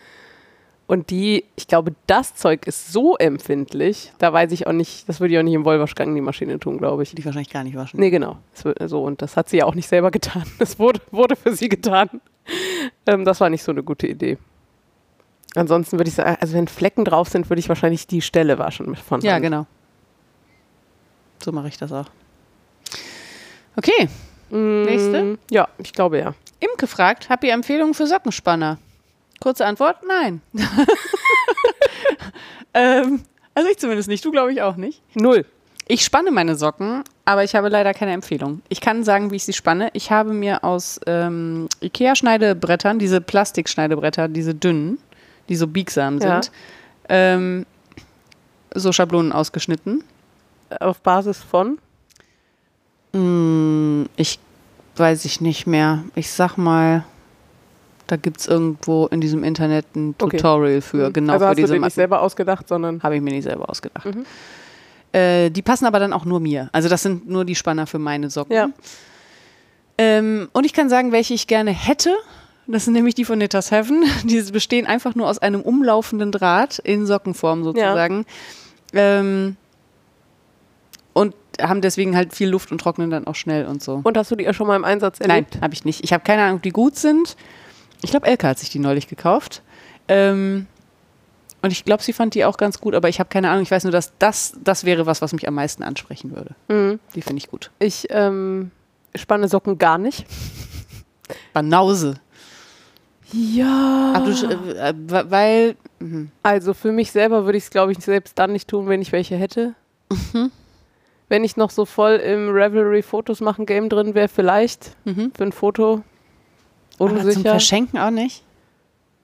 Und die, ich glaube, das Zeug ist so empfindlich, da weiß ich auch nicht, das würde ich auch nicht im Wollwaschgang in die Maschine tun, glaube ich. Die wahrscheinlich gar nicht waschen. Nee, genau. So, und das hat sie ja auch nicht selber getan. Das wurde, wurde für sie getan. Ähm, das war nicht so eine gute Idee. Ansonsten würde ich sagen, also wenn Flecken drauf sind, würde ich wahrscheinlich die Stelle waschen mit von Ja, Hand. genau. So mache ich das auch. Okay. Mm, Nächste? Ja, ich glaube ja. Imke fragt, habt ihr Empfehlungen für Sockenspanner? Kurze Antwort, nein. ähm, also ich zumindest nicht, du glaube ich auch nicht. Null. Ich spanne meine Socken, aber ich habe leider keine Empfehlung. Ich kann sagen, wie ich sie spanne. Ich habe mir aus ähm, Ikea-Schneidebrettern, diese Plastikschneidebretter, diese dünnen, die so biegsam Ja. sind, ähm, so Schablonen ausgeschnitten. Auf Basis von? Mm, ich weiß ich nicht mehr. Ich sag mal, da gibt es irgendwo in diesem Internet ein Okay. Tutorial für, genau also für hast du diese dir nicht selber ausgedacht, sondern Habe ich mir nicht selber ausgedacht. Mhm. Äh, die passen aber dann auch nur mir. Also das sind nur die Spanner für meine Socken. Ja. Ähm, und ich kann sagen, welche ich gerne hätte. Das sind nämlich die von Knitter's Heaven. Die bestehen einfach nur aus einem umlaufenden Draht in Sockenform sozusagen. Ähm, und haben deswegen halt viel Luft und trocknen dann auch schnell und so. Und hast du die ja schon mal im Einsatz Nein, erlebt? habe ich nicht. Ich habe keine Ahnung, ob die gut sind. Ich glaube, Elke hat sich die neulich gekauft. Ähm, und ich glaube, sie fand die auch ganz gut, aber ich habe keine Ahnung. Ich weiß nur, dass das, das wäre was, was mich am meisten ansprechen würde. Mhm. Die finde ich gut. Ich ähm, spanne Socken gar nicht. Banause. Ja. Ach, du, äh, äh, weil. mhm. Also für mich selber würde ich es, glaube ich, selbst dann nicht tun, wenn ich welche hätte. Mhm. Wenn ich noch so voll im Revelry Fotos machen Game drin wäre, vielleicht Mhm. für ein Foto. Aber zum Unsicher. Verschenken auch nicht.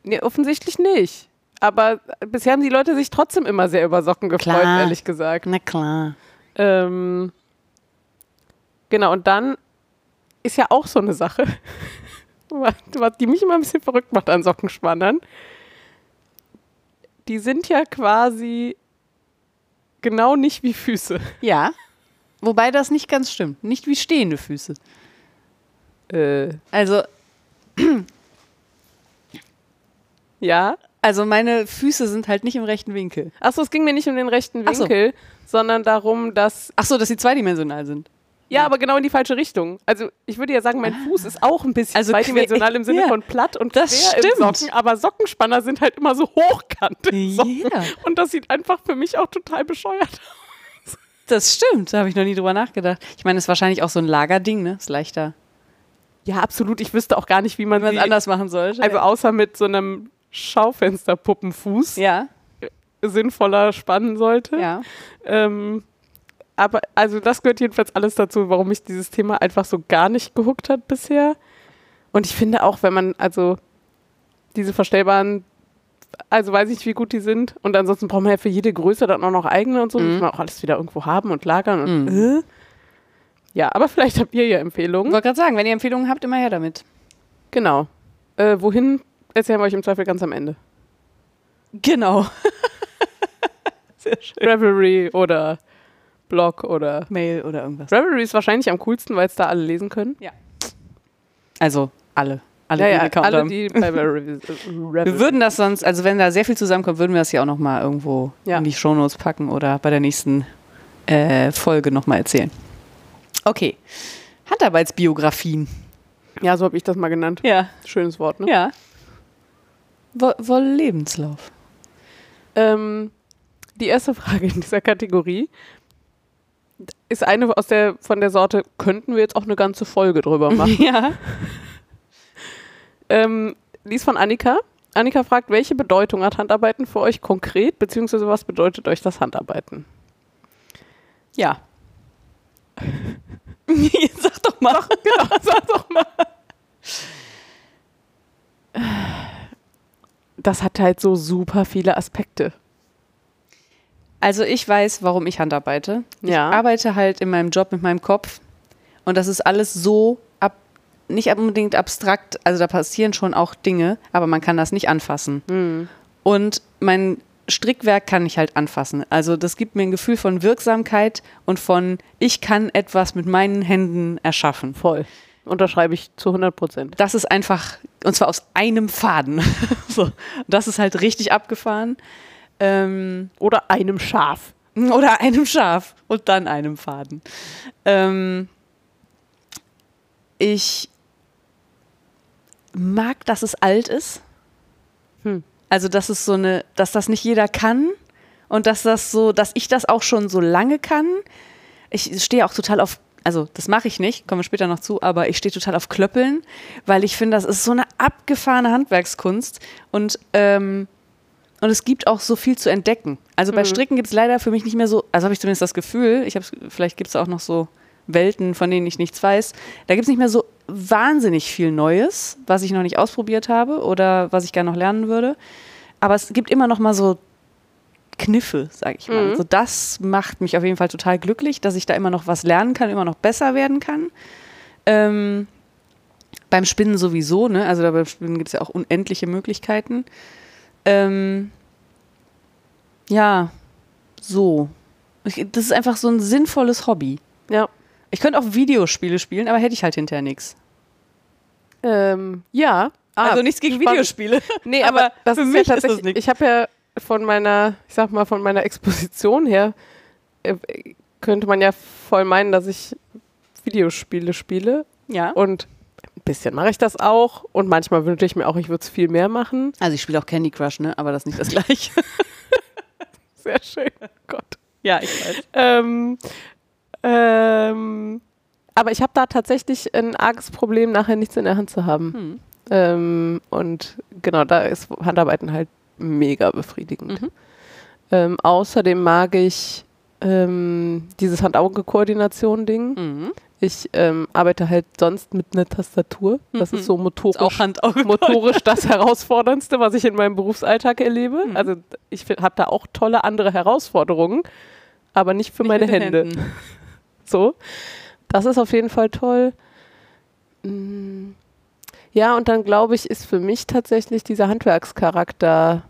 Nee, offensichtlich nicht. Aber bisher haben die Leute sich trotzdem immer sehr über Socken gefreut, Klar. ehrlich gesagt. Na klar. Ähm, genau, und dann ist ja auch so eine Sache, was die mich immer ein bisschen verrückt macht an Sockenspannern. Die sind ja quasi genau nicht wie Füße. Ja. Wobei das nicht ganz stimmt. Nicht wie stehende Füße. Äh, Also, ja. also meine Füße sind halt nicht im rechten Winkel. Achso, es ging mir nicht um den rechten Ach so. Winkel, sondern darum, dass. Ach so, dass sie zweidimensional sind. Ja, aber genau in die falsche Richtung. Also ich würde ja sagen, mein Fuß ist auch ein bisschen Also zweidimensional im Sinne ja. von platt und Das quer im stimmt. Socken, aber Sockenspanner sind halt immer so hochkantig. Ja. Und das sieht einfach für mich auch total bescheuert aus. Das stimmt. Da habe ich noch nie drüber nachgedacht. Ich meine, das ist wahrscheinlich auch so ein Lagerding, ne? Ist leichter. Ja, absolut. Ich wüsste auch gar nicht, wie man es anders machen sollte. also außer mit so einem Schaufensterpuppenfuß ja, sinnvoller spannen sollte. ja. Ähm, aber also das gehört jedenfalls alles dazu, warum mich dieses Thema einfach so gar nicht gehuckt hat bisher. Und ich finde auch, wenn man also diese verstellbaren, also weiß ich nicht, wie gut die sind. Und ansonsten braucht man ja für jede Größe dann auch noch eigene und so. Mhm. Muss man auch alles wieder irgendwo haben und lagern. Und, Mhm. äh. Ja, aber vielleicht habt ihr ja Ich Empfehlungen. wollte gerade sagen, wenn ihr Empfehlungen habt, immer her damit. Genau. Äh, wohin erzählen wir euch im Zweifel ganz am Ende. Genau. Sehr schön. Revelry oder Blog oder Mail oder irgendwas. Revelry ist wahrscheinlich am coolsten, weil es da alle lesen können. Also alle. Alle, ja, die ja, Account alle, haben. die bei Revelry. Wir würden das sonst, also wenn da sehr viel zusammenkommt, würden wir das ja auch nochmal irgendwo Ja. in die Shownotes packen oder bei der nächsten äh, Folge nochmal erzählen. Okay. Handarbeitsbiografien. ja, so habe ich das mal genannt. Ja. Schönes Wort, ne? Ja. Wo, wohl Lebenslauf. Ähm, die erste Frage in dieser Kategorie ist eine aus der von der Sorte, könnten wir jetzt auch eine ganze Folge drüber machen. Ja. ähm, die ist von Annika. Annika fragt, welche Bedeutung hat Handarbeiten für euch konkret, beziehungsweise was bedeutet euch das Handarbeiten? Ja. Sag doch mal. Genau, sag doch mal. Das hat halt so super viele Aspekte. Also ich weiß, warum ich handarbeite. Ja. Ich arbeite halt in meinem Job mit meinem Kopf und das ist alles so ab, nicht unbedingt abstrakt. Also da passieren schon auch Dinge, aber man kann das nicht anfassen. Hm. Und mein Strickwerk kann ich halt anfassen. Also das gibt mir ein Gefühl von Wirksamkeit und von ich kann etwas mit meinen Händen erschaffen. Voll. Unterschreibe ich zu 100 Prozent. Das ist einfach, und zwar aus einem Faden. so. Das ist halt richtig abgefahren. Ähm, Oder einem Schaf. Oder einem Schaf und dann einem Faden. Ähm, ich mag, dass es alt ist. Hm. Also, dass es so eine, dass das nicht jeder kann und dass das so, dass ich das auch schon so lange kann. Ich stehe auch total auf, also das mache ich nicht, kommen wir später noch zu, aber ich stehe total auf Klöppeln, weil ich finde, das ist so eine abgefahrene Handwerkskunst und ähm, und es gibt auch so viel zu entdecken. Also bei Stricken gibt es leider für mich nicht mehr so, also habe ich zumindest das Gefühl, ich hab's, vielleicht gibt es auch noch so Welten, von denen ich nichts weiß. Da gibt es nicht mehr so wahnsinnig viel Neues, was ich noch nicht ausprobiert habe oder was ich gerne noch lernen würde. Aber es gibt immer noch mal so Kniffe, sage ich mal. Mhm. Also das macht mich auf jeden Fall total glücklich, dass ich da immer noch was lernen kann, immer noch besser werden kann. Ähm, beim Spinnen sowieso, ne? Also beim Spinnen gibt es ja auch unendliche Möglichkeiten. Ähm, ja, so. Ich, das ist einfach so ein sinnvolles Hobby. Ja. Ich könnte auch Videospiele spielen, aber hätte ich halt hinterher nichts. Ähm, ja. Ah, also nichts gegen spannend. Videospiele. Nee, aber, Aber das für ist mich ja ist das tatsächlich. nix. ich habe ja von meiner, ich sag mal, von meiner Exposition her, äh, könnte man ja voll meinen, dass ich Videospiele spiele. Ja. Und bisschen mache ich das auch. Und manchmal wünsche ich mir auch, ich würde es viel mehr machen. Also ich spiele auch Candy Crush, ne? Aber das ist nicht das gleiche. Sehr schön. Gott. ja, ich weiß. Ähm, ähm, aber ich habe da tatsächlich ein arges Problem, nachher nichts in der Hand zu haben. Hm. Ähm, und genau, da ist Handarbeiten halt mega befriedigend. Mhm. Ähm, außerdem mag ich ähm, dieses Hand-Auge-Koordination-Ding. Mhm. Ich ähm, arbeite halt sonst mit einer Tastatur. Das Mhm. ist so motorisch, Auch Handauge. motorisch das Herausforderndste, was ich in meinem Berufsalltag erlebe. Mhm. Also ich habe da auch tolle andere Herausforderungen, aber nicht für meine Nicht den Hände. Händen. So. Das ist auf jeden Fall toll. Mm. Ja, und dann glaube ich, ist für mich tatsächlich dieser Handwerkscharakter,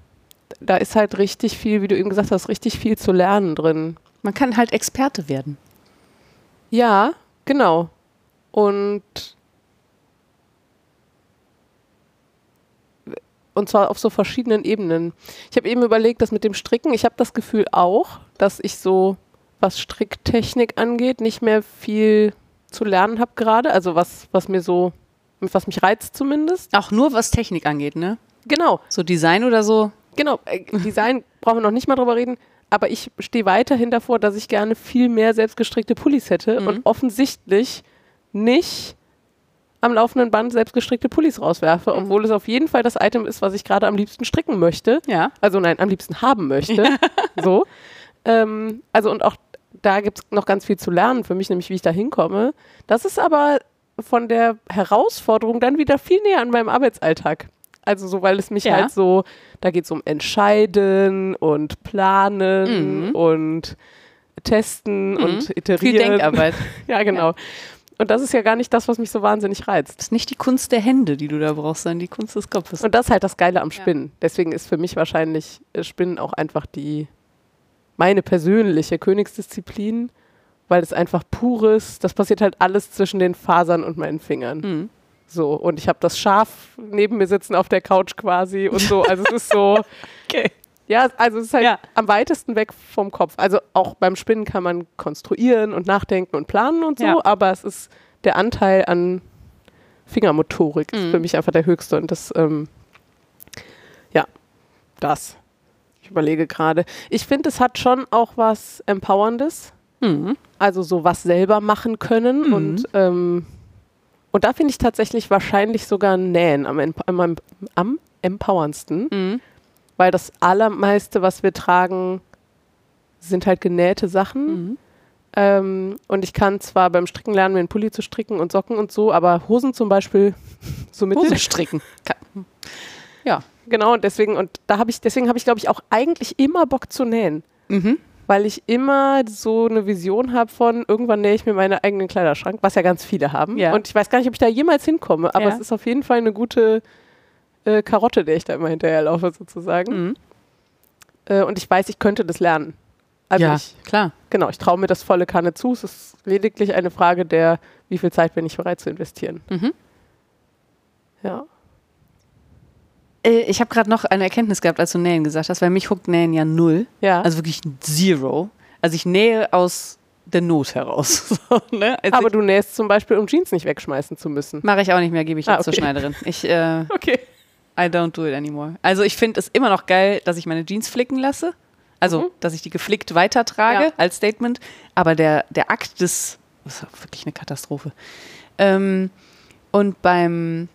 da ist halt richtig viel, wie du eben gesagt hast, richtig viel zu lernen drin. Man kann halt Experte werden. Ja, genau. Und und zwar auf so verschiedenen Ebenen. Ich habe eben überlegt, das mit dem Stricken, ich habe das Gefühl auch, dass ich so, was Stricktechnik angeht, nicht mehr viel zu lernen habe gerade. Also was, was mir so, was mich reizt zumindest. Auch nur was Technik angeht, ne? Genau, So Design oder so. genau. Äh, Design brauchen wir noch nicht mal drüber reden. Aber ich stehe weiterhin davor, dass ich gerne viel mehr selbstgestrickte Pullis hätte Mhm. und offensichtlich nicht am laufenden Band selbstgestrickte Pullis rauswerfe, Mhm. obwohl es auf jeden Fall das Item ist, was ich gerade am liebsten stricken möchte. Ja. Also nein, am liebsten haben möchte. so. Ähm, also und auch da gibt es noch ganz viel zu lernen für mich, nämlich wie ich da hinkomme. Das ist aber von der Herausforderung dann wieder viel näher an meinem Arbeitsalltag. Also so, weil es mich Ja. halt so, da geht es um Entscheiden und Planen Mhm. und Testen Mhm. und Viel Iterieren. Denkarbeit. Ja, genau. Und das ist ja gar nicht das, was mich so wahnsinnig reizt. Das ist nicht die Kunst der Hände, die du da brauchst, sondern die Kunst des Kopfes. Und das ist halt das Geile am Spinnen. Deswegen ist für mich wahrscheinlich äh, Spinnen auch einfach die meine persönliche Königsdisziplin, weil es einfach pures, das passiert halt alles zwischen den Fasern und meinen Fingern. Mhm. So, und ich habe das Schaf neben mir sitzen auf der Couch quasi und so. Also es ist so. Okay. Ja, also es ist halt Ja. am weitesten weg vom Kopf. Also auch beim Spinnen kann man konstruieren und nachdenken und planen und so, Ja. aber es ist der Anteil an Fingermotorik ist Mhm. für mich einfach der höchste und das, ähm, ja, das. Ich überlege gerade. Ich finde, es hat schon auch was Empowerndes, Mhm. also so was selber machen können Mhm. und ähm, und da finde ich tatsächlich wahrscheinlich sogar Nähen am, am, am empowerndsten Mhm. weil das allermeiste, was wir tragen, sind halt genähte Sachen. Mhm. Ähm, und ich kann zwar beim Stricken lernen, mir einen Pulli zu stricken und Socken und so, aber Hosen zum Beispiel so mit Hose stricken. Ja. Genau, und deswegen, und da habe ich, deswegen habe ich, glaube ich, auch eigentlich immer Bock zu nähen. Mhm. Weil ich immer so eine Vision habe von, irgendwann nähe ich mir meinen eigenen Kleiderschrank, was ja ganz viele haben. Ja. Und ich weiß gar nicht, ob ich da jemals hinkomme, aber Ja. es ist auf jeden Fall eine gute äh, Karotte, der ich da immer hinterherlaufe, sozusagen. Mhm. Äh, und ich weiß, ich könnte das lernen. Also ja, ich, klar. genau, ich traue mir das volle Kanne zu. Es ist lediglich eine Frage der, wie viel Zeit bin ich bereit zu investieren. Mhm. Ja. Äh, Ich habe gerade noch eine Erkenntnis gehabt, als du Nähen gesagt hast, weil mich huckt Nähen ja null. Ja. Also wirklich zero. Also ich nähe aus der Not heraus. so, ne? also aber du nähst zum Beispiel, um Jeans nicht wegschmeißen zu müssen. Mache ich auch nicht mehr, gebe ich jetzt Ah, zur okay. Schneiderin. Ich, äh, Okay. I don't do it anymore. Also ich finde es immer noch geil, dass ich meine Jeans flicken lasse. Also, Mhm. dass ich die geflickt weitertrage Ja. als Statement. Aber der, der Akt des, das ist wirklich eine Katastrophe. Ähm, und beim,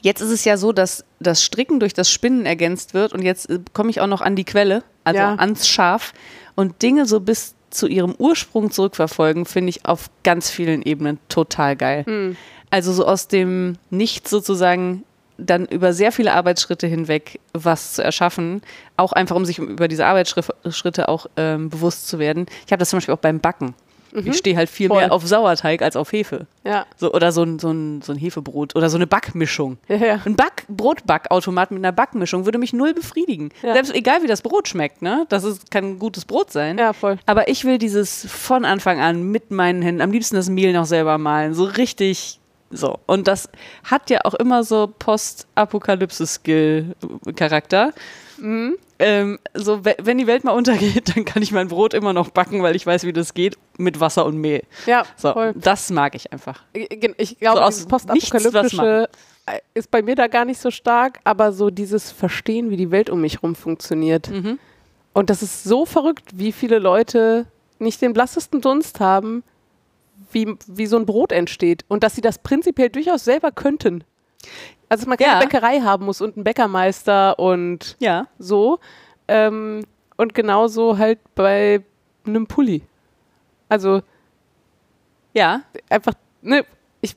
jetzt ist es ja so, dass das Stricken durch das Spinnen ergänzt wird. Und jetzt äh, komme ich auch noch an die Quelle, also Ja. ans Schaf. Und Dinge so bis zu ihrem Ursprung zurückverfolgen, finde ich auf ganz vielen Ebenen total geil. Hm. Also so aus dem Nichts sozusagen dann über sehr viele Arbeitsschritte hinweg was zu erschaffen, auch einfach um sich über diese Arbeitsschritte auch ähm, bewusst zu werden. Ich habe das zum Beispiel auch beim Backen. Ich stehe halt viel Mhm. Voll. mehr auf Sauerteig als auf Hefe. Ja. So, oder so ein, so, ein, so ein Hefebrot oder so eine Backmischung. Ja, ja. Ein Back Brotbackautomat mit einer Backmischung würde mich null befriedigen. Ja. Selbst egal wie das Brot schmeckt, ne? Das ist, kann gutes Brot sein. Ja, voll. Aber ich will dieses von Anfang an mit meinen Händen, am liebsten das Mehl noch selber malen, so richtig so. Und das hat ja auch immer so Post-Apokalypse-Skill-Charakter. Mhm. Ähm, so, we- wenn die Welt mal untergeht, dann kann ich mein Brot immer noch backen, weil ich weiß, wie das geht, mit Wasser und Mehl. Ja, So, voll. das mag ich einfach. Ich glaube, So Postapokalyptische ist bei mir da gar nicht so stark, aber so dieses Verstehen, wie die Welt um mich rum funktioniert. Mhm. Und das ist so verrückt, wie viele Leute nicht den blassesten Dunst haben, wie, wie so ein Brot entsteht. Und dass sie das prinzipiell durchaus selber könnten. Also, dass man keine Ja. Bäckerei haben muss und einen Bäckermeister und Ja. so. Ähm, und genauso halt bei einem Pulli. Also, Ja. einfach, ne, ich,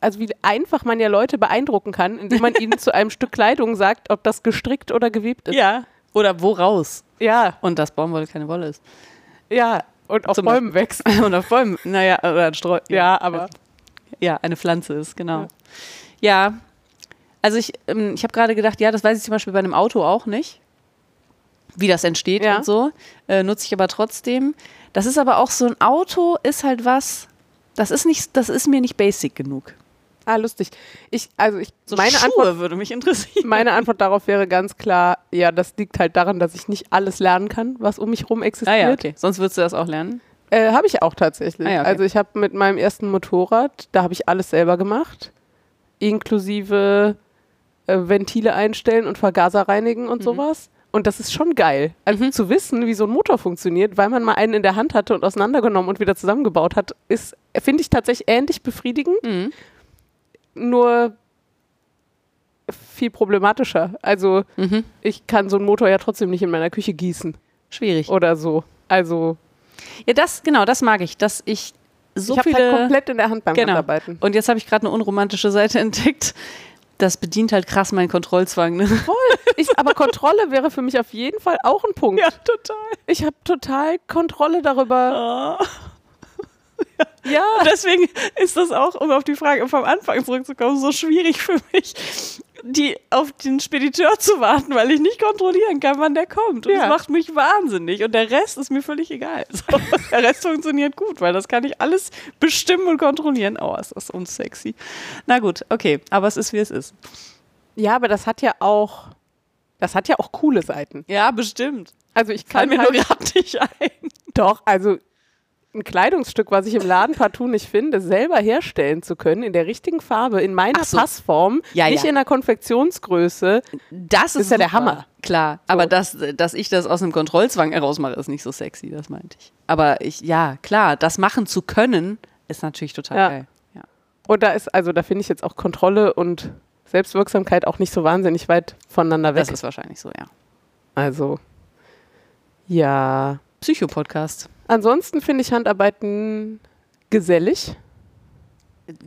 also wie einfach man ja Leute beeindrucken kann, indem man ihnen zu einem Stück Kleidung sagt, ob das gestrickt oder gewebt ist. Ja. Oder woraus? Ja, Und dass Baumwolle keine Wolle ist. ja. Und auf Zum Bäumen wächst. Und auf Bäumen, naja, oder ein Streu. Ja, aber Ja, eine Pflanze ist, genau. Ja, also ich, ähm, ich habe gerade gedacht, ja, das weiß ich zum Beispiel bei einem Auto auch nicht, wie das entsteht Ja. und so. Äh, nutze ich aber trotzdem. Das ist aber auch so ein Auto, ist halt was, das ist nicht, das ist mir nicht basic genug. ah, lustig. Ich, also ich, So meine Schuhe Antwort, würde mich interessieren. meine Antwort darauf wäre ganz klar, ja, das liegt halt daran, dass ich nicht alles lernen kann, was um mich rum existiert. Ah ja, okay. Sonst würdest du das auch lernen. Äh, habe ich auch tatsächlich. Ah ja, okay. Also ich habe mit meinem ersten Motorrad, da habe ich alles selber gemacht, inklusive äh, Ventile einstellen und Vergaser reinigen Mhm. und sowas. Und das ist schon geil, also zu wissen, wie so ein Motor funktioniert, weil man mal einen in der Hand hatte und auseinandergenommen und wieder zusammengebaut hat, ist, finde ich tatsächlich ähnlich befriedigend, Mhm. nur viel problematischer. Also Mhm. ich kann so einen Motor ja trotzdem nicht in meiner Küche gießen Schwierig. oder so. Also Ja, das, genau, das mag ich, dass ich so ich habe viele... halt komplett in der Hand beim Genau. Handarbeiten. Und jetzt habe ich gerade eine unromantische Seite entdeckt. Das bedient halt krass meinen Kontrollzwang. Ne? Voll. Ich, aber Kontrolle wäre für mich auf jeden Fall auch ein Punkt. total. Ich habe total Kontrolle darüber. Ja. Und deswegen ist das auch, um auf die Frage vom Anfang zurückzukommen, so schwierig für mich, die auf den Spediteur zu warten, weil ich nicht kontrollieren kann, wann der kommt. Und Ja. das macht mich wahnsinnig. Und der Rest ist mir völlig egal. So, der Rest funktioniert gut, weil das kann ich alles bestimmen und kontrollieren. Oh, ist das unsexy. Na gut, okay. Aber es ist, wie es ist. Ja, aber das hat ja auch, das hat ja auch coole Seiten. Ja, bestimmt. Also ich Fall kann mir halt nur gerade nicht ein. doch, also ein Kleidungsstück, was ich im Laden partout nicht finde, selber herstellen zu können, in der richtigen Farbe, in meiner so. Passform, Ja, nicht ja. in der Konfektionsgröße. Das ist, ist ja der. Hammer. Klar, aber dass, dass ich das aus einem Kontrollzwang herausmache, ist nicht so sexy, das meinte ich. Aber ich, ja, klar, das machen zu können, ist natürlich total Ja. geil. Ja. Und da ist, also da finde ich jetzt auch Kontrolle und Selbstwirksamkeit auch nicht so wahnsinnig weit voneinander weg. Das ist wahrscheinlich so, ja. Also, ja. Psychopodcast. Ansonsten finde ich Handarbeiten gesellig.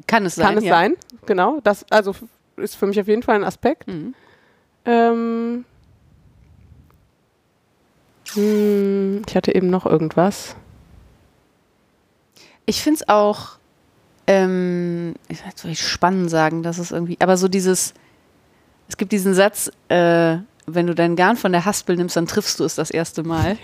Kann es sein. Kann es ja. sein, genau. Das also ist für mich auf jeden Fall ein Aspekt. Mhm. Ähm, hm, ich hatte eben noch irgendwas. Ich finde es auch, ähm, ich soll ich spannend sagen, dass es irgendwie, aber so dieses, es gibt diesen Satz, äh, wenn du deinen Garn von der Haspel nimmst, dann triffst du es das erste Mal.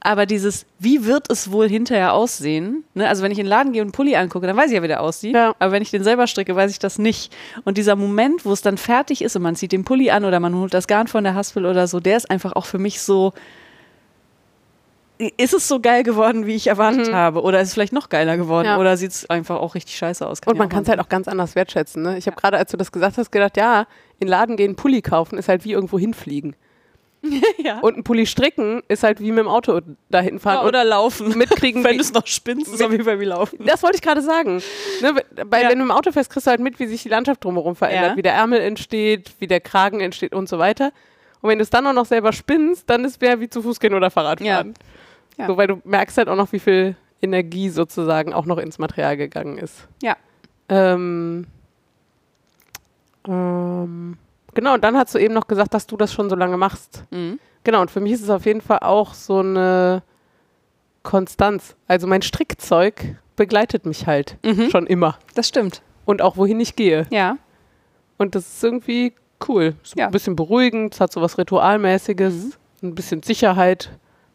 Aber dieses, wie wird es wohl hinterher aussehen? Ne? Also wenn ich in den Laden gehe und einen Pulli angucke, dann weiß ich ja, wie der aussieht. Ja. Aber wenn ich den selber stricke, weiß ich das nicht. Und dieser Moment, wo es dann fertig ist und man zieht den Pulli an oder man holt das Garn von der Haspel oder so, der ist einfach auch für mich so, ist es so geil geworden, wie ich erwartet habe? Oder ist es vielleicht noch geiler geworden? Mhm. Ja. Oder sieht es einfach auch richtig scheiße aus? Und man kann es halt auch ganz anders wertschätzen. Ne? Ich habe gerade, als du das gesagt hast, gedacht, ja, in den Laden gehen, Pulli kaufen, ist halt wie irgendwo hinfliegen. ja. Und ein Pulli stricken ist halt wie mit dem Auto dahin fahren. oder laufen. mitkriegen, Wenn wie, du es noch spinnst, ist auf jeden Fall wie laufen. Das wollte ich gerade sagen. Ne, bei, Ja. Wenn du im Auto fährst, kriegst du halt mit, wie sich die Landschaft drumherum verändert, Ja. wie der Ärmel entsteht, wie der Kragen entsteht und so weiter. Und wenn du es dann auch noch selber spinnst, dann ist es mehr wie zu Fuß gehen oder Fahrradfahren. Ja. So, weil du merkst halt auch noch, wie viel Energie sozusagen auch noch ins Material gegangen ist. Ja. Ähm, ähm, genau, und dann hast du eben noch gesagt, dass du das schon so lange machst. Mhm. Genau, und für mich ist es auf jeden Fall auch so eine Konstanz. Also mein Strickzeug begleitet mich halt Mhm. schon immer. Das stimmt. Und auch wohin ich gehe. Ja. Und das ist irgendwie cool. Ist Ja. Ein bisschen beruhigend, es hat so was Ritualmäßiges, ein bisschen Sicherheit.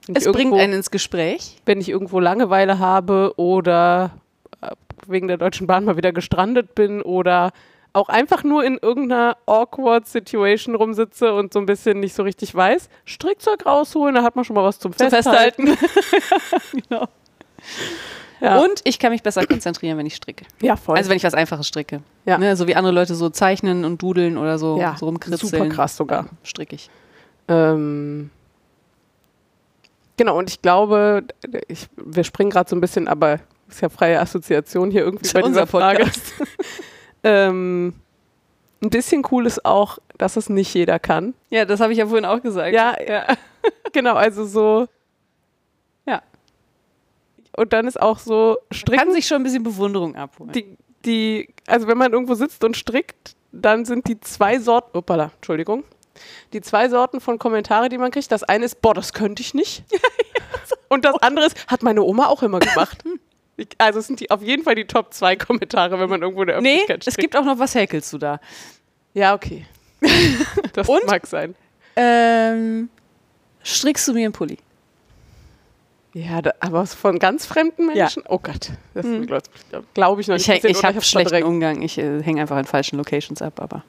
Wenn Es ich bringt irgendwo- einen ins Gespräch. wenn ich irgendwo Langeweile habe oder äh, wegen der Deutschen Bahn mal wieder gestrandet bin oder auch einfach nur in irgendeiner awkward Situation rumsitze und so ein bisschen nicht so richtig weiß, Strickzeug rausholen, da hat man schon mal was zum, Zum Festhalten. Festhalten. genau. Ja. Und ich kann mich besser konzentrieren, wenn ich stricke. ja, voll. Also wenn ich was Einfaches stricke. Ja. Ne, so wie andere Leute so zeichnen und dudeln oder so, Ja, so rumkritzeln. super krass sogar. Stricke ich. Ähm, genau, und ich glaube, ich, wir springen gerade so ein bisschen, aber ist ja freie Assoziation hier irgendwie bei dieser Frage. ähm, ein bisschen cool ist auch, dass es nicht jeder kann. Ja, das habe ich ja vorhin auch gesagt. Ja, ja. Genau, also so. Ja. Und dann ist auch so Kann stricken, sich schon ein bisschen Bewunderung abholen. die, die, also wenn man irgendwo sitzt und strickt, dann sind die zwei Sorten, uppala, Entschuldigung, die zwei Sorten von Kommentare, die man kriegt. Das eine ist, boah, das könnte ich nicht. und das andere ist, hat meine Oma auch immer gemacht. Also es sind die, auf jeden Fall die Top zwei Kommentare, wenn man irgendwo in der nee, Öffentlichkeit es gibt auch noch, was häkelst du da? ja, okay. Das Und? mag sein. Ähm, strickst du mir einen Pulli? Ja, da, aber von ganz fremden Ja. Menschen? Oh Gott, das Mhm. glaube glaub ich noch Ich, nicht. gesehen ich oder habe schlechten verdrängt. Umgang. Ich äh, hänge einfach in falschen Locations ab, aber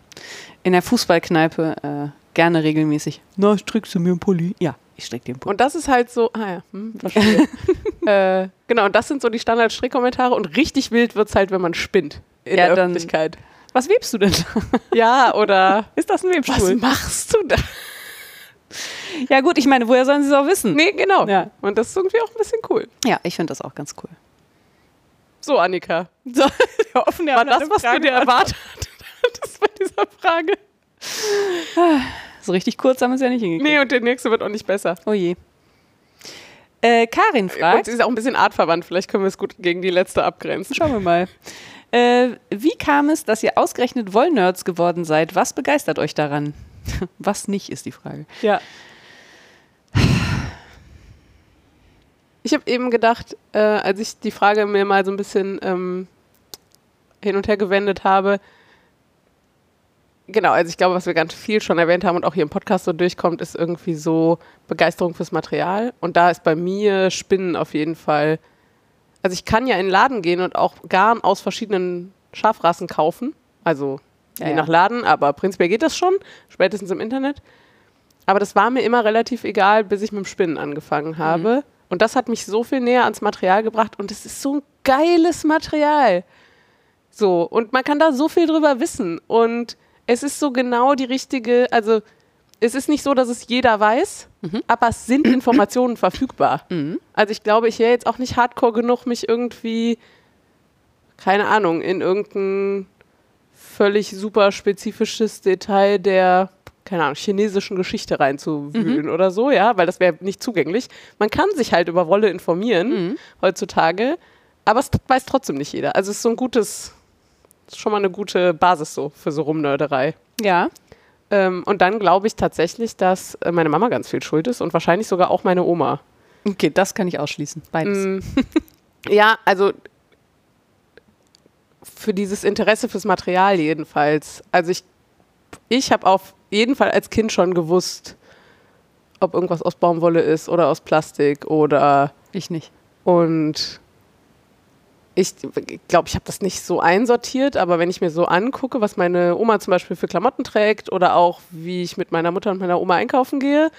in der Fußballkneipe äh, gerne regelmäßig. Na, strickst du mir einen Pulli? Ja, ich strick dir einen Pulli. Und das ist halt so, ah ja, hm, verstehe. äh, genau, und das sind so die Standard-Strickkommentare und richtig wild wird es halt, wenn man spinnt in Ja, der dann- Öffentlichkeit. Was webst du denn? Ja, oder Ist das ein was Webstuhl? machst du da? Ja gut, ich meine, woher sollen sie es auch wissen? Nee, genau. Ja. Und das ist irgendwie auch ein bisschen cool. Ja, ich finde das auch ganz cool. So, Annika, So, wir hoffen, war das, was du dir erwartet hattest bei dieser Frage? So richtig kurz haben wir es ja nicht hingekriegt. Nee, und der nächste wird auch nicht besser. Oh je. Äh, Karin Und fragt, sie ist auch ein bisschen artverwandt. Vielleicht können wir es gut gegen die letzte abgrenzen. schauen wir mal. Äh, wie kam es, dass ihr ausgerechnet Wollnerds geworden seid? Was begeistert euch daran? Was nicht, ist die Frage. Ja. Ich habe eben gedacht, äh, als ich die Frage mir mal so ein bisschen ähm, hin und her gewendet habe, genau, also ich glaube, was wir ganz viel schon erwähnt haben und auch hier im Podcast so durchkommt, ist irgendwie so Begeisterung fürs Material. Und da ist bei mir Spinnen auf jeden Fall. Also ich kann ja in den Laden gehen und auch Garn aus verschiedenen Schafrassen kaufen. Also Ja, je nach Laden, aber prinzipiell geht das schon, spätestens im Internet. Aber das war mir immer relativ egal, bis ich mit dem Spinnen angefangen habe. Und das hat mich so viel näher ans Material gebracht und es ist so ein geiles Material. So, und man kann da so viel drüber wissen. Und es ist so genau die richtige, also es ist nicht so, dass es jeder weiß, aber es sind Informationen verfügbar. Also ich glaube, ich wäre jetzt auch nicht hardcore genug, mich irgendwie, keine Ahnung, in irgendein völlig super spezifisches Detail der, keine Ahnung, chinesischen Geschichte reinzuwühlen oder so, ja, weil das wäre nicht zugänglich. Man kann sich halt über Wolle informieren heutzutage, aber es weiß trotzdem nicht jeder. Also es ist so ein gutes, ist schon mal eine gute Basis so für so Rumnörderei. Ja. Ähm, und dann glaube ich tatsächlich, dass äh, meine Mama ganz viel schuld ist und wahrscheinlich sogar auch meine Oma. Okay, das kann ich ausschließen. Beides. Mm, ja, also für dieses Interesse fürs Material jedenfalls. Also ich, ich habe auf jeden Fall als Kind schon gewusst, ob irgendwas aus Baumwolle ist oder aus Plastik oder Ich nicht. und ich glaube, ich habe das nicht so einsortiert, aber wenn ich mir so angucke, was meine Oma zum Beispiel für Klamotten trägt oder auch wie ich mit meiner Mutter und meiner Oma einkaufen gehe,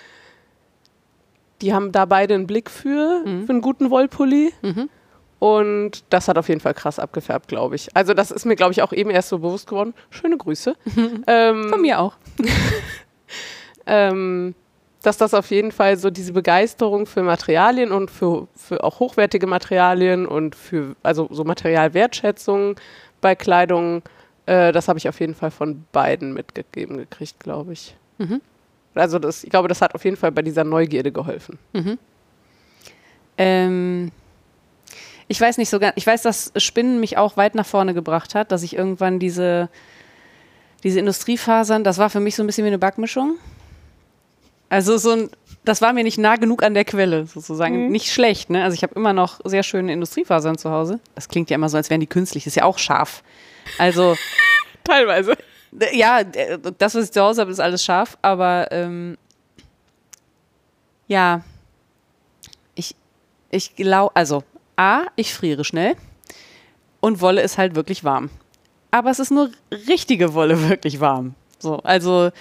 die haben da beide einen Blick für, für einen guten Wollpulli. Und das hat auf jeden Fall krass abgefärbt, glaube ich. Also das ist mir, glaube ich, auch eben erst so bewusst geworden. Schöne Grüße. ähm, Von mir auch. ähm, dass das auf jeden Fall so diese Begeisterung für Materialien und für, für auch hochwertige Materialien und für also so Materialwertschätzung bei Kleidung, äh, das habe ich auf jeden Fall von beiden mitgegeben gekriegt, glaube ich. Also das, ich glaube, das hat auf jeden Fall bei dieser Neugierde geholfen. Ähm, ich weiß nicht so ganz, ich weiß, dass Spinnen mich auch weit nach vorne gebracht hat, dass ich irgendwann diese, diese Industriefasern, das war für mich so ein bisschen wie eine Backmischung. Also so ein, das war mir nicht nah genug an der Quelle, sozusagen. Nicht schlecht, ne? Also ich habe immer noch sehr schöne Industriefasern zu Hause. Das klingt ja immer so, als wären die künstlich, das ist ja auch scharf. Also Teilweise. ja, das, was ich zu Hause habe, ist alles scharf, aber ähm, ja, ich, ich glaube, also A, ich friere schnell und Wolle ist halt wirklich warm. Aber es ist nur richtige Wolle wirklich warm. So, also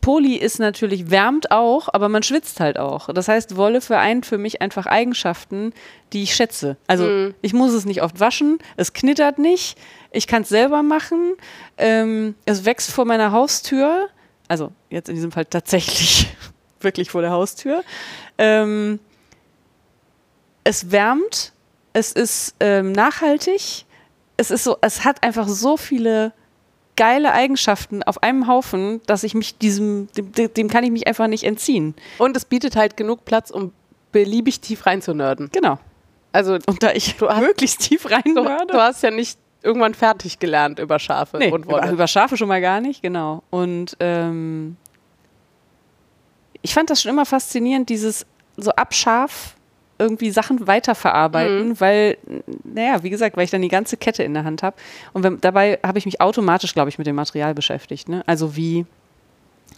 Poli ist natürlich, wärmt auch, aber man schwitzt halt auch. Das heißt, Wolle vereint für mich einfach Eigenschaften, die ich schätze. Also ich muss es nicht oft waschen, es knittert nicht, ich kann es selber machen, ähm, es wächst vor meiner Haustür, also jetzt in diesem Fall tatsächlich wirklich vor der Haustür. Ähm, es wärmt, es ist ähm, nachhaltig, es ist so, es hat einfach so viele geile Eigenschaften auf einem Haufen, dass ich mich diesem, dem, dem kann ich mich einfach nicht entziehen. Und es bietet halt genug Platz, um beliebig tief reinzunörden. Genau. Also Und da ich Du hast- möglichst tief rein du, du hast ja nicht irgendwann fertig gelernt über Schafe Nee, und über, Wolle. über Schafe schon mal gar nicht, genau. Und ähm, ich fand das schon immer faszinierend, dieses so abscharf irgendwie Sachen weiterverarbeiten, weil, n- naja, wie gesagt, weil ich dann die ganze Kette in der Hand habe. Und wenn, dabei habe ich mich automatisch, glaube ich, mit dem Material beschäftigt. Ne? Also wie,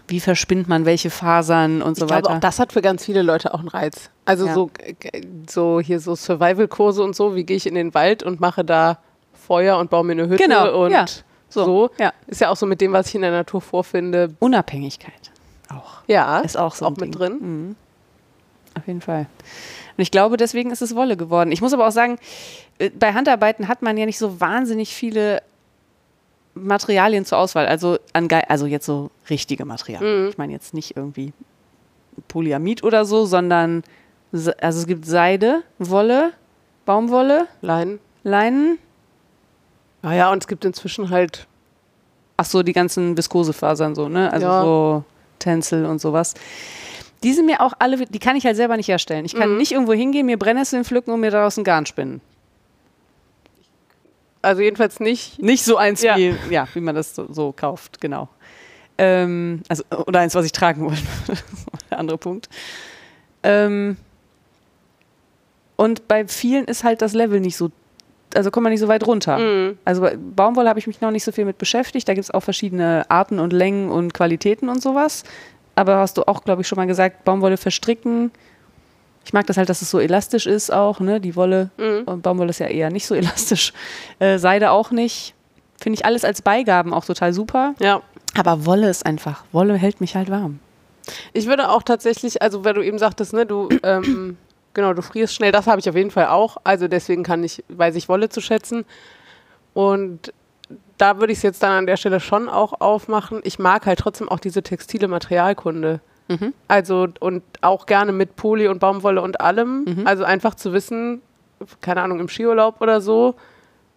wie verspinnt man welche Fasern und so ich glaube, weiter. auch das hat für ganz viele Leute auch einen Reiz. Also Ja. so, so hier so Survival-Kurse und so, wie gehe ich in den Wald und mache da Feuer und baue mir eine Hütte Genau, und ja. so. So, ja. Ist ja auch so mit dem, was ich in der Natur vorfinde. Unabhängigkeit auch. Ja, Ist auch so auch mit drin. Mhm. Auf jeden Fall. Und ich glaube, deswegen ist es Wolle geworden. Ich muss aber auch sagen, äh, bei Handarbeiten hat man ja nicht so wahnsinnig viele Materialien zur Auswahl. Also, also jetzt so richtige Materialien. Ich meine jetzt nicht irgendwie Polyamid oder so, sondern also es gibt Seide, Wolle, Baumwolle, Leinen. Leinen. Naja, und es gibt inzwischen halt, Ach so, die ganzen Viskosefasern so, ne? Also Ja. so Tencel und sowas. Die sind mir auch alle, die kann ich halt selber nicht herstellen. Ich kann nicht irgendwo hingehen, mir Brennnesseln pflücken und mir daraus ein Garn spinnen. also jedenfalls nicht. Nicht so eins, Ja. wie, ja, wie man das so, so kauft, genau. Ähm, also, oder eins, was ich tragen wollte. Der andere Punkt. Ähm, Und bei vielen ist halt das Level nicht so, also kommt man nicht so weit runter. Mhm. Also bei Baumwolle habe ich mich noch nicht so viel mit beschäftigt. Da gibt es auch verschiedene Arten und Längen und Qualitäten und sowas. Aber hast du auch, glaube ich, schon mal gesagt, Baumwolle verstricken. Ich mag das halt, dass es so elastisch ist auch, ne? Die Wolle. Mhm. Und Baumwolle ist ja eher nicht so elastisch. Äh, Seide auch nicht. Finde ich alles als Beigaben auch total super. Ja. Aber Wolle ist einfach, Wolle hält mich halt warm. Ich würde auch tatsächlich, also weil du eben sagtest, ne, du, ähm, genau, du frierst schnell, das habe ich auf jeden Fall auch. Also deswegen kann ich, weiß ich Wolle zu schätzen. Und da würde ich es jetzt dann an der Stelle schon auch aufmachen. Ich mag halt trotzdem auch diese textile Materialkunde. Mhm. Also und auch gerne mit Poly und Baumwolle und allem. Mhm. Also einfach zu wissen, keine Ahnung, im Skiurlaub oder so,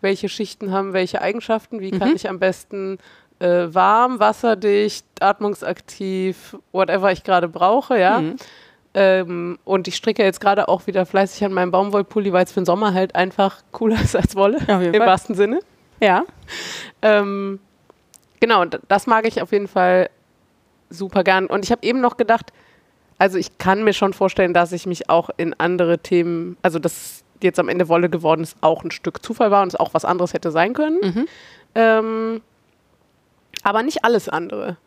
welche Schichten haben welche Eigenschaften, wie kann Mhm. ich am besten äh, warm, wasserdicht, atmungsaktiv, whatever ich gerade brauche, ja. Mhm. Ähm, und ich stricke jetzt gerade auch wieder fleißig an meinem Baumwollpulli, weil es für den Sommer halt einfach cooler ist als Wolle, jeden im wahrsten Sinne. Ja. Ähm, genau, und das mag ich auf jeden Fall super gern. Und ich habe eben noch gedacht, also ich kann mir schon vorstellen, dass ich mich auch in andere Themen, also dass jetzt am Ende Wolle geworden ist, auch ein Stück Zufall war und es auch was anderes hätte sein können. Mhm. Ähm, aber nicht alles andere.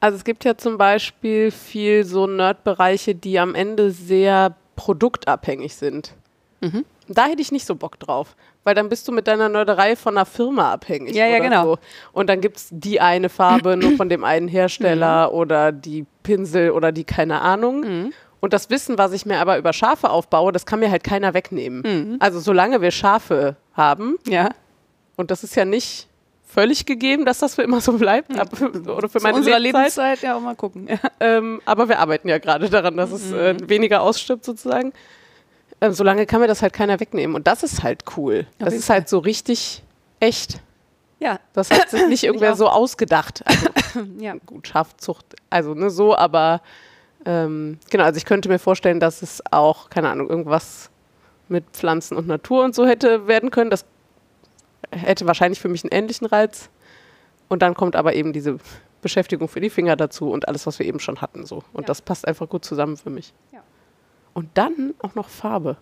Also es gibt ja zum Beispiel viel so Nerd-Bereiche, die am Ende sehr produktabhängig sind. Mhm. Da hätte ich nicht so Bock drauf, weil dann bist du mit deiner Nerderei von einer Firma abhängig. Ja, ja, genau. So. Und dann gibt es die eine Farbe nur von dem einen Hersteller oder die Pinsel oder die keine Ahnung. Mhm. Und das Wissen, was ich mir aber über Schafe aufbaue, das kann mir halt keiner wegnehmen. Mhm. Also solange wir Schafe haben, Ja. und das ist ja nicht völlig gegeben, dass das für immer so bleibt, aber für, oder für meine Lebenszeit. Lebenszeit, ja, auch mal gucken. Ja. Ähm, aber wir arbeiten ja gerade daran, dass es äh, Mhm. weniger ausstirbt sozusagen. Ähm, solange kann mir das halt keiner wegnehmen. Und das ist halt cool. Auf das ist halt so richtig echt. Ja, Das hat sich nicht irgendwer so ausgedacht. Also ja. gut, Schafzucht, also ne, so, aber ähm, genau, also ich könnte mir vorstellen, dass es auch, keine Ahnung, irgendwas mit Pflanzen und Natur und so hätte werden können. Das hätte wahrscheinlich für mich einen ähnlichen Reiz. Und dann kommt aber eben diese Beschäftigung für die Finger dazu und alles, was wir eben schon hatten. So. Und Ja. das passt einfach gut zusammen für mich. Ja. Und dann auch noch Farbe.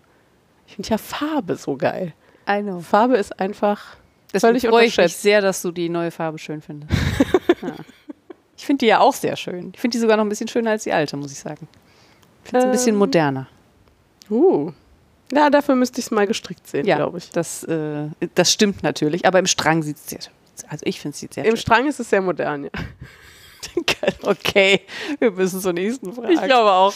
Ich finde ja Farbe so geil. I know. Farbe ist einfach Deswegen völlig freue ich mich sehr, dass du die neue Farbe schön findest. ja. Ich finde die ja auch sehr schön. Ich finde die sogar noch ein bisschen schöner als die alte, muss ich sagen. Ich finde es ein bisschen Ähm, moderner. Uh. Ja, dafür müsste ich es mal gestrickt sehen, Ja, glaube ich. Das, äh, das stimmt natürlich, aber im Strang sieht es sehr. Also ich finde es sieht sehr Im schön Strang ist es sehr modern, ja. Okay, wir müssen zur nächsten Frage. Ich glaube auch.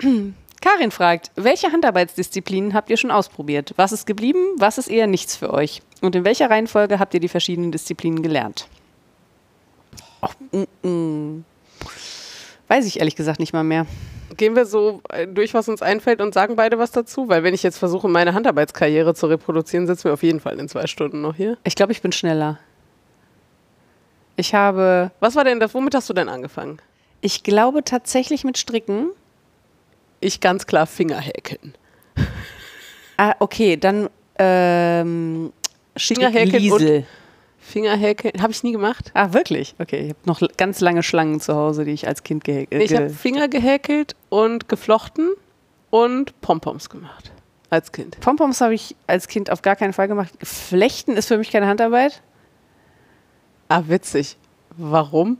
Karin fragt, welche Handarbeitsdisziplinen habt ihr schon ausprobiert? Was ist geblieben? Was ist eher nichts für euch? Und in welcher Reihenfolge habt ihr die verschiedenen Disziplinen gelernt? Oh, mm, mm. Weiß ich ehrlich gesagt nicht mal mehr. Gehen wir so äh, durch, was uns einfällt und sagen beide was dazu? Weil wenn ich jetzt versuche, meine Handarbeitskarriere zu reproduzieren, sitzen wir auf jeden Fall in zwei Stunden noch hier. Ich glaube, ich bin schneller. Ich habe, Was war denn das? Womit hast du denn angefangen? ich glaube tatsächlich mit Stricken. Ich ganz klar Fingerhäkeln. Ah, okay, dann ähm, Fingerhäkeln Strickliesel. Fingerhäkeln habe ich nie gemacht. Ah, wirklich? Okay, ich habe noch ganz lange Schlangen zu Hause, die ich als Kind gehäkelt Ich habe Finger gehäkelt und geflochten und Pompoms gemacht. Als Kind. Pompoms habe ich als Kind auf gar keinen Fall gemacht. Flechten ist für mich keine Handarbeit. Ah, witzig. Warum?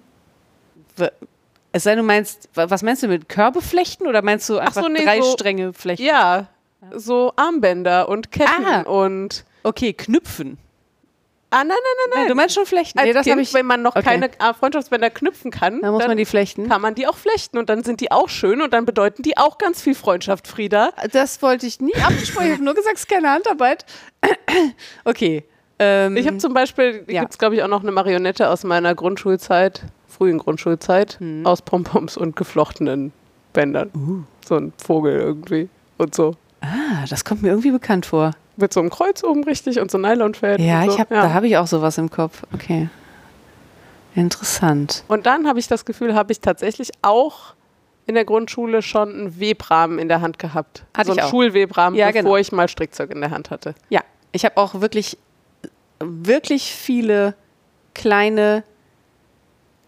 Es sei denn, du meinst, wa- was meinst du mit Körbe flechten oder meinst du einfach so, nee, drei so- Stränge flechten? Ja, so Armbänder und Ketten Ah. und. Okay, knüpfen. Ah, nein, nein, nein, nein. du meinst schon flechten. Als nee, das kind, ich. wenn man noch okay. keine ah, Freundschaftsbänder knüpfen kann, Dann muss dann man die flechten. kann man die auch flechten und dann sind die auch schön und dann bedeuten die auch ganz viel Freundschaft, Frieda. Das wollte ich nie abgesprochen. Ich habe nur gesagt, es ist keine Handarbeit. okay. Ähm, Ich habe zum Beispiel, Ja. gibt es glaube ich auch noch eine Marionette aus meiner Grundschulzeit, frühen Grundschulzeit, Hm. aus Pompoms und geflochtenen Bändern. Uh. So ein Vogel irgendwie und so. ah, das kommt mir irgendwie bekannt vor. Mit so einem Kreuz oben richtig und so Nylonfäden. Ja, so. ich hab, da habe ich auch sowas im Kopf. Okay. Interessant. Und dann habe ich das Gefühl, habe ich tatsächlich auch in der Grundschule schon einen Webrahmen in der Hand gehabt. Hatte so einen ich auch. Schulwebrahmen, Ja, bevor genau. ich mal Strickzeug in der Hand hatte. Ja, ich habe auch wirklich, wirklich viele kleine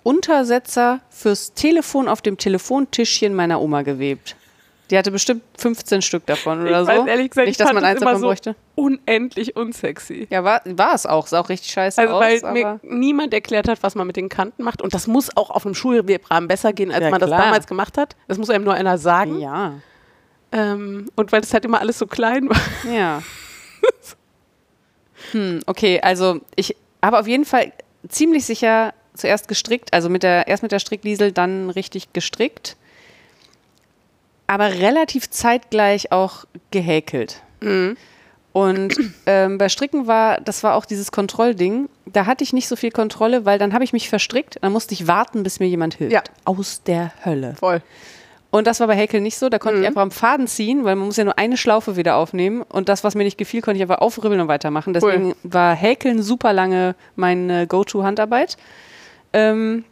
Untersetzer fürs Telefon auf dem Telefontischchen meiner Oma gewebt. Die hatte bestimmt 15 Stück davon oder ich so. weiß ehrlich gesagt, Nicht, ich dass man das eins davon so bräuchte. unendlich unsexy. Ja, war, war es auch. Sah auch richtig scheiße Also aus. weil mir niemand erklärt hat, was man mit den Kanten macht. Und das muss auch auf einem Schulwebrahmen besser gehen, als Ja, man das klar. damals gemacht hat. Das muss einem nur einer sagen. ja, Ähm, und weil das halt immer alles so klein war. ja. hm, okay, also ich habe auf jeden Fall ziemlich sicher zuerst gestrickt, also mit der, erst mit der Strickliesel, dann richtig gestrickt. Aber relativ zeitgleich auch gehäkelt. Und ähm, bei Stricken war, das war auch dieses Kontrollding. Da hatte ich nicht so viel Kontrolle, weil dann habe ich mich verstrickt, dann musste ich warten, bis mir jemand hilft. Ja. Aus der Hölle. Voll. Und das war bei Häkeln nicht so. Da konnte ich einfach am Faden ziehen, weil man muss ja nur eine Schlaufe wieder aufnehmen. Und das, was mir nicht gefiel, konnte ich einfach aufribbeln und weitermachen. Deswegen war Häkeln super lange meine Go-To-Handarbeit. Ähm,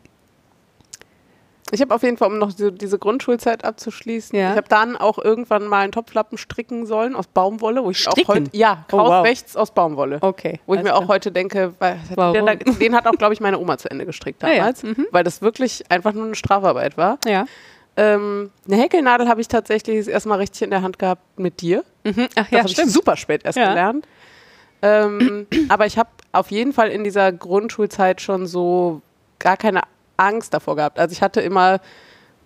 Ich habe auf jeden Fall, um noch diese, diese Grundschulzeit abzuschließen, Ja. ich habe dann auch irgendwann mal einen Topflappen stricken sollen aus Baumwolle. Wo ich auch Stricken? heute, ja, Oh, raus wow. rechts aus Baumwolle. okay. Wo ich alles mir auch heute denke, weil, Warum? den, hat auch, glaube ich, meine Oma zu Ende gestrickt Ah ja, damals, weil das wirklich einfach nur eine Strafarbeit war. Ja. Ähm, eine Häkelnadel habe ich tatsächlich das erste Mal richtig in der Hand gehabt mit dir. Mhm. Ach Das ja, habe ich super spät erst Ja. gelernt. Ähm, aber ich habe auf jeden Fall in dieser Grundschulzeit schon so gar keine Angst davor gehabt. Also ich hatte immer,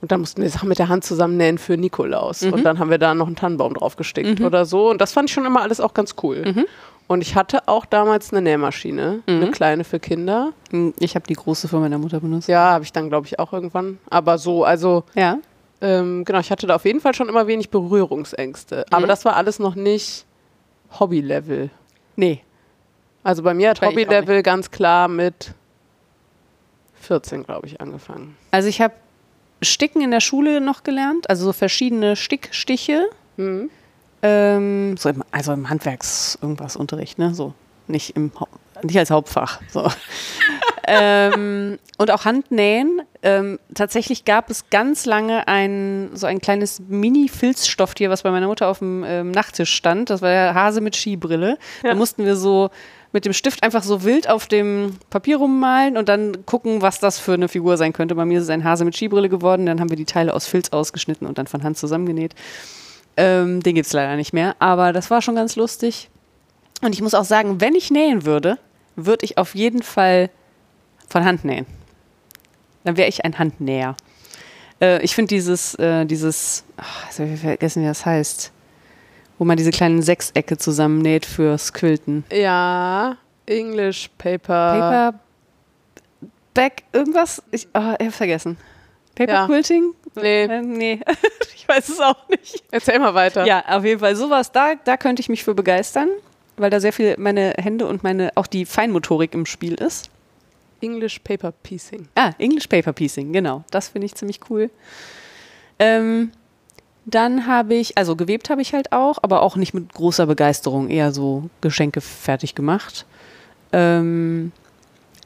und dann mussten wir Sachen mit der Hand zusammennähen für Nikolaus. Mhm. Und dann haben wir da noch einen Tannenbaum drauf gestickt oder so. Und das fand ich schon immer alles auch ganz cool. Mhm. Und ich hatte auch damals eine Nähmaschine, eine kleine für Kinder. Hm, Ich habe die große von meiner Mutter benutzt. Ja, habe ich dann, glaube ich, auch irgendwann. Aber so, also Ja. ähm, genau, ich hatte da auf jeden Fall schon immer wenig Berührungsängste. Mhm. Aber das war alles noch nicht Hobby-Level. Nee. Also bei mir hat Hobby-Level ganz klar mit 14, glaube ich, angefangen. Also ich habe Sticken in der Schule noch gelernt, also so verschiedene Stickstiche. Mhm. Ähm, so im, also im Handwerks irgendwas Unterricht, ne? So nicht im nicht als Hauptfach. So. ähm, und auch Handnähen. Ähm, tatsächlich gab es ganz lange ein so ein kleines Mini-Filzstofftier, was bei meiner Mutter auf dem ähm, Nachttisch stand. Das war der Hase mit Skibrille. Da mussten wir so mit dem Stift einfach so wild auf dem Papier rummalen und dann gucken, was das für eine Figur sein könnte. Bei mir ist es ein Hase mit Skibrille geworden. Dann haben wir die Teile aus Filz ausgeschnitten und dann von Hand zusammengenäht. Ähm, den gibt es leider nicht mehr, aber das war schon ganz lustig. Und ich muss auch sagen, wenn ich nähen würde, würde ich auf jeden Fall von Hand nähen. Dann wäre ich ein Handnäher. Äh, ich finde dieses, äh, dieses, ach, jetzt habe ich vergessen, wie das heißt, wo man diese kleinen Sechsecke zusammennäht fürs Quilten. Ja, English Paper. Paper, Back, irgendwas? Ich, oh, ich habe vergessen. Paper Ja. Quilting? Nee, Äh, nee, ich weiß es auch nicht. erzähl mal weiter. Ja, auf jeden Fall sowas, da, da könnte ich mich für begeistern, weil da sehr viel meine Hände und meine, auch die Feinmotorik im Spiel ist. English Paper Piecing. Ah, English Paper Piecing, genau. Das finde ich ziemlich cool. Ähm, dann habe ich, also gewebt habe ich halt auch, aber auch nicht mit großer Begeisterung, eher so Geschenke fertig gemacht. Ähm,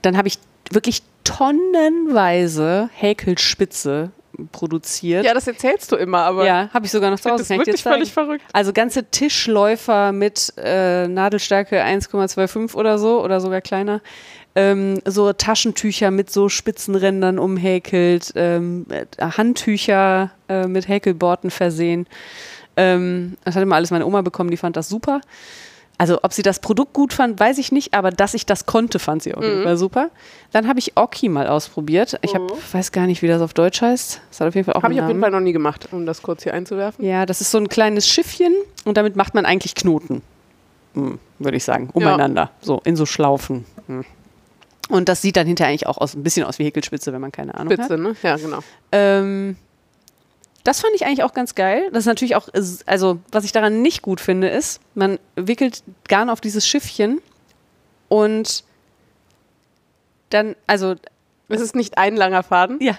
dann habe ich wirklich tonnenweise Häkelspitze produziert. Ja, das erzählst du immer, aber Ja, habe ich sogar noch zu Hause. das ist wirklich völlig verrückt. Also ganze Tischläufer mit äh, Nadelstärke 1,25 oder so oder sogar kleiner. Ähm, so Taschentücher mit so Spitzenrändern umhäkelt, ähm, äh, Handtücher äh, mit Häkelborten versehen. Ähm, das hat immer alles meine Oma bekommen, die fand das super. Also ob sie das Produkt gut fand, weiß ich nicht, aber dass ich das konnte, fand sie auf Mhm. jeden Fall super. Dann habe ich Oki mal ausprobiert. Ich hab, weiß gar nicht, wie das auf Deutsch heißt. Das hat auf jeden Fall auch Habe ich auf jeden. Fall noch nie gemacht, um das kurz hier einzuwerfen. Ja, das ist so ein kleines Schiffchen und damit macht man eigentlich Knoten, hm, würde ich sagen, umeinander, so in so Schlaufen. Hm. Und das sieht dann hinterher eigentlich auch aus, ein bisschen aus wie Häkelspitze, wenn man keine Ahnung Spitze, ne? Ja, genau. hat. Ähm, das fand ich eigentlich auch ganz geil. Das ist natürlich auch, also was ich daran nicht gut finde, ist, man wickelt Garn auf dieses Schiffchen und dann, also Es ist nicht ein langer Faden. ja.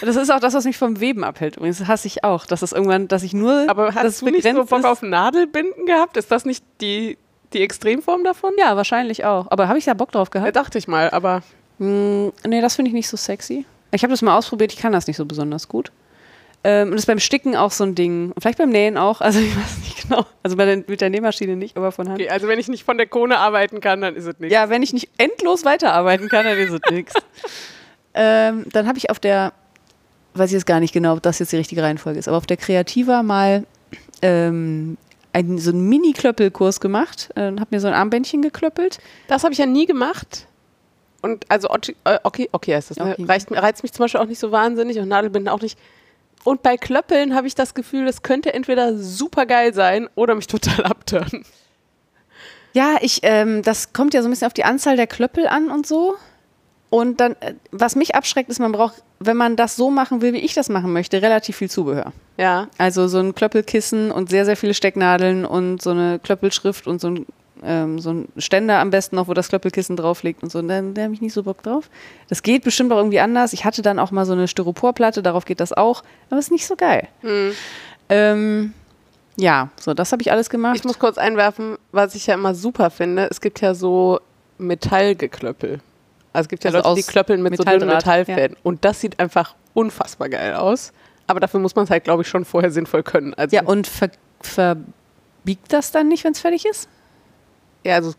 Das ist auch das, was mich vom Weben abhält. Übrigens, das hasse ich auch, dass das irgendwann, dass ich nur Aber hast das du nicht so Bock auf Nadelbinden gehabt? Ist das nicht die, die Extremform davon? Ja, wahrscheinlich auch. Aber habe ich da Bock drauf Ja, gehabt? dachte ich mal, aber Hm, nee, das finde ich nicht so sexy. Ich habe das mal ausprobiert, ich kann das nicht so besonders gut. Ähm, und das ist beim Sticken auch so ein Ding. Und Vielleicht beim Nähen auch, also ich weiß nicht genau. Also der, mit der Nähmaschine nicht, aber von Hand. okay, also wenn ich nicht von der Krone arbeiten kann, dann ist es nicht. Ja, wenn ich nicht endlos weiterarbeiten kann, dann ist es nichts. Ähm, dann habe ich auf der weiß ich jetzt gar nicht genau, ob das jetzt die richtige Reihenfolge ist, aber auf der Kreativa mal ähm, einen, so einen Mini-Klöppelkurs gemacht äh, und habe mir so ein Armbändchen geklöppelt. Das habe ich ja nie gemacht. Und also Ochi- äh, okay, okay heißt das. Ne? Okay. Reicht, reizt mich zum Beispiel auch nicht so wahnsinnig und Nadelbinden auch nicht. Und bei Klöppeln habe ich das Gefühl, es könnte entweder super geil sein oder mich total abtören. Ja, ich, ähm, das kommt ja so ein bisschen auf die Anzahl der Klöppel an und so. Und dann, äh, was mich abschreckt, ist, man braucht, wenn man das so machen will, wie ich das machen möchte, relativ viel Zubehör. Ja. Also so ein Klöppelkissen und sehr, sehr viele Stecknadeln und so eine Klöppelschrift und so ein, ähm, so ein Ständer am besten noch, wo das Klöppelkissen drauf liegt und so. Und dann, da habe ich nicht so Bock drauf. Das geht bestimmt auch irgendwie anders. Ich hatte dann auch mal so eine Styroporplatte, darauf geht das auch. Aber ist nicht so geil. Ähm, ja, so, das habe ich alles gemacht. Ich muss kurz einwerfen, was ich ja immer super finde. Es gibt ja so Metallgeklöppel. Also es gibt ja Also Leute, die klöppeln mit so dünnen Metalldraht, Metallfäden. Und das sieht einfach unfassbar geil aus. Aber dafür muss man es halt, glaube ich, schon vorher sinnvoll können. Also, ja, und ver verbiegt das dann nicht, wenn es fertig ist? Ja, also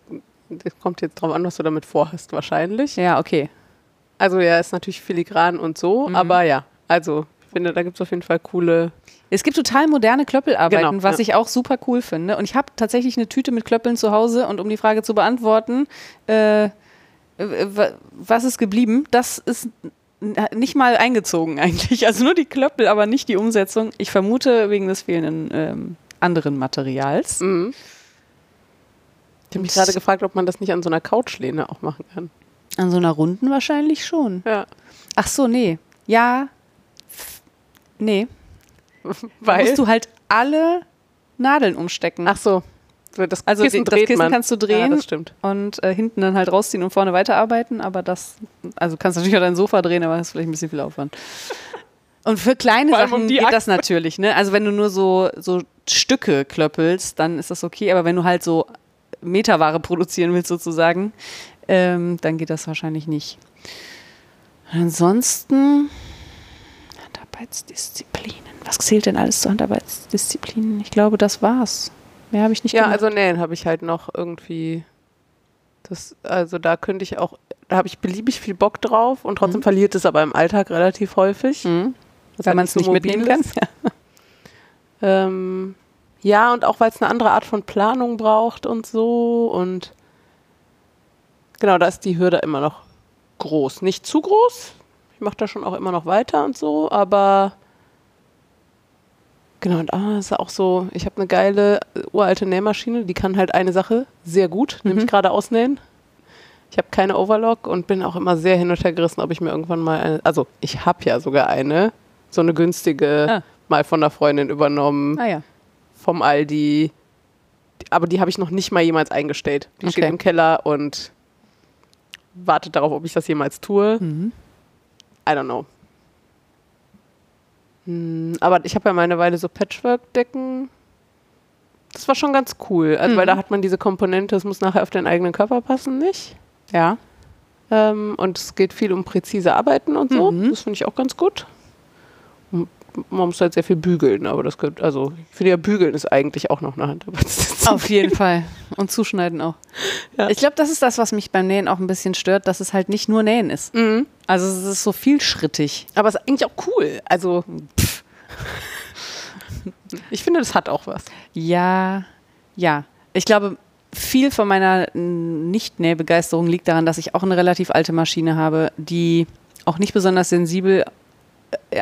es kommt jetzt drauf an, was du damit vorhast, wahrscheinlich. Ja, okay. Also ja, ist natürlich filigran und so, Mhm. aber ja, also ich finde, da gibt es auf jeden Fall coole. Es gibt total moderne Klöppelarbeiten, Genau, was ja. ich auch super cool finde. Und ich habe tatsächlich eine Tüte mit Klöppeln zu Hause und um die Frage zu beantworten, äh, was ist geblieben? Das ist nicht mal eingezogen eigentlich. Also nur die Klöppel, aber nicht die Umsetzung. Ich vermute wegen des fehlenden ähm, anderen Materials. Mhm. Ich habe mich gerade gefragt, ob man das nicht an so einer Couchlehne auch machen kann. An so einer runden wahrscheinlich schon. Ja. Ach so, nee. Ja. Nee. Da Weil. musst du halt alle Nadeln umstecken. Ach so. Das Also Kissen das Kissen man. kannst du drehen. Ja, das stimmt. und äh, hinten dann halt rausziehen und vorne weiterarbeiten, aber das, also kannst natürlich auch dein Sofa drehen, aber das ist vielleicht ein bisschen viel Aufwand. Und für kleine Sachen um geht Achse. das natürlich, ne? Also wenn du nur so, so Stücke klöppelst, dann ist das okay, aber wenn du halt so Meterware produzieren willst sozusagen, ähm, dann geht das wahrscheinlich nicht. Ansonsten Handarbeitsdisziplinen. Was zählt denn alles zu Handarbeitsdisziplinen? Ich glaube, das war's. Mehr habe ich nicht Ja, gemacht. also nähen habe ich halt noch irgendwie. Das, also da könnte ich auch, da habe ich beliebig viel Bock drauf und trotzdem verliert es aber im Alltag relativ häufig. Mhm. Weil man es nicht mitnehmen kann. ist. Ähm, ja, und auch weil es eine andere Art von Planung braucht und so. Und genau, da ist die Hürde immer noch groß. Nicht zu groß. Ich mache da schon auch immer noch weiter und so, aber genau, und ah, ist auch so, ich habe eine geile äh, uralte Nähmaschine, die kann halt eine Sache sehr gut, nämlich Mhm. gerade ausnähen. Ich habe keine Overlock und bin auch immer sehr hin und her gerissen, ob ich mir irgendwann mal eine, also ich habe ja sogar eine, so eine günstige, Ah. mal von der Freundin übernommen, Ah ja. Vom Aldi. Aber die habe ich noch nicht mal jemals eingestellt. Die steht Okay. im Keller und wartet darauf, ob ich das jemals tue. Mhm. I don't know. Hm, aber ich habe ja mal eine Weile so Patchwork-Decken. Das war schon ganz cool. Also, weil Mhm. da hat man diese Komponente, es muss nachher auf den eigenen Körper passen, nicht? Ja. Ähm, und es geht viel um präzise Arbeiten und so. Mhm. Das finde ich auch ganz gut. Man muss halt sehr viel bügeln, aber das gehört, also ich finde ja, bügeln ist eigentlich auch noch eine Handarbeitsdisziplin. Auf jeden Fall. Und zuschneiden auch. Ja. Ich glaube, das ist das, was mich beim Nähen auch ein bisschen stört, dass es halt nicht nur Nähen ist. Mhm. Also es ist so vielschrittig. Aber es ist eigentlich auch cool. Also, pff. ich finde, das hat auch was. Ja, ja. Ich glaube, viel von meiner Nicht-Nähbegeisterung liegt daran, dass ich auch eine relativ alte Maschine habe, die auch nicht besonders sensibel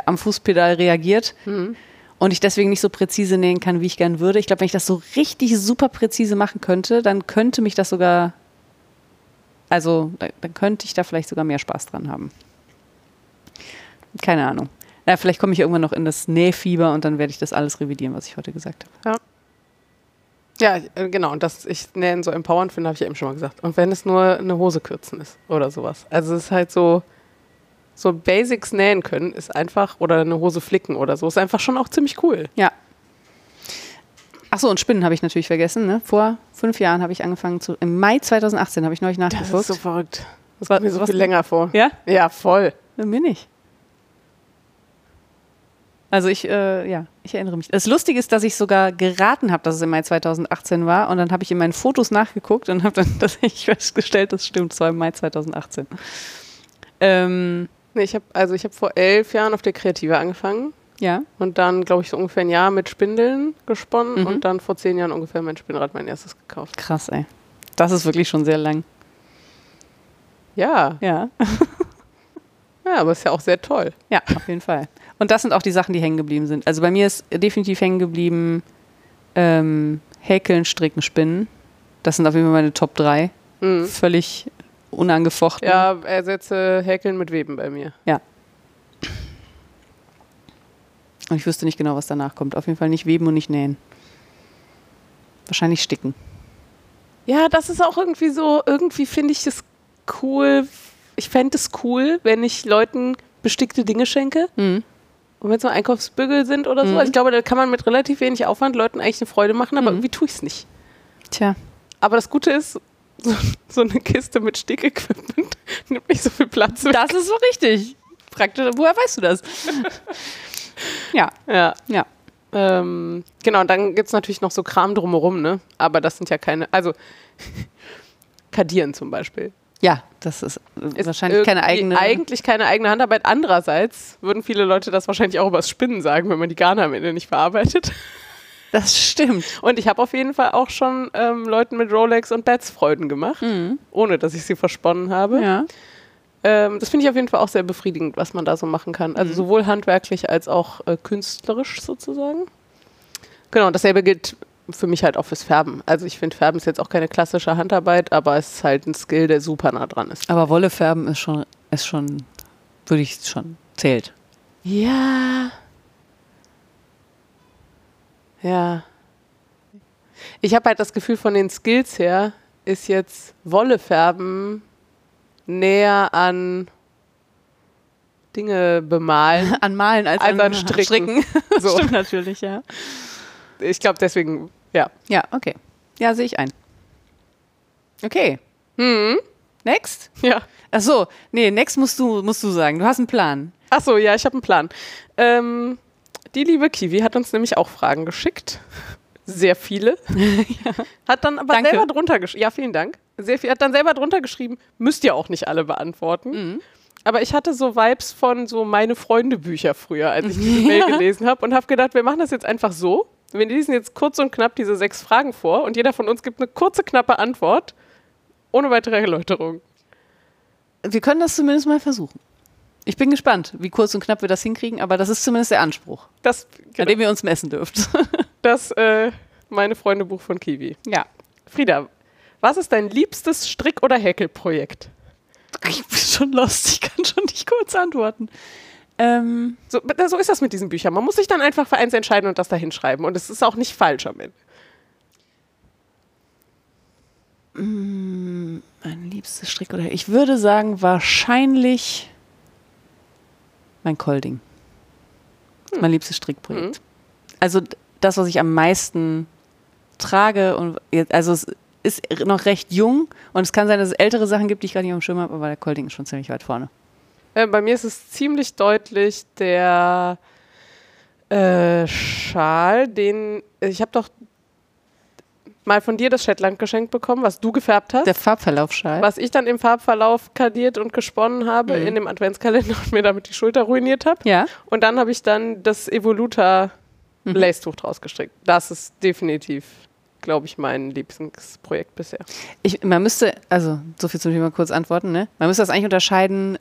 am Fußpedal reagiert Mhm. und ich deswegen nicht so präzise nähen kann, wie ich gern würde. Ich glaube, wenn ich das so richtig super präzise machen könnte, dann könnte mich das sogar, also da- dann könnte ich da vielleicht sogar mehr Spaß dran haben. Keine Ahnung. Na, vielleicht komme ich irgendwann noch in das Nähfieber und dann werde ich das alles revidieren, was ich heute gesagt habe. Ja, äh, genau. Und dass ich Nähen so empowernd finde, habe ich ja eben schon mal gesagt. Und wenn es nur eine Hose kürzen ist oder sowas. Also es ist halt so, so Basics nähen können ist einfach, oder eine Hose flicken oder so, ist einfach schon auch ziemlich cool. Ja. Achso, und Spinnen habe ich natürlich vergessen. Ne? Vor fünf Jahren habe ich angefangen zu. Im Mai 2018 habe ich neulich Das nachgeguckt. ist so verrückt. Das kommt mir so viel länger vor. ja? Ja, voll. Dann bin ich. Also ich, äh, ja, ich erinnere mich. Das Lustige ist, dass ich sogar geraten habe, dass es im Mai 2018 war. Und dann habe ich in meinen Fotos nachgeguckt und habe dann tatsächlich festgestellt, das stimmt, es war im Mai 2018. Ähm, Nee, ich habe also ich habe vor elf Jahren auf der Kreative angefangen Ja. und dann, glaube ich, so ungefähr ein Jahr mit Spindeln gesponnen Mhm. und dann vor zehn Jahren ungefähr mein Spinnrad mein erstes gekauft. Krass, ey. Das ist wirklich schon sehr lang. Ja, Ja. ja, aber ist ja auch sehr toll. Ja, auf jeden Fall. Und das sind auch die Sachen, die hängen geblieben sind. Also bei mir ist definitiv hängen geblieben ähm, Häkeln, Stricken, Spinnen. Das sind auf jeden Fall meine Top 3. Mhm. Völlig unangefochten. Ja, ersetze Häkeln mit Weben bei mir. Und ich wüsste nicht genau, was danach kommt. Auf jeden Fall nicht weben und nicht nähen. Wahrscheinlich sticken. Ja, das ist auch irgendwie so, irgendwie finde ich es cool. Ich fände es cool, wenn ich Leuten bestickte Dinge schenke. Mhm. Und wenn es so Einkaufsbügel sind oder so. Mhm. Also ich glaube, da kann man mit relativ wenig Aufwand Leuten eigentlich eine Freude machen, aber Mhm. irgendwie tue ich es nicht. Tja. Aber das Gute ist, so, so eine Kiste mit Stickequipment nimmt nicht so viel Platz weg. Das ist so richtig. Praktisch. Woher weißt du das? ja, Ja. ja. Ähm, genau, und dann gibt es natürlich noch so Kram drumherum, ne? Aber das sind ja keine, also Kadieren zum Beispiel. Ja, das ist, äh, Ist wahrscheinlich keine eigene. Eigentlich keine eigene Handarbeit. Andererseits würden viele Leute das wahrscheinlich auch übers Spinnen sagen, wenn man die Garne am Ende nicht verarbeitet. Das stimmt. Und ich habe auf jeden Fall auch schon ähm, Leuten mit Rolex und Bats Freuden gemacht, Mhm. ohne dass ich sie versponnen habe. Ja. Ähm, das finde ich auf jeden Fall auch sehr befriedigend, was man da so machen kann. Also Mhm. sowohl handwerklich als auch äh, künstlerisch sozusagen. Genau, und dasselbe gilt für mich halt auch fürs Färben. Also ich finde, Färben ist jetzt auch keine klassische Handarbeit, aber es ist halt ein Skill, der super nah dran ist. Aber Wolle färben ist schon, ist schon, würde ich schon, zählt. Ja. Ja. Ich habe halt das Gefühl, von den Skills her ist jetzt Wolle färben näher an Dinge bemalen. An Malen als, Als an Stricken. So. Stimmt natürlich, ja. Ich glaube deswegen, ja. Ja, okay. Ja, sehe ich ein. Okay. Hm. Next? Ja. Ach so, nee, next musst du, musst du sagen. Du hast einen Plan. Ach so, ja, ich habe einen Plan. Ähm, die liebe Kiwi hat uns nämlich auch Fragen geschickt. Sehr viele. Hat dann aber Danke. selber drunter geschrieben. Ja, vielen Dank. Sehr viel. Hat dann selber drunter geschrieben, müsst ihr auch nicht alle beantworten. Mhm. Aber ich hatte so Vibes von so meine Freunde Bücher früher, als ich diese Mail gelesen habe und habe gedacht, wir machen das jetzt einfach so. Wir lesen jetzt kurz und knapp diese sechs Fragen vor und jeder von uns gibt eine kurze, knappe Antwort ohne weitere Erläuterung. Wir können das zumindest mal versuchen. Ich bin gespannt, wie kurz und knapp wir das hinkriegen, aber das ist zumindest der Anspruch, Das, an genau, dem ihr uns messen dürft. das äh, meine Freunde Buch von Kiwi. ja. Frieda, was ist dein liebstes Strick- oder Häkelprojekt? Ich bin schon lost, ich kann schon nicht kurz antworten. Ähm, So, so ist das mit diesen Büchern. Man muss sich dann einfach für eins entscheiden und das da hinschreiben. Und es ist auch nicht falsch am Ende. mein liebstes Strick oder ich würde sagen wahrscheinlich mein Kolding. Mein liebstes Strickprojekt. Also d- das, was ich am meisten trage und jetzt, also es ist noch recht jung und es kann sein, dass es ältere Sachen gibt, die ich gar nicht auf dem Schirm habe, aber der Kolding ist schon ziemlich weit vorne. Äh, bei mir ist es ziemlich deutlich der äh, Schal, den ich habe doch mal von dir das Shetland geschenkt bekommen, was du gefärbt hast. Der Farbverlaufschal. was ich dann im Farbverlauf kadiert und gesponnen habe Mhm. in dem Adventskalender und mir damit die Schulter ruiniert habe. Ja. Und dann habe ich dann das Evoluta Mhm. Lace-Tuch draus gestrickt. Das ist definitiv, glaube ich, mein Lieblingsprojekt bisher. Ich, man müsste, also so viel zum Thema kurz antworten, ne? Man müsste das eigentlich unterscheiden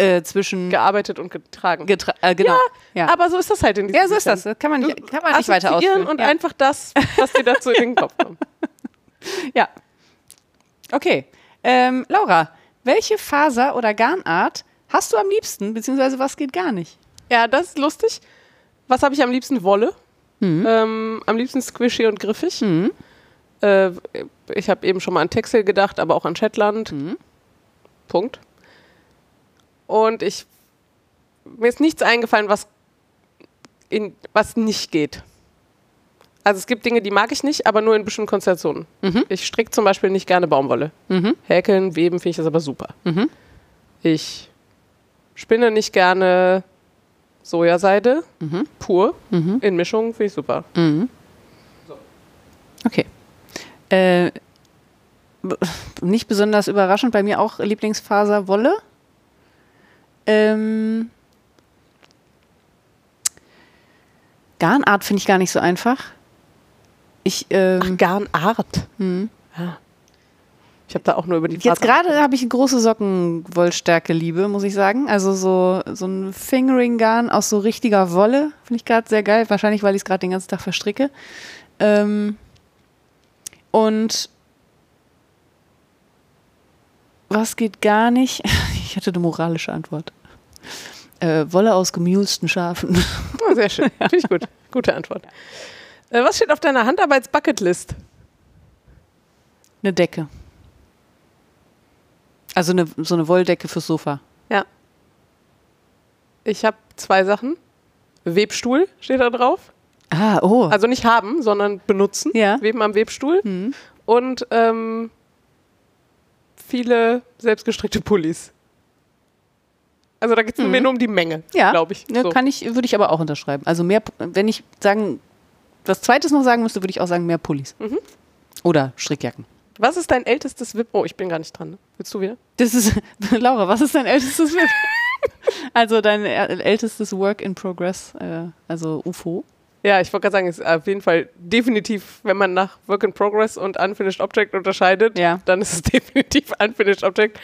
äh, zwischen Gearbeitet und getragen. Getra äh, genau. Ja, Aber so ist das halt in diesem ja, so ist das. Das kann man nicht, kann man nicht weiter ausführen. und ja. einfach das, was dir dazu in den Kopf kommt. ja. Okay. Ähm, Laura, welche Faser oder Garnart hast du am liebsten, beziehungsweise was geht gar nicht? Ja, das ist lustig. Was habe ich am liebsten? Wolle. Mhm. Ähm, am liebsten squishy und griffig. Mhm. Äh, ich habe eben schon mal an Texel gedacht, aber auch an Shetland. Mhm. Punkt. Und ich mir ist nichts eingefallen, was in was nicht geht. Also es gibt Dinge, die mag ich nicht, aber nur in bestimmten Konstellationen. Mhm. Ich stricke zum Beispiel nicht gerne Baumwolle. Mhm. Häkeln, weben finde ich das aber super. Mhm. Ich spinne nicht gerne Sojaseide, Mhm. pur, Mhm. in Mischung finde ich super. Mhm. Okay. Äh, nicht besonders überraschend, bei mir auch Lieblingsfaser Wolle. Ähm, Garnart finde ich gar nicht so einfach. Ich, ähm, Ach, Garnart. hm. Ja. Ich habe da auch nur über die Jetzt Farbe- gerade habe ich eine große Sockenwollstärke-Liebe, muss ich sagen. Also so, so ein Fingering-Garn aus so richtiger Wolle. Finde ich gerade sehr geil. Wahrscheinlich, weil ich es gerade den ganzen Tag verstricke. Ähm, und was geht gar nicht? Ich hatte eine moralische Antwort. Äh, Wolle aus gemulsten Schafen. Oh, sehr schön. Finde ich gut. Gute Antwort. Äh, was steht auf deiner Handarbeits-Bucketlist? Eine Decke. Also eine, so eine Wolldecke fürs Sofa. Ja. Ich habe zwei Sachen. Webstuhl steht da drauf. Ah, oh. Also nicht haben, sondern benutzen. Ja. Weben am Webstuhl. Hm. Und ähm, viele selbstgestrickte Pullis. Also da geht es Mhm. mir nur um die Menge, Ja, glaube ich. Ja, So. kann ich, würde ich aber auch unterschreiben. Also mehr, wenn ich sagen, was zweites noch sagen müsste, würde ich auch sagen, mehr Pullis. Mhm. Oder Strickjacken. Was ist dein ältestes WIP? Oh, ich bin gar nicht dran. Ne? Willst du wieder? Das ist, Laura, was ist dein ältestes WIP? also dein äl- ältestes Work in Progress, äh, also UFO. Ja, ich wollte gerade sagen, es ist auf jeden Fall definitiv, wenn man nach Work in Progress und Unfinished Object unterscheidet, Ja. dann ist es definitiv Unfinished Object.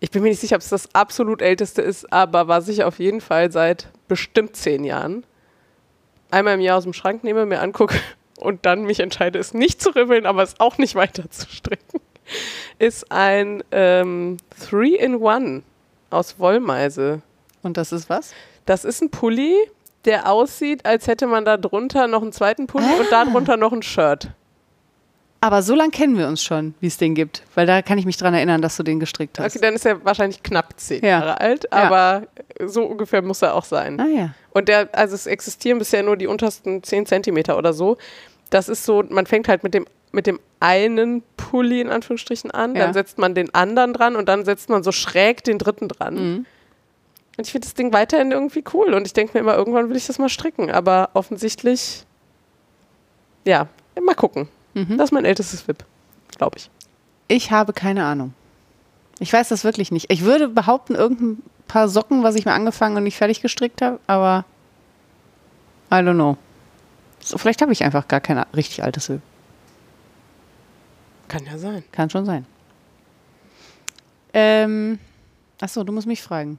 Ich bin mir nicht sicher, ob es das absolut älteste ist, aber was ich auf jeden Fall seit bestimmt zehn Jahren einmal im Jahr aus dem Schrank nehme, mir angucke und dann mich entscheide, es nicht zu ribbeln, aber es auch nicht weiter zu stricken, ist ein ähm, Three-in-One aus Wollmeise. Und das ist was? Das ist ein Pulli, der aussieht, als hätte man da drunter noch einen zweiten Pulli und Ah. da drunter noch ein Shirt. Aber so lange kennen wir uns schon, wie es den gibt. Weil da kann ich mich dran erinnern, dass du den gestrickt hast. Okay, dann ist er wahrscheinlich knapp zehn Ja. Jahre alt, Ja. aber so ungefähr muss er auch sein. Ah ja. Und der, also es existieren bisher nur die untersten 10 Zentimeter oder so. Das ist so, man fängt halt mit dem, mit dem einen Pulli in Anführungsstrichen an, Ja. dann setzt man den anderen dran und dann setzt man so schräg den dritten dran. Mhm. Und ich finde das Ding weiterhin irgendwie cool und ich denke mir immer, irgendwann will ich das mal stricken, aber offensichtlich, ja, mal gucken. Mhm. Das ist mein ältestes WIP, glaube ich. Ich habe keine Ahnung. Ich weiß das wirklich nicht. Ich würde behaupten, irgendein paar Socken, was ich mir angefangen und nicht fertig gestrickt habe, aber I don't know. So, vielleicht habe ich einfach gar kein richtig altes Öl. Kann ja sein. Kann schon sein. Ähm, achso, du musst mich fragen.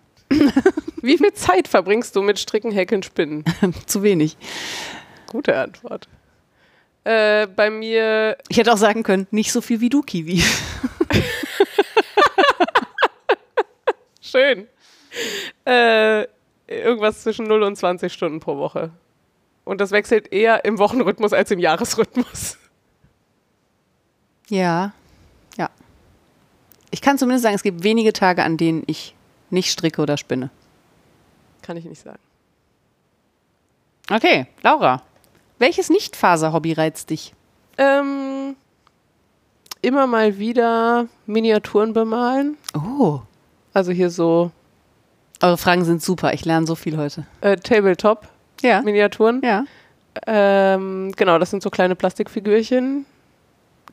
Wie viel Zeit verbringst du mit Stricken, Häkeln, Spinnen? Zu wenig. Gute Antwort. Äh, bei mir Ich hätte auch sagen können, nicht so viel wie du, Kiwi. Schön. Äh, irgendwas zwischen 0 und 20 Stunden pro Woche. Und das wechselt eher im Wochenrhythmus als im Jahresrhythmus. Ja, ja. Ich kann zumindest sagen, es gibt wenige Tage, an denen ich nicht stricke oder spinne. Kann ich nicht sagen. Okay, Laura. Welches Nicht-Faser-Hobby reizt dich? Ähm, immer mal wieder Miniaturen bemalen. Oh. Also hier so Eure Fragen sind super. Ich lerne so viel heute. äh, Tabletop-Miniaturen. Ja. Ja. Ähm, genau, das sind so kleine Plastikfigürchen,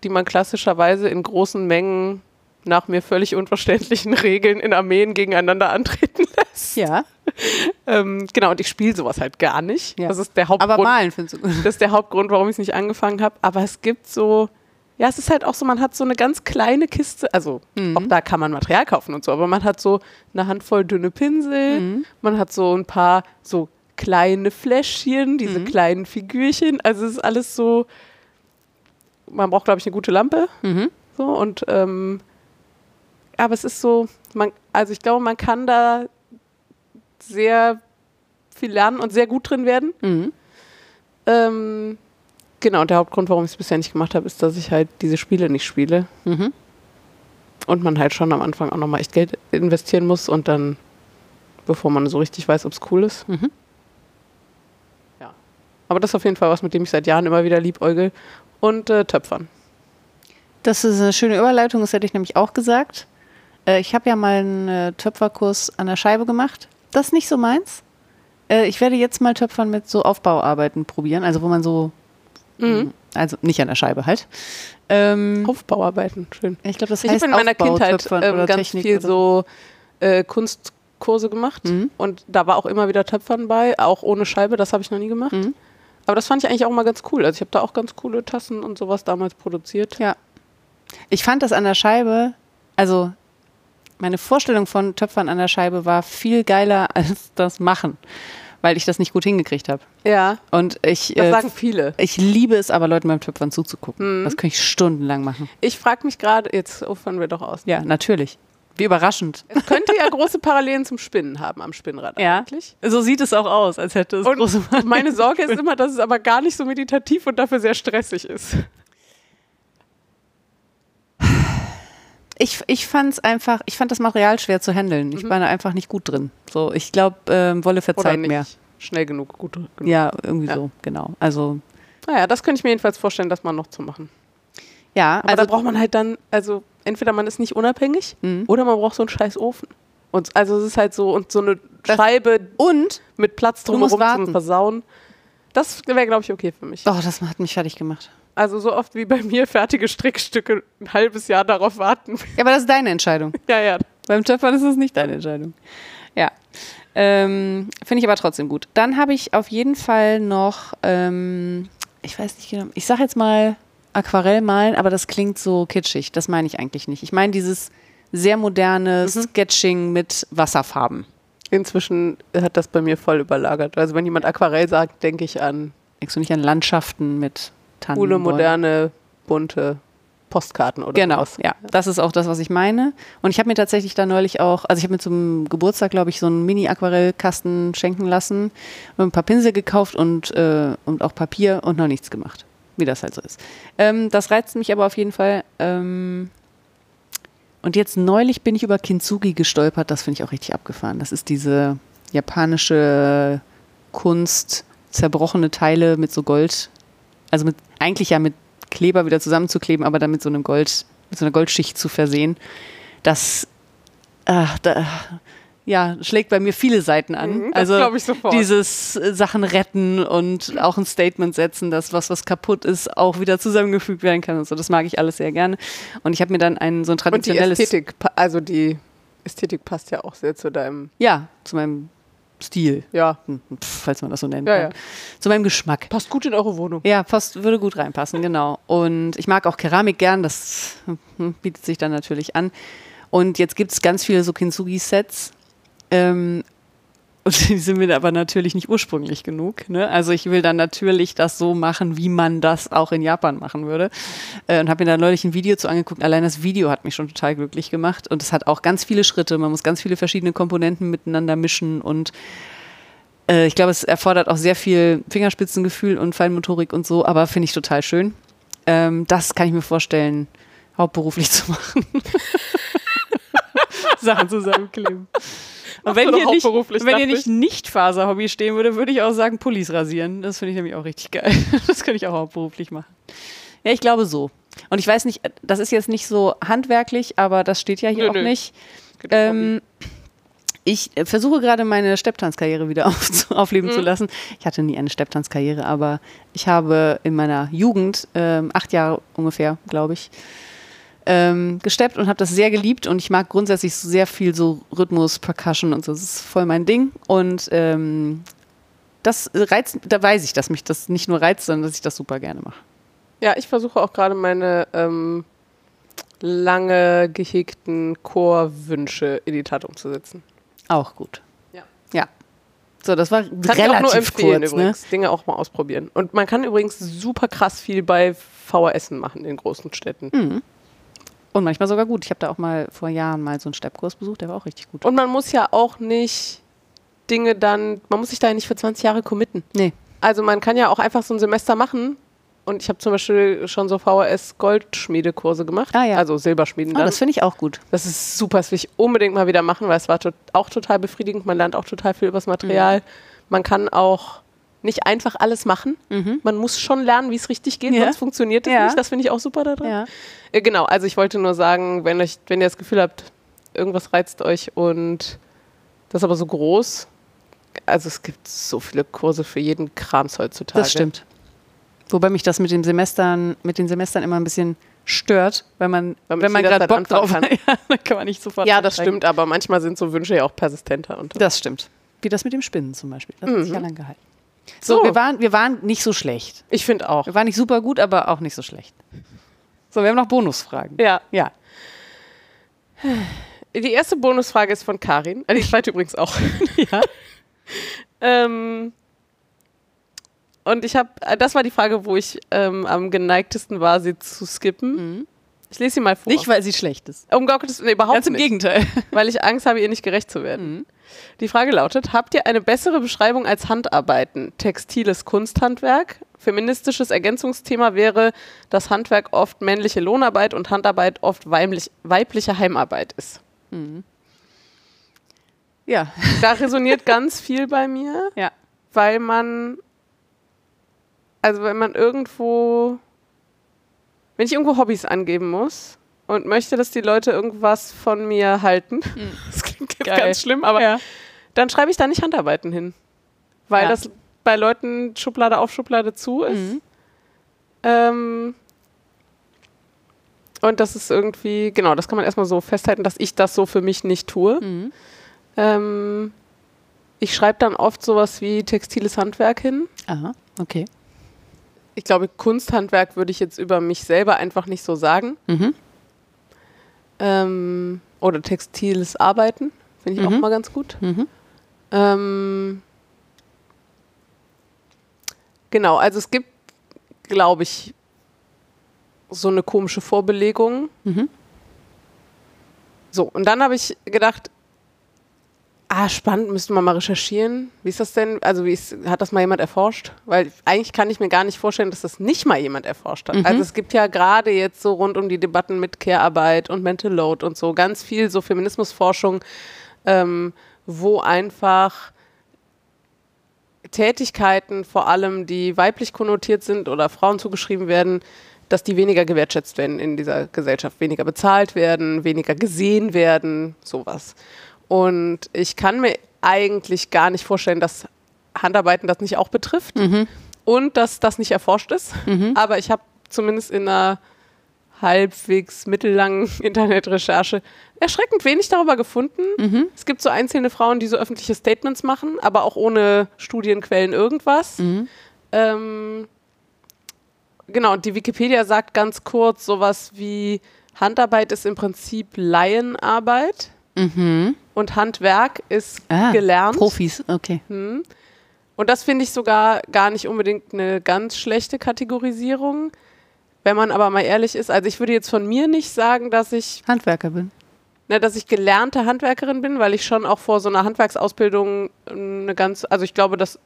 die man klassischerweise in großen Mengen nach mir völlig unverständlichen Regeln in Armeen gegeneinander antreten lässt. Ja. Ähm, genau, und ich spiele sowas halt gar nicht. Ja. Das ist der Aber Hauptgrund. malen findest du gut. Das ist der Hauptgrund, warum ich es nicht angefangen habe. Aber es gibt so, ja, es ist halt auch so, man hat so eine ganz kleine Kiste, also Mhm. auch da kann man Material kaufen und so, aber man hat so eine Handvoll dünne Pinsel, Mhm. man hat so ein paar so kleine Fläschchen, diese Mhm. kleinen Figürchen. Also es ist alles so, man braucht, glaube ich, eine gute Lampe. Mhm. So, und ähm, aber es ist so, man, also ich glaube, man kann da sehr viel lernen und sehr gut drin werden. Mhm. Ähm, genau, und der Hauptgrund, warum ich es bisher nicht gemacht habe, ist, dass ich halt diese Spiele nicht spiele. Mhm. Und man halt schon am Anfang auch nochmal echt Geld investieren muss und dann, bevor man so richtig weiß, ob es cool ist. Mhm. Ja. Aber das ist auf jeden Fall was, mit dem ich seit Jahren immer wieder liebäugel. Und äh, Töpfern. Das ist eine schöne Überleitung, das hätte ich nämlich auch gesagt. Äh, ich habe ja mal einen äh, Töpferkurs an der Scheibe gemacht. Das ist nicht so meins. Äh, ich werde jetzt mal Töpfern mit so Aufbauarbeiten probieren, also wo man so, Mhm. also nicht an der Scheibe halt. Ähm, Aufbauarbeiten, schön. ich glaube, das Ich heißt habe in meiner Kindheit ähm, ganz Technik viel so äh, Kunst, Kurse gemacht Mhm. und da war auch immer wieder Töpfern bei, auch ohne Scheibe, das habe ich noch nie gemacht. Mhm. Aber das fand ich eigentlich auch mal ganz cool. Also ich habe da auch ganz coole Tassen und sowas damals produziert. Ja. Ich fand das an der Scheibe, also meine Vorstellung von Töpfern an der Scheibe war viel geiler als das Machen, weil ich das nicht gut hingekriegt habe. Ja, Und ich, das äh, sagen viele. ich liebe es aber, Leuten beim Töpfern zuzugucken. Mhm. Das könnte ich stundenlang machen. Ich frage mich gerade, jetzt ufern wir doch aus. Ja, natürlich. Wie überraschend. Es könnte ja große Parallelen zum Spinnen haben am Spinnrad Ja. eigentlich. So sieht es auch aus, als hätte es Und große meine Sorge ist immer, dass es aber gar nicht so meditativ und dafür sehr stressig ist. Ich, ich fand es einfach, ich fand das Material schwer zu handeln. Ich war da einfach nicht gut drin. So, ich glaube, ähm, Wolle verzeiht nicht mehr. schnell genug, gut genug. Ja, irgendwie Ja. so, genau. Also, Naja, das könnte ich mir jedenfalls vorstellen, das mal noch zu machen. ja, Aber also da braucht man halt dann, also entweder man ist nicht unabhängig Mhm. oder man braucht so einen scheiß Ofen. Und also es ist halt so, und so eine Das- Scheibe und, mit Platz drumherum zum Versauen. Das wäre, glaube ich, okay für mich. oh, das hat mich fertig gemacht. Also so oft wie bei mir fertige Strickstücke ein halbes Jahr darauf warten. Ja, aber das ist deine Entscheidung. ja, ja. Beim Töpfern ist es nicht deine Entscheidung. Ja. Ähm, Finde ich aber trotzdem gut. Dann habe ich auf jeden Fall noch, ähm, ich weiß nicht genau, ich sage jetzt mal Aquarell malen, aber das klingt so kitschig. Das meine ich eigentlich nicht. Ich meine dieses sehr moderne Sketching mit Wasserfarben. Inzwischen hat das bei mir voll überlagert. Also wenn jemand Aquarell sagt, denke ich an Denkst du nicht an Landschaften mit Tannen? coole, moderne, bunte Postkarten oder Genau, sowas. ja. Das ist auch das, was ich meine. Und ich habe mir tatsächlich da neulich auch, also ich habe mir zum Geburtstag, glaube ich, so einen Mini-Aquarellkasten schenken lassen, ein paar Pinsel gekauft und, äh, und auch Papier und noch nichts gemacht. Wie das halt so ist. Ähm, das reizt mich aber auf jeden Fall. Ähm, und jetzt neulich bin ich über Kintsugi gestolpert, das finde ich auch richtig abgefahren. Das ist diese japanische Kunst, zerbrochene Teile mit so Gold, also mit, eigentlich ja mit Kleber wieder zusammenzukleben, aber dann mit so einem Gold, mit so einer Goldschicht zu versehen. Das ach, da, ja, schlägt bei mir viele Seiten an. Mhm, also glaub ich sofort. dieses äh, Sachen retten und auch ein Statement setzen, dass was, was kaputt ist, auch wieder zusammengefügt werden kann und so. Das mag ich alles sehr gerne. Und ich habe mir dann ein so ein Und die traditionelles Ästhetik, also die Ästhetik passt ja auch sehr zu deinem, ja, zu meinem Stil, ja, hm, pf, falls man das so nennen Ja, kann. ja. Zu meinem Geschmack. passt gut in eure Wohnung. Ja, passt, würde gut reinpassen, genau. Und ich mag auch Keramik gern, das hm, bietet sich dann natürlich an. Und jetzt gibt es ganz viele so Kintsugi-Sets. Ähm, und die sind mir aber natürlich nicht ursprünglich genug. Ne? Also ich will dann natürlich das so machen, wie man das auch in Japan machen würde. Äh, und habe mir da neulich ein Video zu angeguckt. Allein das Video hat mich schon total glücklich gemacht. Und es hat auch ganz viele Schritte. Man muss ganz viele verschiedene Komponenten miteinander mischen. Und äh, ich glaube, es erfordert auch sehr viel Fingerspitzengefühl und Feinmotorik und so. Aber finde ich total schön. Ähm, das kann ich mir vorstellen, hauptberuflich zu machen. Sachen zusammenkleben. Und wenn hier nicht, wenn hier nicht Nicht-Faser-Hobby stehen würde, würde ich auch sagen Pullis rasieren. Das finde ich nämlich auch richtig geil. Das könnte ich auch hauptberuflich machen. Ja, ich glaube so. Und ich weiß nicht, das ist jetzt nicht so handwerklich, aber das steht ja hier Nö, auch nö. nicht. Ähm, ich äh, versuche gerade meine Stepptanzkarriere wieder auf, aufleben Mhm. zu lassen. Ich hatte nie eine Stepptanzkarriere, aber ich habe in meiner Jugend, ähm, acht Jahre ungefähr, glaube ich, ähm, gesteppt und habe das sehr geliebt und ich mag grundsätzlich sehr viel so Rhythmus, Percussion und so. Das ist voll mein Ding und ähm, das reizt, da weiß ich, dass mich das nicht nur reizt, sondern dass ich das super gerne mache. Ja, ich versuche auch gerade meine ähm, lange gehegten Chorwünsche in die Tat umzusetzen. Auch gut. Ja. Ja. So, das war Kann ich auch relativ nur empfehlen kurz, ne? übrigens. Dinge auch mal ausprobieren. Und man kann übrigens super krass viel bei VHS machen in großen Städten. Mhm. Und manchmal sogar gut. Ich habe da auch mal vor Jahren mal so einen Steppkurs besucht, der war auch richtig gut. Und man muss ja auch nicht Dinge dann, man muss sich da ja nicht für 20 Jahre committen. Nee. Also man kann ja auch einfach so ein Semester machen. Und ich habe zum Beispiel schon so VHS-Goldschmiedekurse gemacht. Ah, ja. Also Silberschmieden Ah, dann. das finde ich auch gut. Das ist super, das will ich unbedingt mal wieder machen, weil es war tot, auch total befriedigend. Man lernt auch total viel übers Material. Mhm. Man kann auch nicht einfach alles machen. Man muss schon lernen, wie es richtig geht, Ja. sonst funktioniert es Ja. nicht. Das finde ich auch super daran. Ja. Äh, genau, also ich wollte nur sagen, wenn, euch, wenn ihr das Gefühl habt, irgendwas reizt euch und das ist aber so groß, also es gibt so viele Kurse für jeden Krams heutzutage. Das stimmt. Wobei mich das mit den Semestern, mit den Semestern immer ein bisschen stört, wenn man, Weil wenn man gerade Bock drauf hat. Ja, dann kann man nicht sofort Ja, das stimmt, aber manchmal sind so Wünsche ja auch persistenter. Und Das stimmt. Wie das mit dem Spinnen zum Beispiel. Das hat sich ja Mhm. lang gehalten. So, So. wir, waren, wir waren nicht so schlecht. ich finde auch. Wir waren nicht super gut, aber auch nicht so schlecht. So, wir haben noch Bonusfragen. Ja. Ja. Die erste Bonusfrage ist von Karin. Äh, Die zweite übrigens auch. ja. Ähm, und ich habe, das war die Frage, wo ich ähm, am geneigtesten war, sie zu skippen. Ich lese sie mal vor. Nicht, weil sie schlecht ist. um Gottes Willen, überhaupt Ganz im nicht. Gegenteil. weil ich Angst habe, ihr nicht gerecht zu werden. Die Frage lautet: Habt ihr eine bessere Beschreibung als Handarbeiten? Textiles Kunsthandwerk? Feministisches Ergänzungsthema wäre, dass Handwerk oft männliche Lohnarbeit und Handarbeit oft weiblich, weibliche Heimarbeit ist. Ja. Da resoniert ganz viel bei mir, Ja. weil man, also wenn man irgendwo, wenn ich irgendwo Hobbys angeben muss und möchte, dass die Leute irgendwas von mir halten, Geil. ganz schlimm, aber ja. dann schreibe ich da nicht Handarbeiten hin. Weil Ja. das bei Leuten Schublade auf Schublade zu ist. Mhm. Ähm, und das ist irgendwie, genau, das kann man erstmal so festhalten, dass ich das so für mich nicht tue. Mhm. Ähm, ich schreibe dann oft sowas wie textiles Handwerk hin. Aha, okay. Ich glaube, Kunsthandwerk würde ich jetzt über mich selber einfach nicht so sagen. Mhm. Ähm, oder textiles Arbeiten, finde ich auch Mhm. mal ganz gut. Mhm. Ähm, genau, also es gibt, glaube ich, so eine komische Vorbelegung. Mhm. So, und dann habe ich gedacht, ah, spannend, müssten wir mal recherchieren. Wie ist das denn? Also, wie ist, hat das mal jemand erforscht? Weil eigentlich kann ich mir gar nicht vorstellen, dass das nicht mal jemand erforscht hat. Mhm. Also, es gibt ja gerade jetzt so rund um die Debatten mit Care-Arbeit und Mental Load und so ganz viel so Feminismusforschung, ähm, wo einfach Tätigkeiten, vor allem die weiblich konnotiert sind oder Frauen zugeschrieben werden, dass die weniger gewertschätzt werden in dieser Gesellschaft, weniger bezahlt werden, weniger gesehen werden, sowas. Und ich kann mir eigentlich gar nicht vorstellen, dass Handarbeiten das nicht auch betrifft und dass das nicht erforscht ist. Aber ich habe zumindest in einer halbwegs mittellangen Internetrecherche erschreckend wenig darüber gefunden. Es gibt so einzelne Frauen, die so öffentliche Statements machen, aber auch ohne Studienquellen irgendwas. Ähm, genau, und die Wikipedia sagt ganz kurz sowas wie Handarbeit ist im Prinzip Laienarbeit Mhm. und Handwerk ist Ah, gelernt. Profis, okay. Hm. Und das finde ich sogar gar nicht unbedingt eine ganz schlechte Kategorisierung. Wenn man aber mal ehrlich ist, also ich würde jetzt von mir nicht sagen, dass ich, Handwerker bin. ne, dass ich gelernte Handwerkerin bin, weil ich schon auch vor so einer Handwerksausbildung eine ganz, also ich glaube, das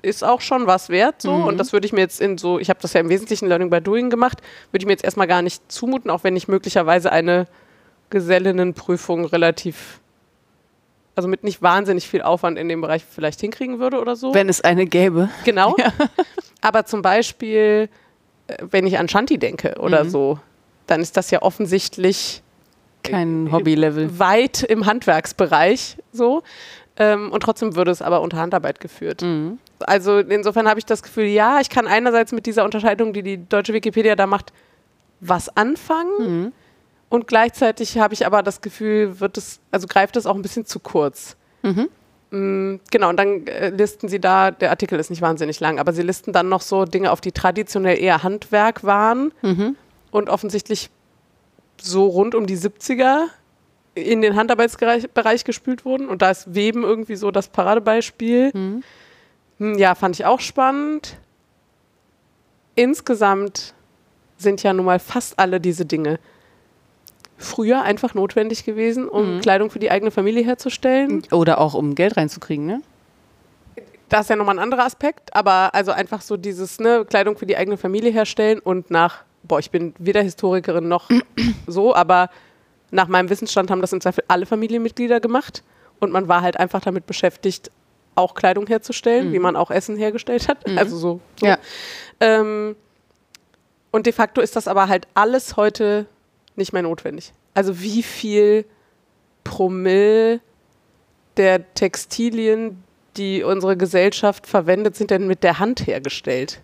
ist auch schon was wert so und das würde ich mir jetzt in so, ich habe das ja im Wesentlichen Learning by Doing gemacht, würde ich mir jetzt erstmal gar nicht zumuten, auch wenn ich möglicherweise eine Gesellinnenprüfung relativ, also mit nicht wahnsinnig viel Aufwand in dem Bereich vielleicht hinkriegen würde oder so. Wenn es eine gäbe. Genau. Aber zum Beispiel, äh, wenn ich an Shanti denke oder Mhm. so, dann ist das ja offensichtlich Kein Hobbylevel. weit im Handwerksbereich so. Ähm, und trotzdem würde es aber unter Handarbeit geführt. Mhm. Also insofern habe ich das Gefühl, ja, ich kann einerseits mit dieser Unterscheidung, die die deutsche Wikipedia da macht, was anfangen. Mhm. Und gleichzeitig habe ich aber das Gefühl, wird es, also greift es auch ein bisschen zu kurz. Mhm. Mm, Genau, und dann äh, listen sie da, der Artikel ist nicht wahnsinnig lang, aber sie listen dann noch so Dinge auf, die traditionell eher Handwerk waren Mhm. und offensichtlich so rund um die 70er in den Handarbeitsbereich Bereich gespült wurden. Und da ist Weben irgendwie so das Paradebeispiel. Mhm. Hm, Ja, fand ich auch spannend. Insgesamt sind ja nun mal fast alle diese Dinge früher einfach notwendig gewesen, um Mhm. Kleidung für die eigene Familie herzustellen. Oder auch um Geld reinzukriegen, ne? Das ist ja nochmal ein anderer Aspekt, aber also einfach so dieses, ne, Kleidung für die eigene Familie herstellen und nach, boah, ich bin weder Historikerin noch so, aber nach meinem Wissensstand haben das im Zweifel alle Familienmitglieder gemacht und man war halt einfach damit beschäftigt, auch Kleidung herzustellen, wie man auch Essen hergestellt hat. Also so. so. Ja. Ähm, und de facto ist das aber halt alles heute nicht mehr notwendig. Also wie viel Promille der Textilien, die unsere Gesellschaft verwendet, sind denn mit der Hand hergestellt?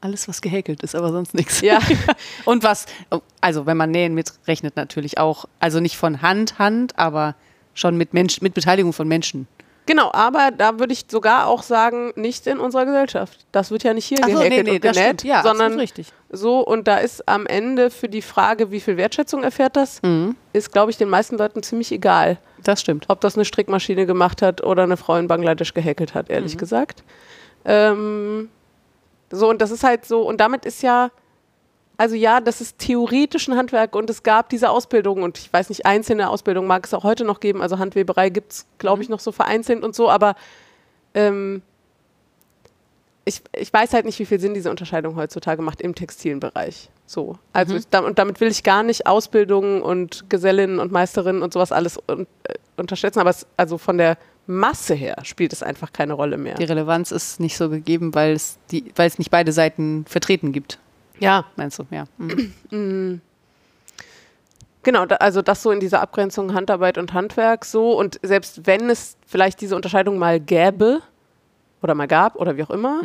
Alles, was gehäkelt ist, aber sonst nichts. Ja. Und was, also wenn man Nähen mitrechnet, natürlich auch. Also nicht von Hand, Hand, aber schon mit Mensch, mit Beteiligung von Menschen. Genau, aber da würde ich sogar auch sagen, nicht in unserer Gesellschaft. Das wird ja nicht hier Ach so, nee, nee, und genäht. Ja, sondern so und da ist am Ende für die Frage, wie viel Wertschätzung erfährt das, Mhm. ist, glaube ich, den meisten Leuten ziemlich egal, Das stimmt. ob das eine Strickmaschine gemacht hat oder eine Frau in Bangladesch gehäkelt hat, Mhm. ehrlich gesagt. Ähm, so, und das ist halt so, und damit ist ja, also ja, das ist theoretisch ein Handwerk und es gab diese Ausbildung und ich weiß nicht, einzelne Ausbildungen mag es auch heute noch geben, also Handweberei gibt es, glaube ich, noch so vereinzelt und so, aber ähm, ich, ich weiß halt nicht, wie viel Sinn diese Unterscheidung heutzutage macht im textilen Bereich. So. Also ich, da, und damit will ich gar nicht Ausbildungen und Gesellinnen und Meisterinnen und sowas alles un, äh, unterschätzen, aber es, also von der Masse her spielt es einfach keine Rolle mehr. Die Relevanz ist nicht so gegeben, weil es, die, weil es nicht beide Seiten vertreten gibt, Ja, meinst du? Ja. Mhm. Genau, da, also das so in dieser Abgrenzung Handarbeit und Handwerk so. Und selbst wenn es vielleicht diese Unterscheidung mal gäbe oder mal gab oder wie auch immer,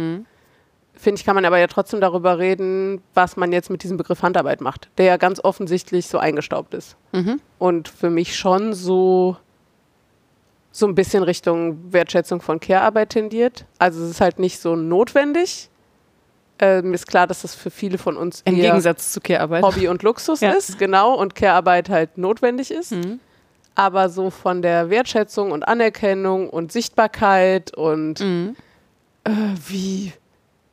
finde ich, kann man aber ja trotzdem darüber reden, was man jetzt mit diesem Begriff Handarbeit macht, der ja ganz offensichtlich so eingestaubt ist. Mhm. Und für mich schon so, so ein bisschen Richtung Wertschätzung von Care-Arbeit tendiert. Also es ist halt nicht so notwendig. Äh, mir ist klar, dass das für viele von uns Im Gegensatz zu Care-Arbeit. Hobby und Luxus Ja. ist, genau, und Care-Arbeit halt notwendig ist. Mhm. Aber so von der Wertschätzung und Anerkennung und Sichtbarkeit und Mhm. äh, wie,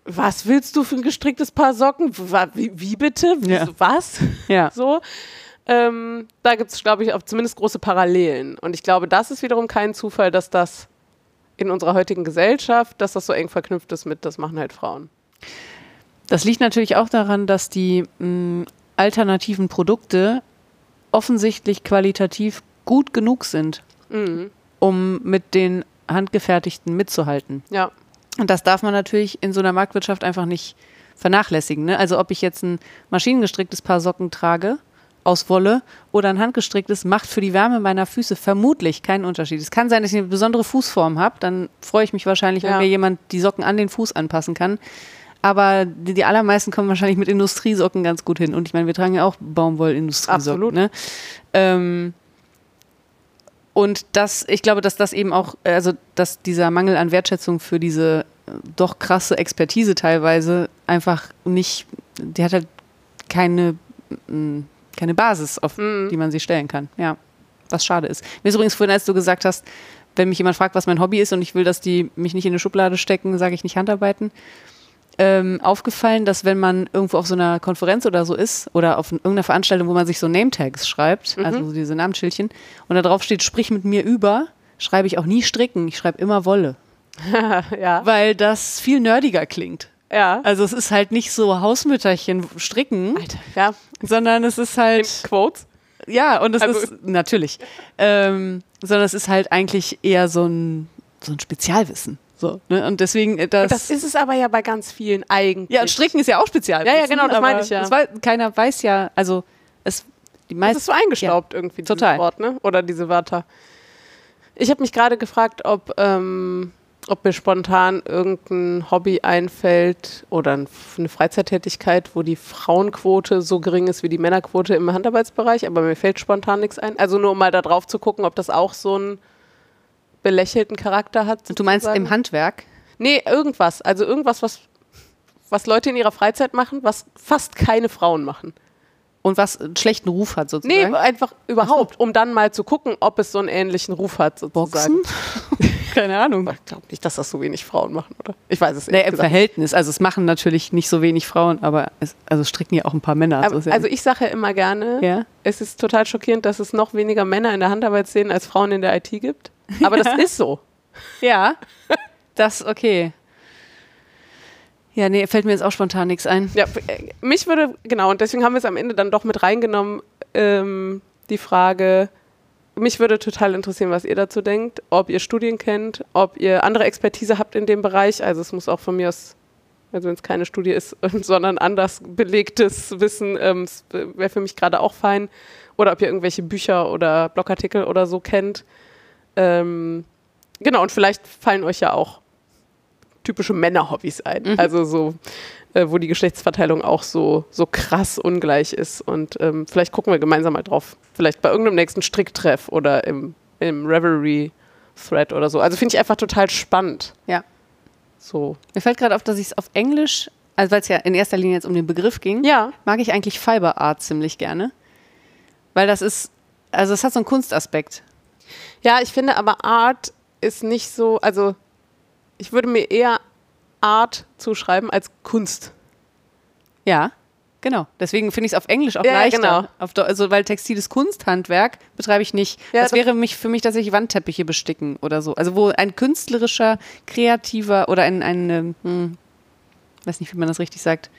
was willst du für ein gestricktes Paar Socken? Wie, wie bitte? Wie, Ja. Was? Ja. So. Ähm, da gibt es, glaube ich, auch zumindest große Parallelen. Und ich glaube, das ist wiederum kein Zufall, dass das in unserer heutigen Gesellschaft, dass das so eng verknüpft ist mit, das machen halt Frauen. Das liegt natürlich auch daran, dass die mh, alternativen Produkte offensichtlich qualitativ gut genug sind, Mhm. um mit den handgefertigten mitzuhalten. Ja. Und das darf man natürlich in so einer Marktwirtschaft einfach nicht vernachlässigen. Ne? Also ob ich jetzt ein maschinengestricktes Paar Socken trage aus Wolle oder ein handgestricktes, macht für die Wärme meiner Füße vermutlich keinen Unterschied. Es kann sein, dass ich eine besondere Fußform habe, dann freue ich mich wahrscheinlich, wenn Ja. mir jemand die Socken an den Fuß anpassen kann. Aber die, die allermeisten kommen wahrscheinlich mit Industriesocken ganz gut hin. Und ich meine, wir tragen ja auch Baumwoll-Industriesocken. Absolut. Ne? Ähm, und das, ich glaube, dass das eben auch, also dass dieser Mangel an Wertschätzung für diese äh, doch krasse Expertise teilweise einfach nicht, die hat halt keine, mm, keine Basis, auf Mhm. die man sie stellen kann. Ja, was schade ist. Mir ist übrigens vorhin, als du gesagt hast, wenn mich jemand fragt, was mein Hobby ist und ich will, dass die mich nicht in eine Schublade stecken, sage ich nicht Handarbeiten. Ähm, aufgefallen, dass wenn man irgendwo auf so einer Konferenz oder so ist oder auf irgendeiner Veranstaltung, wo man sich so Name-Tags schreibt, also so diese Namensschildchen, und da drauf steht, sprich mit mir über, schreibe ich auch nie stricken, ich schreibe immer Wolle. ja. Weil das viel nerdiger klingt. Ja. Also es ist halt nicht so Hausmütterchen stricken, Alter, ja. sondern es ist halt Quotes. ja, und es Also- ist natürlich. Ähm, sondern es ist halt eigentlich eher so ein, so ein Spezialwissen. So, ne? Und deswegen, äh, das, Das ist es aber ja bei ganz vielen eigentlich. Ja, und Stricken ist ja auch Spezialwissen. Ja, ja, genau, das meine ich ja. wei- keiner weiß ja, also es, die Das meisten. ist so eingestaubt irgendwie, dieses total. Wort, ne? Oder diese Wörter. Ich habe mich gerade gefragt, ob, ähm, ob mir spontan irgendein Hobby einfällt oder ein- eine Freizeittätigkeit, wo die Frauenquote so gering ist wie die Männerquote im Handarbeitsbereich, aber mir fällt spontan nichts ein. Also nur um mal da drauf zu gucken, ob das auch so einen belächelten Charakter hat. Du meinst sozusagen. im Handwerk? Nee, irgendwas. Also irgendwas, was, was Leute in ihrer Freizeit machen, was fast keine Frauen machen. Und was einen schlechten Ruf hat Nee, sozusagen? einfach überhaupt, um dann mal zu gucken, ob es so einen ähnlichen Ruf hat, sozusagen. Boxen? Keine Ahnung. Ich glaube nicht, dass das so wenig Frauen machen, oder? Ich weiß es Nee, nicht. im Verhältnis. Also es machen natürlich nicht so wenig Frauen, aber es, also stricken ja auch ein paar Männer. so Aber, ja also ich sage ja immer gerne, ja. es ist total schockierend, dass es noch weniger Männer in der Handarbeitsszene als Frauen in der IT gibt. Aber das ist so. ja, das okay. Ja, nee, fällt mir jetzt auch spontan nichts ein. Ja, äh, mich würde, genau, und deswegen haben wir es am Ende dann doch mit reingenommen, ähm, die Frage, mich würde total interessieren, was ihr dazu denkt, ob ihr Studien kennt, ob ihr andere Expertise habt in dem Bereich. Also es muss auch von mir aus, also wenn es keine Studie ist, sondern anders belegtes Wissen, ähm, wäre für mich gerade auch fein. Oder ob ihr irgendwelche Bücher oder Blogartikel oder so kennt. Ähm, genau, und vielleicht fallen euch ja auch typische Männerhobbys ein. Also so äh, wo die Geschlechtsverteilung auch so, so krass ungleich ist. Und ähm, vielleicht gucken wir gemeinsam mal drauf. Vielleicht bei irgendeinem nächsten Stricktreff oder im, im Revelry-Thread oder so. Also finde ich einfach total spannend. Ja. So. Mir fällt gerade auf, dass ich es auf Englisch, also weil es ja in erster Linie jetzt um den Begriff ging, Ja. mag ich eigentlich Fiber Art ziemlich gerne. Weil das ist, also es hat so einen Kunstaspekt. Ja, ich finde aber Art ist nicht so, also ich würde mir eher Art zuschreiben als Kunst. Ja, genau. Deswegen finde ich es auf Englisch auch Ja, leichter. genau. Auf, also, weil textiles Kunsthandwerk betreibe ich nicht. Ja, das wäre mich, für mich tatsächlich Wandteppiche besticken oder so. Also wo ein künstlerischer, kreativer oder ein, ein ähm, hm, weiß nicht, wie man das richtig sagt.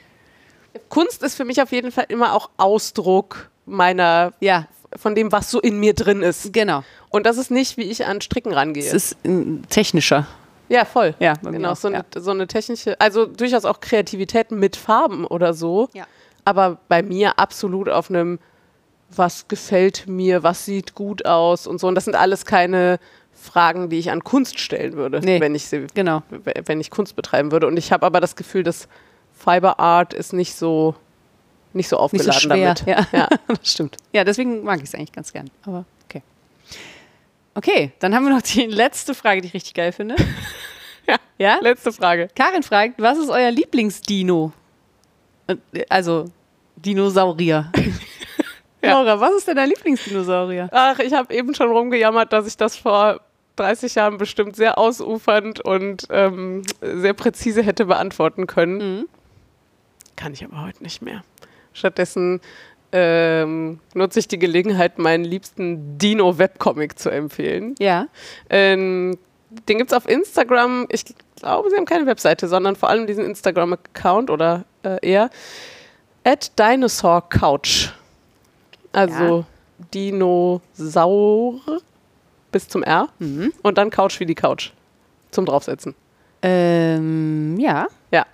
Kunst ist für mich auf jeden Fall immer auch Ausdruck meiner, Ja, von dem, was so in mir drin ist. genau. Und das ist nicht, wie ich an Stricken rangehe. Es ist ähm, technischer. ja, voll. Ja, genau. So eine, ja. so eine technische, also durchaus auch Kreativität mit Farben oder so. Ja. Aber bei mir absolut auf einem, was gefällt mir, was sieht gut aus und so. Und das sind alles keine Fragen, die ich an Kunst stellen würde, Nee. wenn ich sie Genau. wenn ich Kunst betreiben würde. Und ich habe aber das Gefühl, dass Fiber Art ist nicht so, nicht so Nicht aufgeladen so schwer. damit. Ja. Ja. das stimmt. Ja, deswegen mag ich es eigentlich ganz gern. Aber okay. Okay, dann haben wir noch die letzte Frage, die ich richtig geil finde. Ja. Ja? Letzte Frage. Karin fragt, was ist euer Lieblingsdino? Äh, Also, Dinosaurier. Ja. Laura, was ist denn dein Lieblingsdinosaurier? Ach, ich habe eben schon rumgejammert, dass ich das vor 30 Jahren bestimmt sehr ausufernd und ähm, sehr präzise hätte beantworten können. Mhm. Kann ich aber heute nicht mehr. Stattdessen ähm, nutze ich die Gelegenheit, meinen liebsten Dino-Webcomic zu empfehlen. Ja. Ähm, den gibt es auf Instagram. Ich glaube, sie haben keine Webseite, sondern vor allem diesen Instagram-Account oder äh, eher at Dinosaur Couch. Also Dinosaur bis zum R Mhm. und dann Couch wie die Couch zum draufsetzen. Ähm, ja. Ja.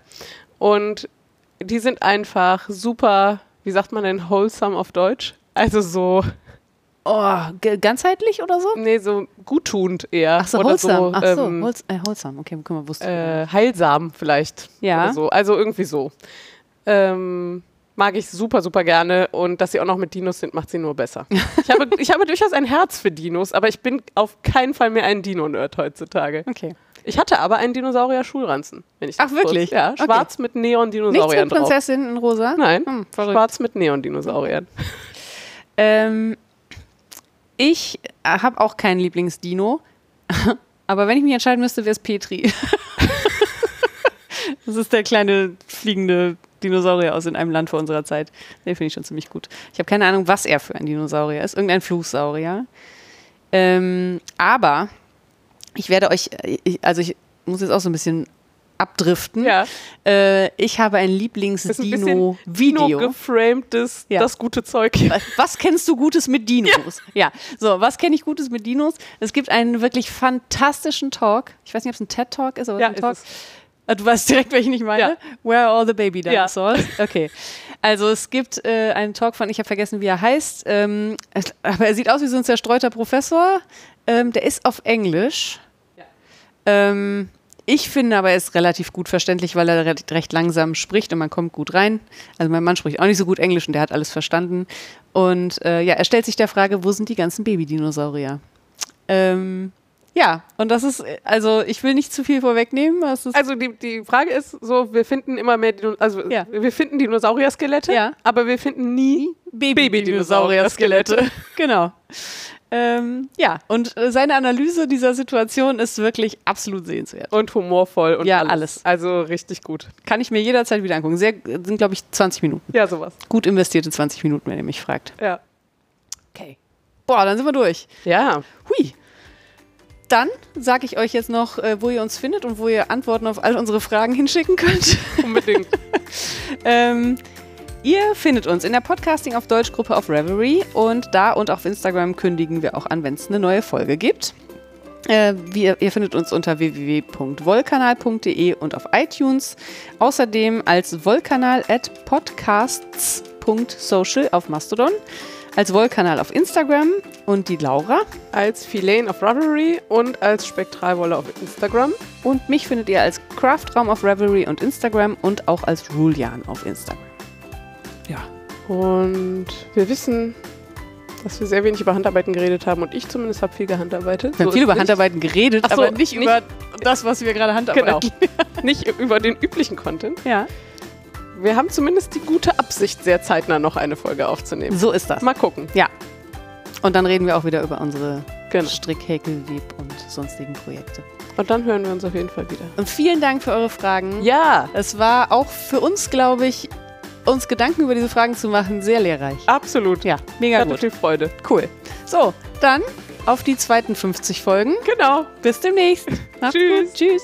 Und die sind einfach super, wie sagt man denn, wholesome auf Deutsch? Also so, Oh, ganzheitlich oder so? nee, so guttunend eher. Ach so, Oder wholesome. Ach so, ähm, wholes äh, wholesome. Okay, guck mal, wusste äh, heilsam vielleicht. Ja. So. Also irgendwie so. Ähm, mag ich super, super gerne. Und dass sie auch noch mit Dinos sind, macht sie nur besser. Ich habe, ich habe durchaus ein Herz für Dinos, aber ich bin auf keinen Fall mehr ein Dino-Nerd heutzutage. Okay. Ich hatte aber einen Dinosaurier-Schulranzen. Wenn ich Ach, kurz- wirklich? Ja, Okay. schwarz mit Nichts Neon-Dinosauriern mit drauf. Prinzessin in rosa? Nein, Hm, schwarz mit Neon-Dinosauriern. Ähm, ich habe auch keinen Lieblingsdino. Aber wenn ich mich entscheiden müsste, wäre es Petri. das ist der kleine fliegende Dinosaurier aus in einem Land vor unserer Zeit. Den finde ich schon ziemlich gut. Ich habe keine Ahnung, was er für ein Dinosaurier ist. Irgendein Fluchsaurier. Ähm, aber ich werde euch, äh, also ich muss jetzt auch so ein bisschen abdriften. Ja. Äh, ich habe ein Lieblingsdino-Video. bisschen Dino-geframtes, Ja. das gute Zeug. Was kennst du Gutes mit Dinos? Ja, so, was kenne ich Gutes mit Dinos? Es gibt einen wirklich fantastischen Talk. Ich weiß nicht, ob es ein TED-Talk ist, aber Ja, ein ist Talk. Ah, Du weißt direkt, welchen ich meine. Ja. Where are all the baby Ja. dinosaurs? Okay. Also es gibt äh, einen Talk von, ich habe vergessen, wie er heißt, ähm, aber er sieht aus wie so ein zerstreuter Professor. Ähm, der ist auf Englisch. Ja. Ähm, ich finde aber, er ist relativ gut verständlich, weil er recht, recht langsam spricht und man kommt gut rein. Also mein Mann spricht auch nicht so gut Englisch und der hat alles verstanden. Und äh, ja, er stellt sich der Frage, wo sind die ganzen Babydinosaurier? Ähm, ja, und das ist, also ich will nicht zu viel vorwegnehmen. Also die, die Frage ist so, wir finden immer mehr Dino also Ja. wir finden Dinosaurier-Skelette, Ja. aber wir finden nie Baby-Dinosaurier-Skelette. genau. Ähm, ja, und äh, seine Analyse dieser Situation ist wirklich absolut sehenswert. und humorvoll und Ja, alles. alles. Also richtig gut. Kann ich mir jederzeit wieder angucken. Sehr, sind, glaube ich, 20 Minuten. Ja, sowas. Gut investierte 20 Minuten, wenn ihr mich fragt. Ja. Okay. Boah, dann sind wir durch. Ja. Hui. Dann sage ich euch jetzt noch, äh, wo ihr uns findet und wo ihr Antworten auf all unsere Fragen hinschicken könnt. Unbedingt. Ähm, ihr findet uns in der Podcasting auf Deutsch Gruppe auf Reverie und da und auf Instagram kündigen wir auch an, wenn es eine neue Folge gibt. Äh, wir, ihr findet uns unter www.wollkanal.de und auf iTunes. Außerdem als Wollkanal at podcasts.social auf Mastodon. Als Wollkanal auf Instagram und die Laura. Als Filane of Revelry und als Spektralwolle auf Instagram. Und mich findet ihr als Craftraum auf Revelry und Instagram und auch als Julian auf Instagram. Ja. Und wir wissen, dass wir sehr wenig über Handarbeiten geredet haben und ich zumindest habe viel gehandarbeitet. Wir haben So viel über nicht. Handarbeiten geredet, so, aber nicht, nicht- über das, was wir gerade Genau. handarbeiten. nicht über den üblichen Content. Ja, Wir haben zumindest die gute Absicht, sehr zeitnah noch eine Folge aufzunehmen. so ist das. Mal gucken. Ja. Und dann reden wir auch wieder über unsere Genau. Strick, Häkel, Web und sonstigen Projekte. Und dann hören wir uns auf jeden Fall wieder. Und vielen Dank für eure Fragen. Ja, Es war auch für uns, glaube ich, uns Gedanken über diese Fragen zu machen, sehr lehrreich. absolut. Ja, mega hatte gut. viel Freude. Cool. So, dann auf die zweiten 50 Folgen. Genau. Bis demnächst. Tschüss. Gut. Tschüss.